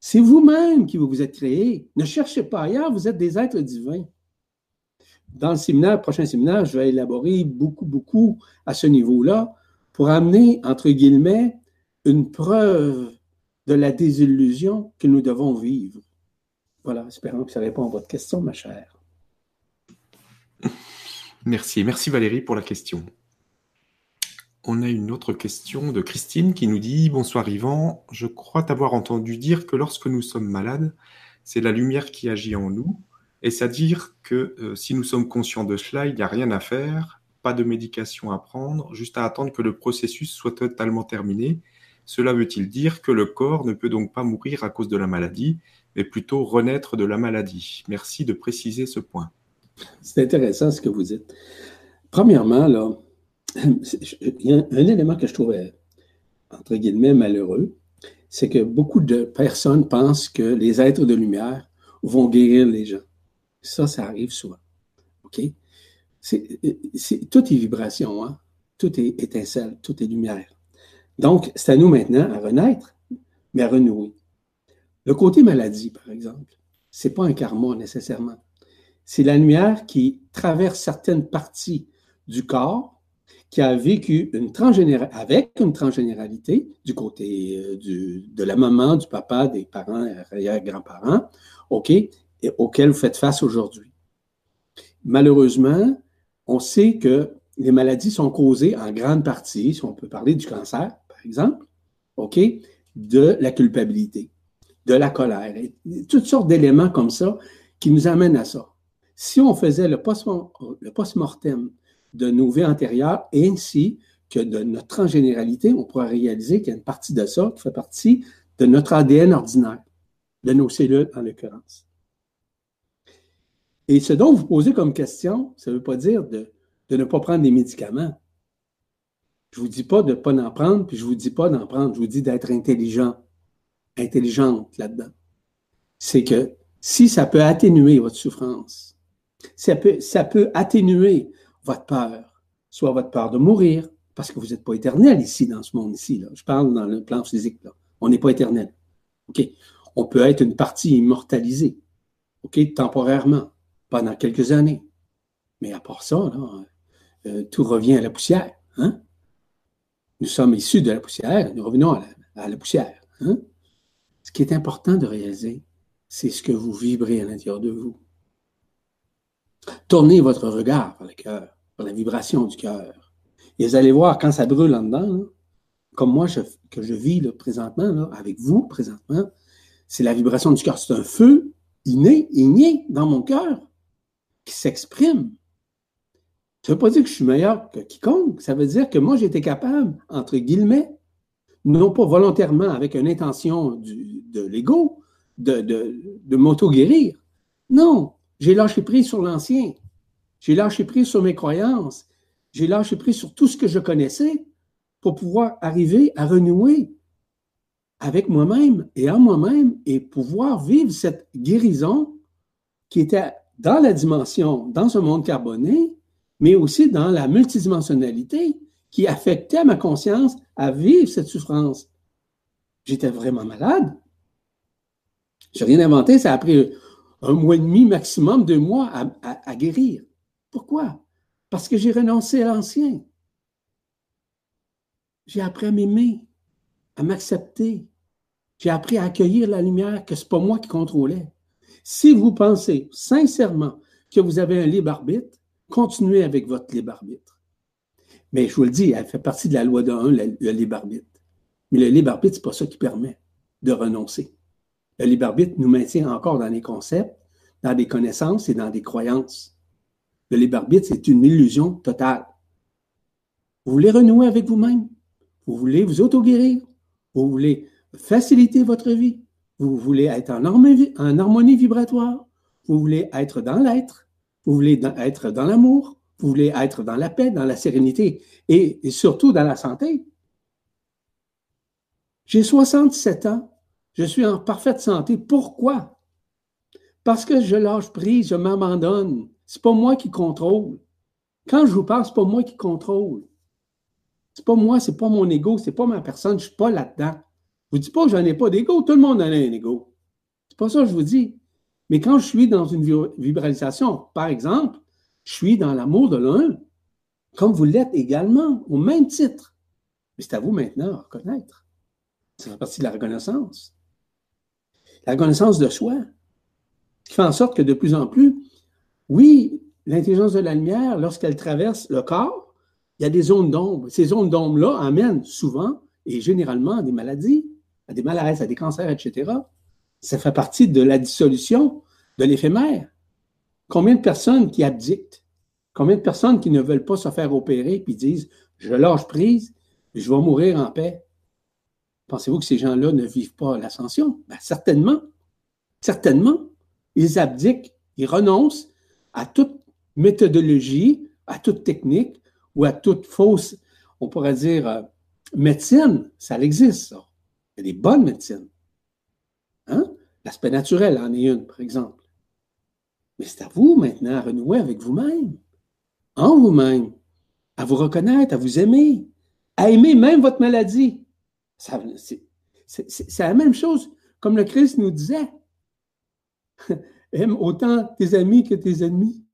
B: C'est vous-même qui vous êtes créés. Ne cherchez pas ailleurs, vous êtes des êtres divins dans le séminaire, prochain séminaire, je vais élaborer beaucoup, beaucoup à ce niveau-là pour amener, entre guillemets, une preuve de la désillusion que nous devons vivre. Voilà, espérons que ça répond à votre question, ma chère.
A: Merci. Merci Valérie pour la question. On a une autre question de Christine qui nous dit Bonsoir Yvan, je crois t'avoir entendu dire que lorsque nous sommes malades, c'est la lumière qui agit en nous. Et c'est-à-dire que euh, si nous sommes conscients de cela, il n'y a rien à faire, pas de médication à prendre, juste à attendre que le processus soit totalement terminé? Cela veut-il dire que le corps ne peut donc pas mourir à cause de la maladie, mais plutôt renaître de la maladie? Merci de préciser ce point.
B: C'est intéressant ce que vous dites. Premièrement, (clears throat) il y a un élément que je trouvais, entre guillemets, malheureux, c'est que beaucoup de personnes pensent que les êtres de lumière vont guérir les gens. Ça, ça arrive souvent. OK? Tout est vibration, hein? tout est étincelle, tout est lumière. Donc, c'est à nous maintenant à renaître, mais à renouer. Le côté maladie, par exemple, c'est pas un karma nécessairement. C'est la lumière qui traverse certaines parties du corps, qui a vécu avec une transgénéralité du côté euh, de la maman, du papa, des parents, arrière-grands-parents, OK, et auxquels vous faites face aujourd'hui. Malheureusement, on sait que les maladies sont causées en grande partie, si on peut parler du cancer, par exemple, de la culpabilité de la colère, toutes sortes d'éléments comme ça qui nous amènent à ça. Si on faisait le post-mortem de nos vies antérieures ainsi que de notre généralité, on pourrait réaliser qu'il y a une partie de ça qui fait partie de notre ADN ordinaire, de nos cellules en l'occurrence. Et ce dont vous posez comme question, ça ne veut pas dire de, de, ne pas prendre des médicaments. Je ne vous dis pas de ne pas en prendre, puis je ne vous dis pas d'en prendre, je vous dis d'être intelligent intelligente là-dedans. C'est que si ça peut atténuer votre souffrance, ça peut, ça peut atténuer votre peur, soit votre peur de mourir, parce que vous n'êtes pas éternel ici, dans ce monde ici. Je parle dans le plan physique. Là. On n'est pas éternel. OK? On peut être une partie immortalisée. OK? Temporairement, pendant quelques années. Mais à part ça, là, euh, tout revient à la poussière. Hein? Nous sommes issus de la poussière, nous revenons à la, à la poussière. Hein? Ce qui est important de réaliser, c'est ce que vous vibrez à l'intérieur de vous. Tournez votre regard vers le cœur, vers la vibration du cœur. Et vous allez voir, quand ça brûle en dedans, comme moi que je vis présentement, avec vous présentement, c'est la vibration du cœur. C'est un feu inné, igné dans mon cœur qui s'exprime. Ça ne veut pas dire que je suis meilleur que quiconque. Ça veut dire que moi, été capable, entre guillemets, non pas volontairement avec une intention de l'ego, de, de, m'auto-guérir. Non, j'ai lâché prise sur l'ancien. J'ai lâché prise sur mes croyances. J'ai lâché prise sur tout ce que je connaissais pour pouvoir arriver à renouer avec moi-même et en moi-même et pouvoir vivre cette guérison qui était dans la dimension, dans un monde carboné, mais aussi dans la multidimensionnalité qui affectait ma conscience à vivre cette souffrance. J'étais vraiment malade. Je n'ai rien inventé, ça a pris un mois et demi, maximum deux mois à, guérir. Pourquoi? Parce que j'ai renoncé à l'ancien. J'ai appris à m'aimer, à m'accepter. J'ai appris à accueillir la lumière que ce n'est pas moi qui contrôlais. Si vous pensez sincèrement que vous avez un libre arbitre, continuez avec votre libre arbitre. Mais je vous le dis, elle fait partie de la loi de 1, le, libre arbitre. Mais le libre arbitre, ce n'est pas ça qui permet de renoncer. Le libre arbitre nous maintient encore dans les concepts, dans des connaissances et dans des croyances. Le libre arbitre, c'est une illusion totale. Vous voulez renouer avec vous-même? Vous voulez vous auto-guérir? Vous voulez faciliter votre vie? Vous voulez être en harmonie vibratoire? Vous voulez être dans l'être? Vous voulez être dans l'amour? Vous voulez être dans la paix, dans la sérénité et, surtout dans la santé? J'ai 67 ans. Je suis en parfaite santé. Pourquoi? Parce que je lâche prise, je m'abandonne. C'est pas moi qui contrôle. Quand je vous parle, c'est pas moi qui contrôle. C'est pas moi, c'est pas mon ego, c'est pas ma personne, je suis pas là-dedans. Je vous dis pas que j'en ai pas d'ego, tout le monde en a un ego. C'est pas ça que je vous dis. Mais quand je suis dans une vibralisation, par exemple, je suis dans l'amour de l'un, comme vous l'êtes également, au même titre. Mais c'est à vous maintenant de reconnaître. Ça fait partie de la reconnaissance. La reconnaissance de soi, qui fait en sorte que de plus en plus, oui, l'intelligence de la lumière, lorsqu'elle traverse le corps, il y a des zones d'ombre. Ces zones d'ombre-là amènent souvent et généralement à des maladies, à des malaises, à des cancers, etc. Ça fait partie de la dissolution de l'éphémère. Combien de personnes qui abdictent? Combien de personnes qui ne veulent pas se faire opérer puis disent Je lâche prise, je vais mourir en paix? Pensez-vous que ces gens-là ne vivent pas l'ascension? Ben, certainement. Certainement. Ils abdiquent, ils renoncent à toute méthodologie, à toute technique ou à toute fausse, on pourrait dire, euh, médecine, ça existe, ça. Il y a des bonnes médecines. Hein? L'aspect naturel en est une, par exemple. Mais c'est à vous maintenant à renouer avec vous-même, en vous-même, à vous reconnaître, à vous aimer, à aimer même votre maladie. C'est la même chose, comme le Christ nous disait. (laughs) Aime autant tes amis que tes ennemis.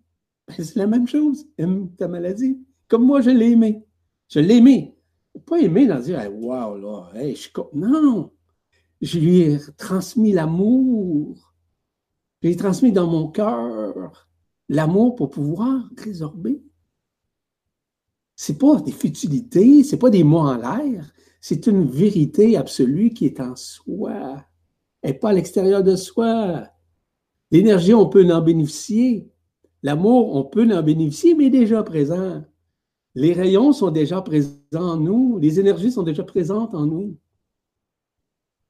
B: Ben, c'est la même chose. Aime ta maladie. Comme moi, je l'ai aimé. Je l'ai aimé. Pas aimé dans dire, wow, là, je suis. Non! Je lui ai transmis l'amour. Je lui ai transmis dans mon cœur l'amour pour pouvoir résorber. C'est pas des futilités, c'est pas des mots en l'air, c'est une vérité absolue qui est en soi, et pas à l'extérieur de soi. L'énergie, on peut en bénéficier. L'amour, on peut en bénéficier, mais déjà présent. Les rayons sont déjà présents en nous, les énergies sont déjà présentes en nous.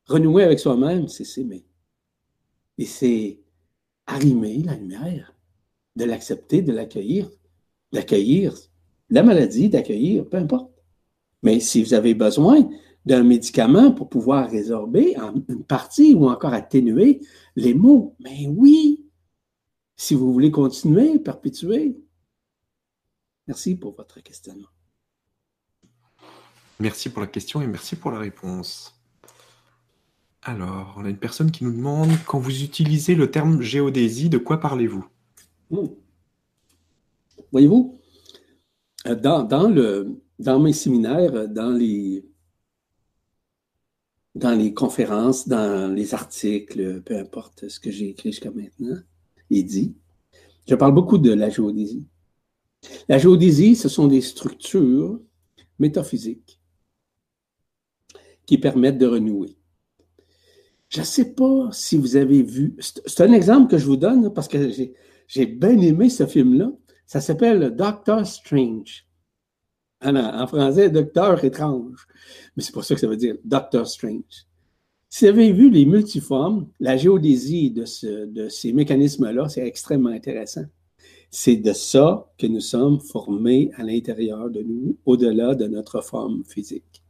B: Renouer avec soi-même, c'est s'aimer. Et c'est arrimer la lumière, de l'accepter, de l'accueillir, d'accueillir la maladie, d'accueillir, peu importe. Mais si vous avez besoin d'un médicament pour pouvoir résorber une partie ou encore atténuer les maux, mais oui, si vous voulez continuer, perpétuer. Merci pour votre questionnement.
A: Merci pour la question et merci pour la réponse. Alors, on a une personne qui nous demande, quand vous utilisez le terme géodésie, de quoi parlez-vous? Hmm.
B: Voyez-vous, euh, dans, le, dans mes séminaires, dans les, dans les conférences, dans les articles, peu importe ce que j'ai écrit jusqu'à maintenant et dit, je parle beaucoup de la géodésie. La géodésie, ce sont des structures métaphysiques qui permettent de renouer. Je ne sais pas si vous avez vu, c'est un exemple que je vous donne parce que j'ai bien aimé ce film-là. Ça s'appelle Doctor Strange. En, français, Docteur étrange. Mais c'est pour ça que ça veut dire Doctor Strange. Si vous avez vu les multiformes, la géodésie de, de ces mécanismes-là, c'est extrêmement intéressant. C'est de ça que nous sommes formés à l'intérieur de nous, au-delà de notre forme physique.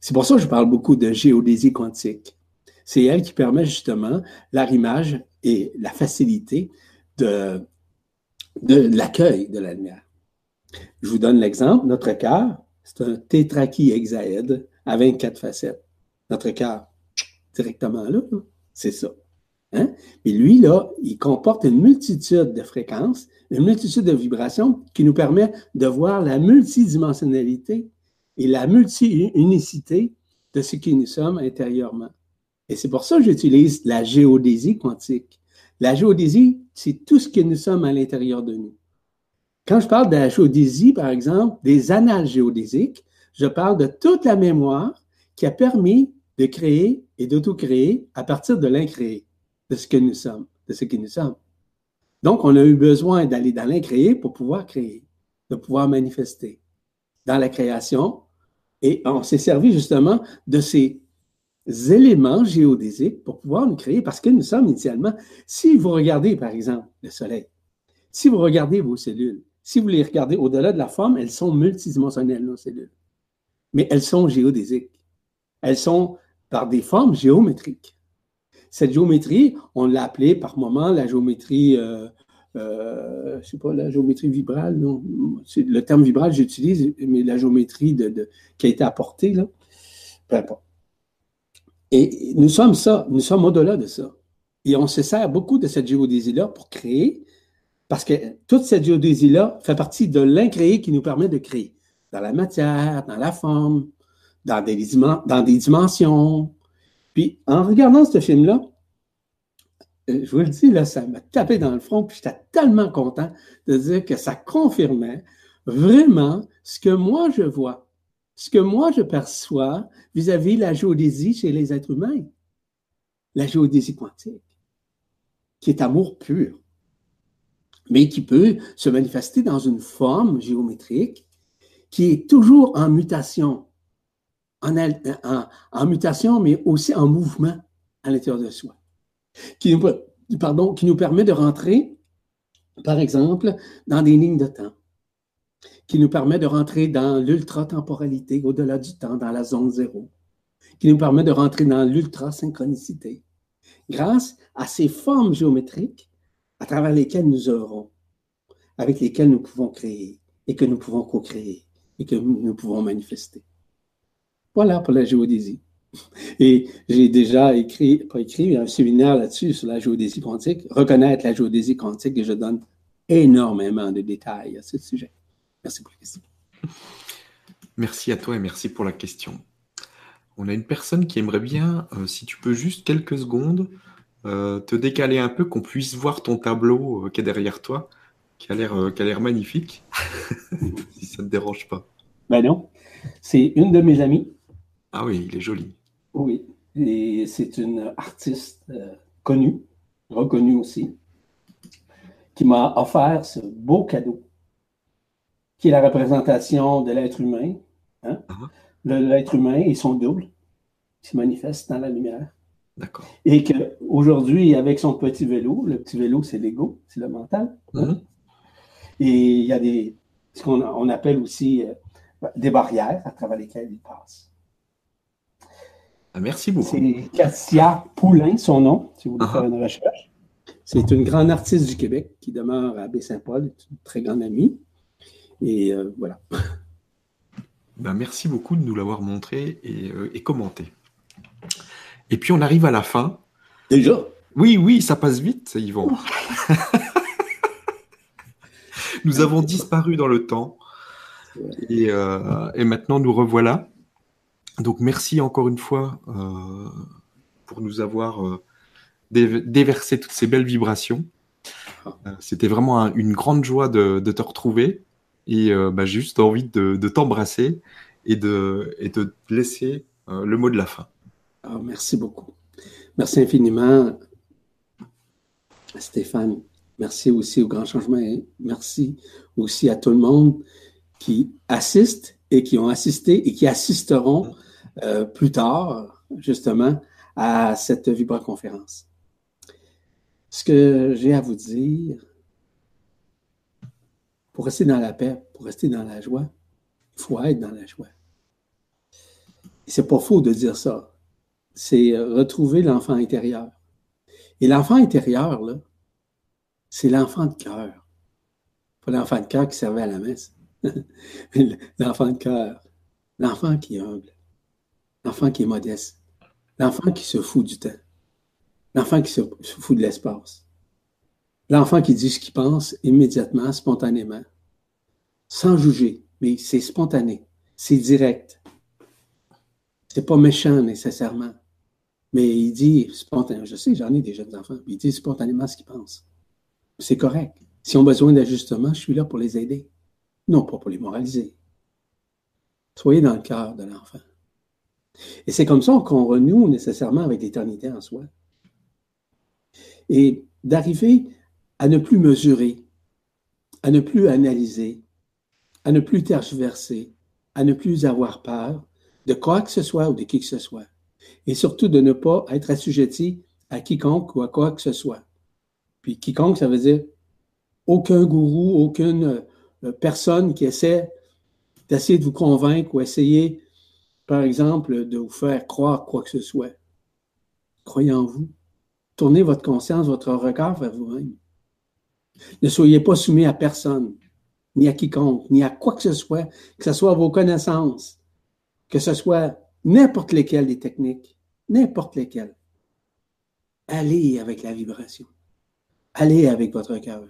B: C'est pour ça que je parle beaucoup de géodésie quantique. C'est elle qui permet justement l'arrimage et la facilité de, de l'accueil de la lumière. Je vous donne l'exemple. Notre cœur, c'est un tétrakiehexaède à 24 facettes. Notre cœur, directement là, c'est ça. Hein? Mais lui, là, il comporte une multitude de fréquences, une multitude de vibrations qui nous permet de voir la multidimensionnalité et la multi-unicité de ce qui nous sommes intérieurement. Et c'est pour ça que j'utilise la géodésie quantique. La géodésie, c'est tout ce que nous sommes à l'intérieur de nous. Quand je parle de la géodésie, par exemple, des annales géodésiques, je parle de toute la mémoire qui a permis de créer et d'auto-créer à partir de l'incréé, de ce que nous sommes, de ce que nous sommes. Donc, on a eu besoin d'aller dans l'incréé pour pouvoir créer, de pouvoir manifester dans la création. Et on s'est servi justement de ces éléments géodésiques pour pouvoir nous créer, parce que nous sommes initialement, si vous regardez par exemple le Soleil, si vous regardez vos cellules, si vous les regardez au-delà de la forme, elles sont multidimensionnelles, nos cellules. Mais elles sont géodésiques. Elles sont par des formes géométriques. Cette géométrie, on l'a appelée par moment la géométrie, euh, euh, sais pas, la géométrie vibrale, non. Le terme vibral, j'utilise, mais la géométrie qui a été apportée, là, peu importe. Et nous sommes ça, nous sommes au-delà de ça. Et on se sert beaucoup de cette géodésie-là pour créer parce que toute cette géodésie-là fait partie de l'incréé qui nous permet de créer. Dans la matière, dans la forme, dans des, dimensions. Puis en regardant ce film-là, euh, je vous le dis, là, ça m'a tapé dans le front, puis j'étais tellement content de dire que ça confirmait vraiment ce que moi je vois, ce que moi je perçois vis-à-vis -vis la géodésie chez les êtres humains. La géodésie quantique, qui est amour pur mais qui peut se manifester dans une forme géométrique qui est toujours en mutation, en, mutation, mais aussi en mouvement à l'intérieur de soi, qui nous, pardon, qui nous permet de rentrer, par exemple, dans des lignes de temps. qui nous permet de rentrer dans l'ultra-temporalité, au-delà du temps, dans la zone zéro, qui nous permet de rentrer dans l'ultra-synchronicité, grâce à ces formes géométriques à travers lesquelles nous œuvrons, avec lesquelles nous pouvons créer et que nous pouvons co-créer et que nous pouvons manifester. Voilà pour la géodésie. (laughs) Et j'ai déjà écrit, pas écrit, un séminaire là-dessus sur la géodésie quantique, reconnaître la géodésie quantique, et je donne énormément de détails à ce sujet. Merci pour la question.
A: Merci à toi et merci pour la question. On a une personne qui aimerait bien, euh, si tu peux juste quelques secondes, euh, te décaler un peu, qu'on puisse voir ton tableau euh, qui est derrière toi, qui a l'air magnifique, (laughs) si ça ne te dérange pas.
B: Ben non, c'est une de mes amies.
A: Ah oui, il est joli.
B: Oui, et c'est une artiste euh, connue, reconnue aussi, qui m'a offert ce beau cadeau, qui est la représentation de l'être humain, hein? uh-huh. l'être humain et son double, qui se manifeste dans la lumière.
A: D'accord.
B: Et qu'aujourd'hui, avec son petit vélo, le petit vélo, c'est l'ego, c'est le mental. Uh-huh. Et il y a des, ce qu'on on appelle aussi euh, des barrières à travers lesquelles il passe.
A: Merci beaucoup.
B: C'est Cassia Poulain, son nom, si vous voulez faire une recherche. C'est une grande artiste du Québec qui demeure à Baie-Saint-Paul, une très grande amie. Et euh, voilà. (laughs)
A: Ben, merci beaucoup de nous l'avoir montré euh, et, commenté. Et puis on arrive à la fin.
B: Déjà?
A: Oui, oui, ça passe vite, Yvon. (laughs) nous avons disparu dans le temps. Et, euh, et maintenant nous revoilà. Donc merci encore une fois euh, pour nous avoir euh, déversé toutes ces belles vibrations. Euh, c'était vraiment une grande joie de, te retrouver et bah, juste envie de, t'embrasser et de, et de te laisser le mot de la fin.
B: Ah, merci beaucoup. Merci infiniment, Stéphane. Merci aussi au Grand Changement. Merci aussi à tout le monde qui assiste et qui ont assisté et qui assisteront euh, plus tard, justement, à cette vibra-conférence. Ce que j'ai à vous dire, pour rester dans la paix, pour rester dans la joie, il faut être dans la joie. Et c'est pas faux de dire ça. C'est retrouver l'enfant intérieur. Et l'enfant intérieur, là, c'est l'enfant de cœur. Pas l'enfant de cœur qui servait à la messe. (laughs) l'enfant de cœur. L'enfant qui est humble l'enfant qui est modeste, l'enfant qui se fout du temps, l'enfant qui se fout de l'espace, l'enfant qui dit ce qu'il pense immédiatement, spontanément, sans juger, mais c'est spontané, c'est direct. C'est pas méchant nécessairement, mais il dit spontanément. Je sais, j'en ai des jeunes enfants, il dit spontanément ce qu'il pense. C'est correct. S'ils ont besoin d'ajustement, je suis là pour les aider, non pas pour les moraliser. Soyez dans le cœur de l'enfant. Et c'est comme ça qu'on renoue nécessairement avec l'éternité en soi. Et d'arriver à ne plus mesurer, à ne plus analyser, à ne plus tergiverser, à ne plus avoir peur de quoi que ce soit ou de qui que ce soit. Et surtout de ne pas être assujetti à quiconque ou à quoi que ce soit. Puis quiconque, ça veut dire aucun gourou, aucune euh, personne qui essaie d'essayer de vous convaincre ou essayer par exemple, de vous faire croire quoi que ce soit. Croyez en vous. Tournez votre conscience, votre regard vers vous-même. Ne soyez pas soumis à personne, ni à quiconque, ni à quoi que ce soit, que ce soit vos connaissances, que ce soit n'importe lesquelles des techniques, n'importe lesquelles. Allez avec la vibration. Allez avec votre cœur.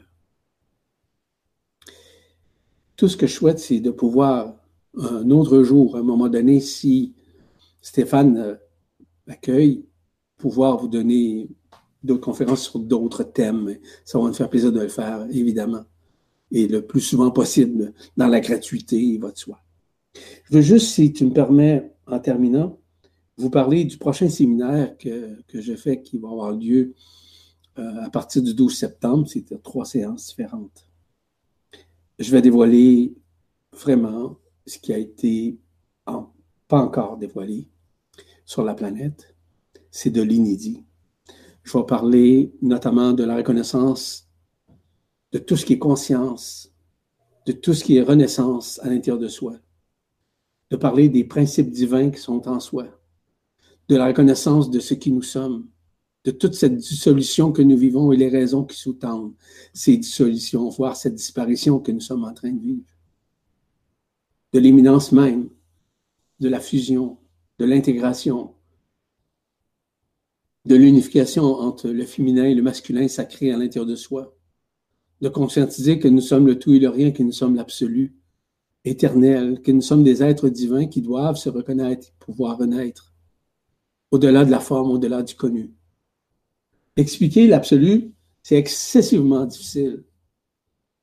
B: Tout ce que je souhaite, c'est de pouvoir un autre jour, à un moment donné, si Stéphane euh, accueille, pouvoir vous donner d'autres conférences sur d'autres thèmes. Ça va me faire plaisir de le faire, évidemment. Et le plus souvent possible, dans la gratuité, il va de soi. Je veux juste, si tu me permets, en terminant, vous parler du prochain séminaire que, que je fais qui va avoir lieu euh, à partir du 12 septembre. C'est trois séances différentes. Je vais dévoiler vraiment ce qui a été pas encore dévoilé sur la planète, c'est de l'inédit. Je vais parler notamment de la reconnaissance de tout ce qui est conscience, de tout ce qui est renaissance à l'intérieur de soi, de parler des principes divins qui sont en soi, de la reconnaissance de ce qui nous sommes, de toute cette dissolution que nous vivons et les raisons qui sous-tendent ces dissolutions, voire cette disparition que nous sommes en train de vivre, de l'imminence même, de la fusion, de l'intégration, de l'unification entre le féminin et le masculin sacré à l'intérieur de soi, de conscientiser que nous sommes le tout et le rien, que nous sommes l'absolu, éternel, que nous sommes des êtres divins qui doivent se reconnaître, pouvoir renaître, au-delà de la forme, au-delà du connu. Expliquer l'absolu, c'est excessivement difficile,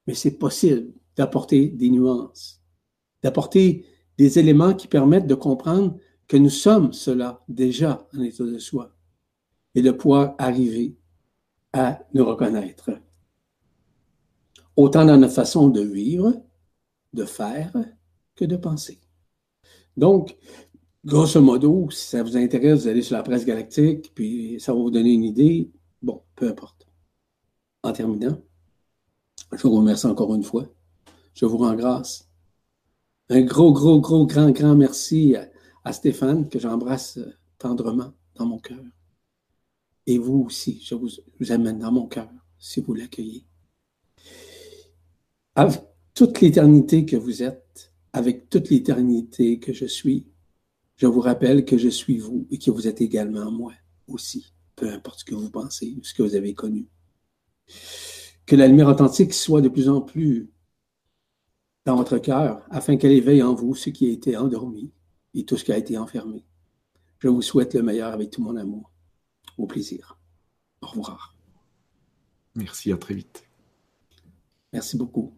B: mais c'est possible d'apporter des nuances, d'apporter des éléments qui permettent de comprendre que nous sommes cela déjà en état de soi et de pouvoir arriver à nous reconnaître autant dans notre façon de vivre, de faire, que de penser. Donc, grosso modo, si ça vous intéresse, vous allez sur la presse galactique, puis ça va vous donner une idée. Bon, peu importe. En terminant, je vous remercie encore une fois. Je vous rends grâce. Un gros, gros, gros, grand, grand merci à, Stéphane, que j'embrasse tendrement dans mon cœur. Et vous aussi, je vous amène dans mon cœur si vous l'accueillez toute l'éternité que vous êtes, avec toute l'éternité que je suis, je vous rappelle que je suis vous et que vous êtes également moi aussi, peu importe ce que vous pensez, ce que vous avez connu. Que la lumière authentique soit de plus en plus dans votre cœur, afin qu'elle éveille en vous ce qui a été endormi et tout ce qui a été enfermé. Je vous souhaite le meilleur avec tout mon amour. Au plaisir. Au revoir.
A: Merci, à très vite.
B: Merci beaucoup.